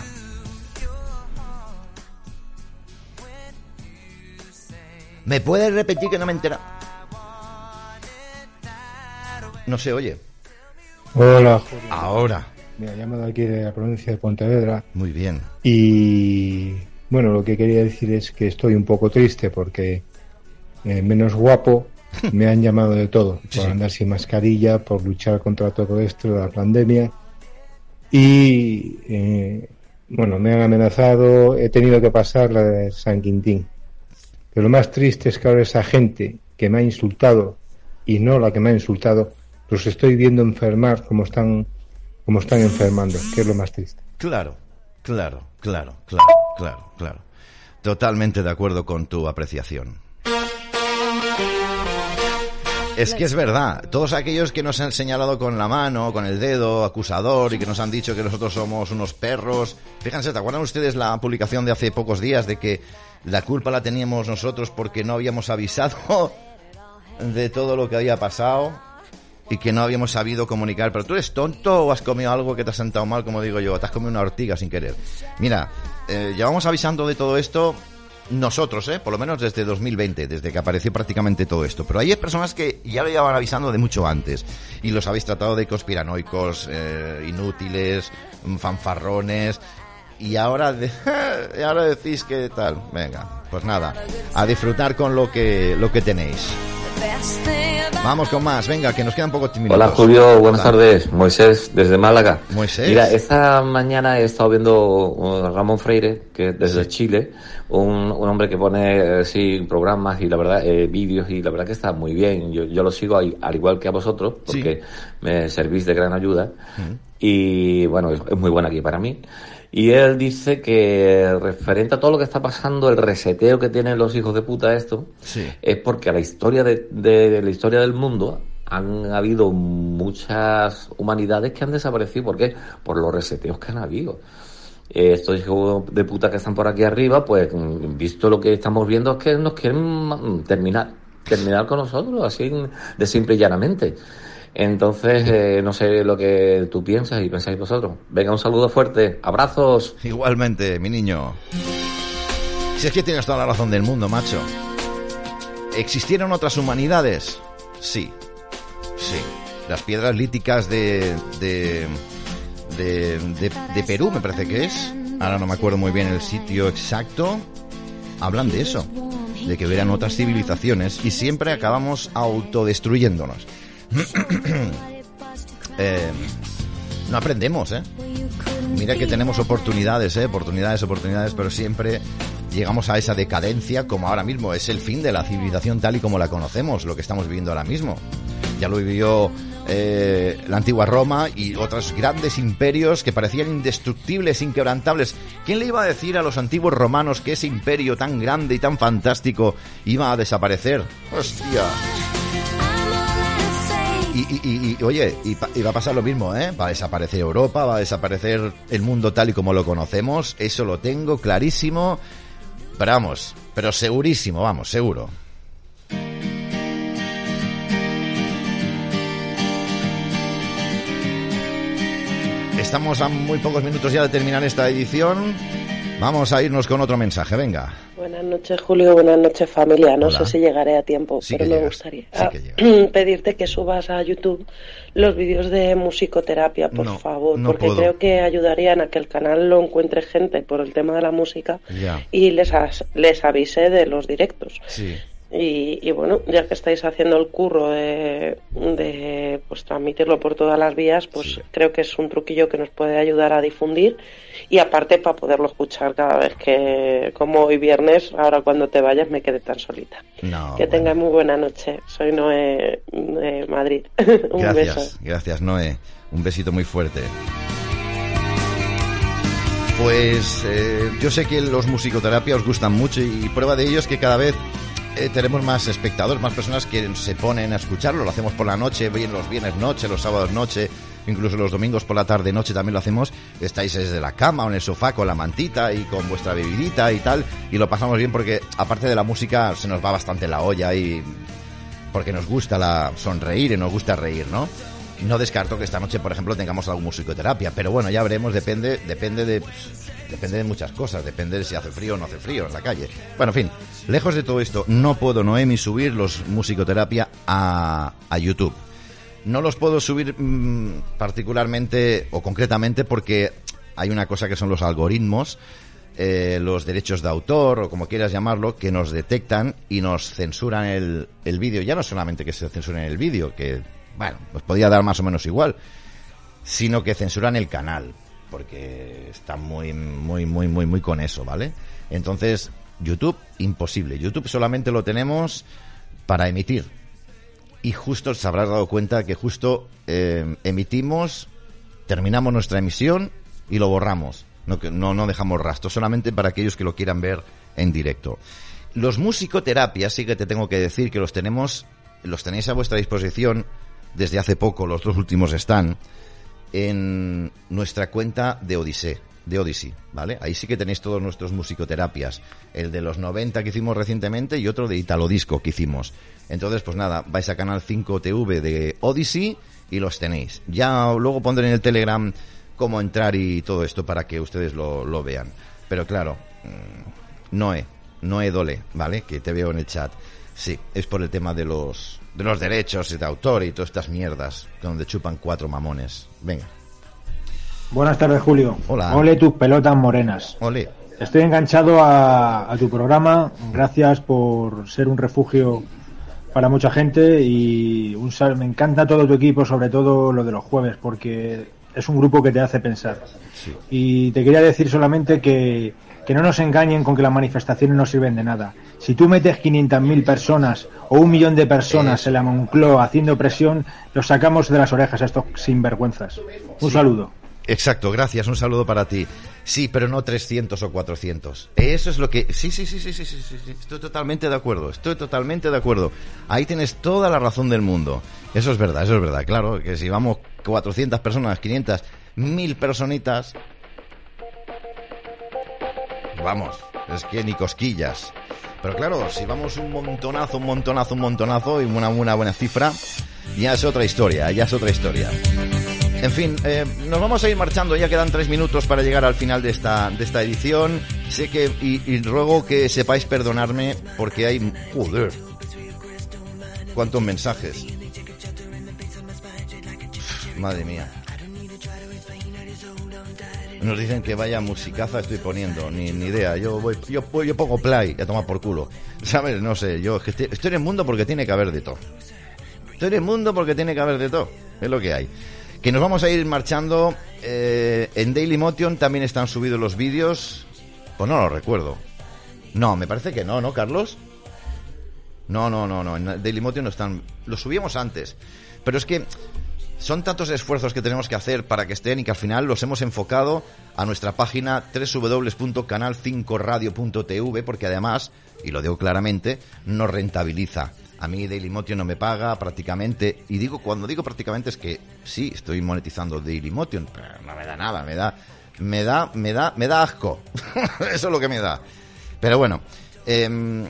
¿Me puedes repetir que no me entera? No se oye. Hola, Ahora. Me ha llamado aquí de la provincia de Pontevedra. Muy bien. Y bueno, lo que quería decir es que estoy un poco triste porque eh, menos guapo me han llamado de todo. Por andar sin mascarilla, por luchar contra todo esto de la pandemia. Y eh, bueno, me han amenazado, he tenido que pasar la de San Quintín. Pero lo más triste es que ahora esa gente que me ha insultado y no la que me ha insultado, los estoy viendo enfermar como están, como están enfermando, que es lo más triste. Claro, claro, claro, claro, claro, claro. Totalmente de acuerdo con tu apreciación. Es que es verdad, todos aquellos que nos han señalado con la mano, con el dedo acusador y que nos han dicho que nosotros somos unos perros. Fíjense, ¿te acuerdan ustedes la publicación de hace pocos días de que la culpa la teníamos nosotros porque no habíamos avisado de todo lo que había pasado y que no habíamos sabido comunicar. Pero tú eres tonto o has comido algo que te ha sentado mal, como digo yo, te has comido una ortiga sin querer. Mira, eh, llevamos avisando de todo esto nosotros, ¿eh? por lo menos desde 2020, desde que apareció prácticamente todo esto. Pero hay personas que ya lo llevaban avisando de mucho antes y los habéis tratado de conspiranoicos, eh, inútiles, fanfarrones y ahora, de, y ahora decís que tal. Venga, pues nada, a disfrutar con lo que, lo que tenéis. Vamos con más, venga, que nos quedan pocos minutos. Hola Julio, buenas tardes. Moisés, desde Málaga. Moisés. Mira, esta mañana he estado viendo a Ramón Freire, que desde Chile, un, un, hombre que pone, eh, sí, programas y la verdad, eh, vídeos y la verdad que está muy bien. Yo, yo lo sigo al igual que a vosotros, porque me servís de gran ayuda. Y bueno, es, es, muy bueno aquí para mí. Y él dice que referente a todo lo que está pasando, el reseteo que tienen los hijos de puta esto, es porque a la historia de, de, la historia del mundo han habido muchas humanidades que han desaparecido. ¿Por qué? Por los reseteos que han habido. Eh, estos hijos de puta que están por aquí arriba, pues visto lo que estamos viendo es que nos quieren terminar, terminar con nosotros, así de simple y llanamente. Entonces, eh, no sé lo que tú piensas y pensáis vosotros. Venga, un saludo fuerte. Abrazos. Igualmente, mi niño. Si es que tienes toda la razón del mundo, macho. ¿Existieron otras humanidades? Sí. Sí. Las piedras líticas de, de, de, de, Perú, me parece que es. Ahora no me acuerdo muy bien el sitio exacto. Hablan de eso. De que hubieran otras civilizaciones y siempre acabamos autodestruyéndonos. Eh, no aprendemos, ¿eh? Mira que tenemos oportunidades, ¿eh? Oportunidades, oportunidades, pero siempre llegamos a esa decadencia como ahora mismo. Es el fin de la civilización tal y como la conocemos, lo que estamos viviendo ahora mismo. Ya lo vivió eh, la antigua Roma y otros grandes imperios que parecían indestructibles, inquebrantables. ¿Quién le iba a decir a los antiguos romanos que ese imperio tan grande y tan fantástico iba a desaparecer? ¡Hostia! Y, oye, y, va a pasar lo mismo, ¿eh? Va a desaparecer Europa, va a desaparecer el mundo tal y como lo conocemos, eso lo tengo clarísimo. Pero vamos, pero segurísimo, vamos, seguro. Estamos a muy pocos minutos ya de terminar esta edición. Vamos a irnos con otro mensaje, venga. Buenas noches, Julio. Buenas noches, familia. No sé si llegaré a tiempo, pero me gustaría ah, pedirte que subas a YouTube los vídeos de musicoterapia, por favor, porque creo que ayudarían a que el canal lo encuentre gente por el tema de la música y les, les avise de los directos. Sí. Y, bueno, ya que estáis haciendo el curro de, de pues transmitirlo por todas las vías, pues creo que es un truquillo que nos puede ayudar a difundir y aparte para poderlo escuchar cada vez que, como hoy viernes, ahora cuando te vayas me quede tan solita. que tengas muy buena noche. Soy Noé de Madrid. un gracias, beso. Gracias, Noé. Un besito muy fuerte. Pues eh, yo sé que los musicoterapia os gustan mucho y prueba de ello es que cada vez eh, tenemos más espectadores, más personas que se ponen a escucharlo. Lo hacemos por la noche, bien los viernes noche, los sábados noche, incluso los domingos por la tarde noche también lo hacemos. Estáis desde la cama o en el sofá con la mantita y con vuestra bebidita y tal. Y lo pasamos bien porque aparte de la música se nos va bastante la olla y porque nos gusta la sonreír y nos gusta reír, ¿no? No descarto que esta noche, por ejemplo, tengamos algo musicoterapia, pero bueno, ya veremos, depende, depende de Depende de muchas cosas, depende de si hace frío o no hace frío en la calle. Bueno, en fin, lejos de todo esto, no puedo, Noemi, subir los musicoterapia a, a YouTube. No los puedo subir mm, particularmente o concretamente porque hay una cosa que son los algoritmos, eh, los derechos de autor o como quieras llamarlo, que nos detectan y nos censuran el, el vídeo. Ya no solamente que se censuren el vídeo, que, bueno, pues podría dar más o menos igual, sino que censuran el canal porque está muy, muy, muy, muy, muy con eso, ¿vale? Entonces, YouTube, imposible. YouTube solamente lo tenemos para emitir. Y justo se habrás dado cuenta que justo eh, emitimos, terminamos nuestra emisión y lo borramos. No, no, no dejamos rastro, solamente para aquellos que lo quieran ver en directo. Los musicoterapias, sí que te tengo que decir que los tenemos, los tenéis a vuestra disposición desde hace poco, los dos últimos están en nuestra cuenta de Odyssey, de Odyssey, ¿vale? Ahí sí que tenéis todos nuestros musicoterapias. El de los 90 que hicimos recientemente y otro de Italo Disco que hicimos. Entonces, pues nada, vais a canal 5TV de Odyssey y los tenéis. Ya luego pondré en el Telegram cómo entrar y todo esto para que ustedes lo, lo vean. Pero claro, mm, Noé, Noé Dole, ¿vale? Que te veo en el chat. Sí, es por el tema de los de los derechos de autor y todas estas mierdas donde chupan cuatro mamones. Venga. Buenas tardes, Julio. Hola. Ole tus pelotas morenas. Ole. Estoy enganchado a, tu programa. Gracias por ser un refugio para mucha gente y un, me encanta todo tu equipo, sobre todo lo de los jueves, porque es un grupo que te hace pensar. Y te quería decir solamente que, que no nos engañen con que las manifestaciones no sirven de nada. Si tú metes 500.000 personas o un millón de personas en la Moncloa haciendo presión, los sacamos de las orejas a estos sinvergüenzas. Un saludo. Exacto, gracias, un saludo para ti. Sí, pero no 300 o 400. Eso es lo que... Sí, sí, sí, sí, sí, sí, sí, estoy totalmente de acuerdo, estoy totalmente de acuerdo. Ahí tienes toda la razón del mundo. Eso es verdad, eso es verdad, claro, que si vamos 400 personas, 500, 1000 personitas... Vamos, es que ni cosquillas. Pero claro, si vamos un montonazo, un montonazo, un montonazo y una, una buena cifra, ya es otra historia, ya es otra historia. En fin, eh, nos vamos a ir marchando, ya quedan tres minutos para llegar al final de esta, de esta edición. Sé que, y, ruego que sepáis perdonarme porque hay, joder, cuántos mensajes. madre mía. Nos dicen que vaya musicaza estoy poniendo, ni, ni idea. Yo voy, yo, yo pongo play a tomar por culo. ¿Sabes? No sé, yo estoy, estoy en el mundo porque tiene que haber de todo. Estoy en el mundo porque tiene que haber de todo. Es lo que hay. Que nos vamos a ir marchando. Eh, en Daily Motion también están subidos los vídeos. Pues no lo recuerdo. No, me parece que no, ¿no, Carlos? No, no, no, no. En Daily Motion no están. Los subíamos antes. Pero es que son tantos esfuerzos que tenemos que hacer para que estén y que al final los hemos enfocado a nuestra página www.canal5radio.tv porque además, y lo digo claramente, nos rentabiliza. A mí Dailymotion no me paga prácticamente, y digo cuando digo prácticamente es que sí, estoy monetizando Dailymotion, pero no me da nada, me da, me da, me da, me da asco. Eso es lo que me da. Pero bueno, em,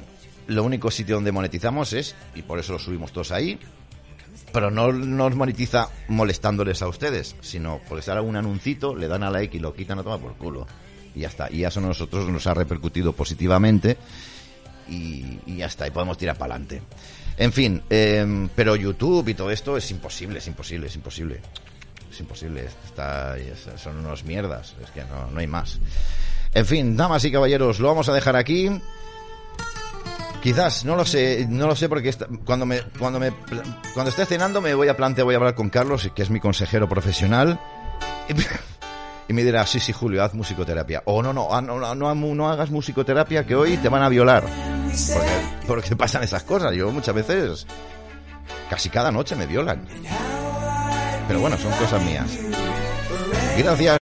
lo único sitio donde monetizamos es, y por eso lo subimos todos ahí, pero no nos monetiza molestándoles a ustedes, sino por estar un anuncito, le dan a like y lo quitan a tomar por culo. Y ya está. Y eso a nosotros nos ha repercutido positivamente y, y ya está. Y podemos tirar para adelante. En fin, em, pero YouTube y todo esto es imposible, es imposible, es imposible. Es imposible, está, son unos mierdas, es que no, no hay más. En fin, damas y caballeros, lo vamos a dejar aquí. Quizás, no lo sé, no lo sé porque cuando me, cuando me, cuando esté cenando me voy a plantear, voy a hablar con Carlos, que es mi consejero profesional. Y me dirá, sí, sí, Julio, haz musicoterapia. O no, no, no, no, no, hagas musicoterapia que hoy te van a violar. Porque, porque pasan esas cosas. Yo muchas veces, casi cada noche me violan. Pero bueno, son cosas mías. Gracias.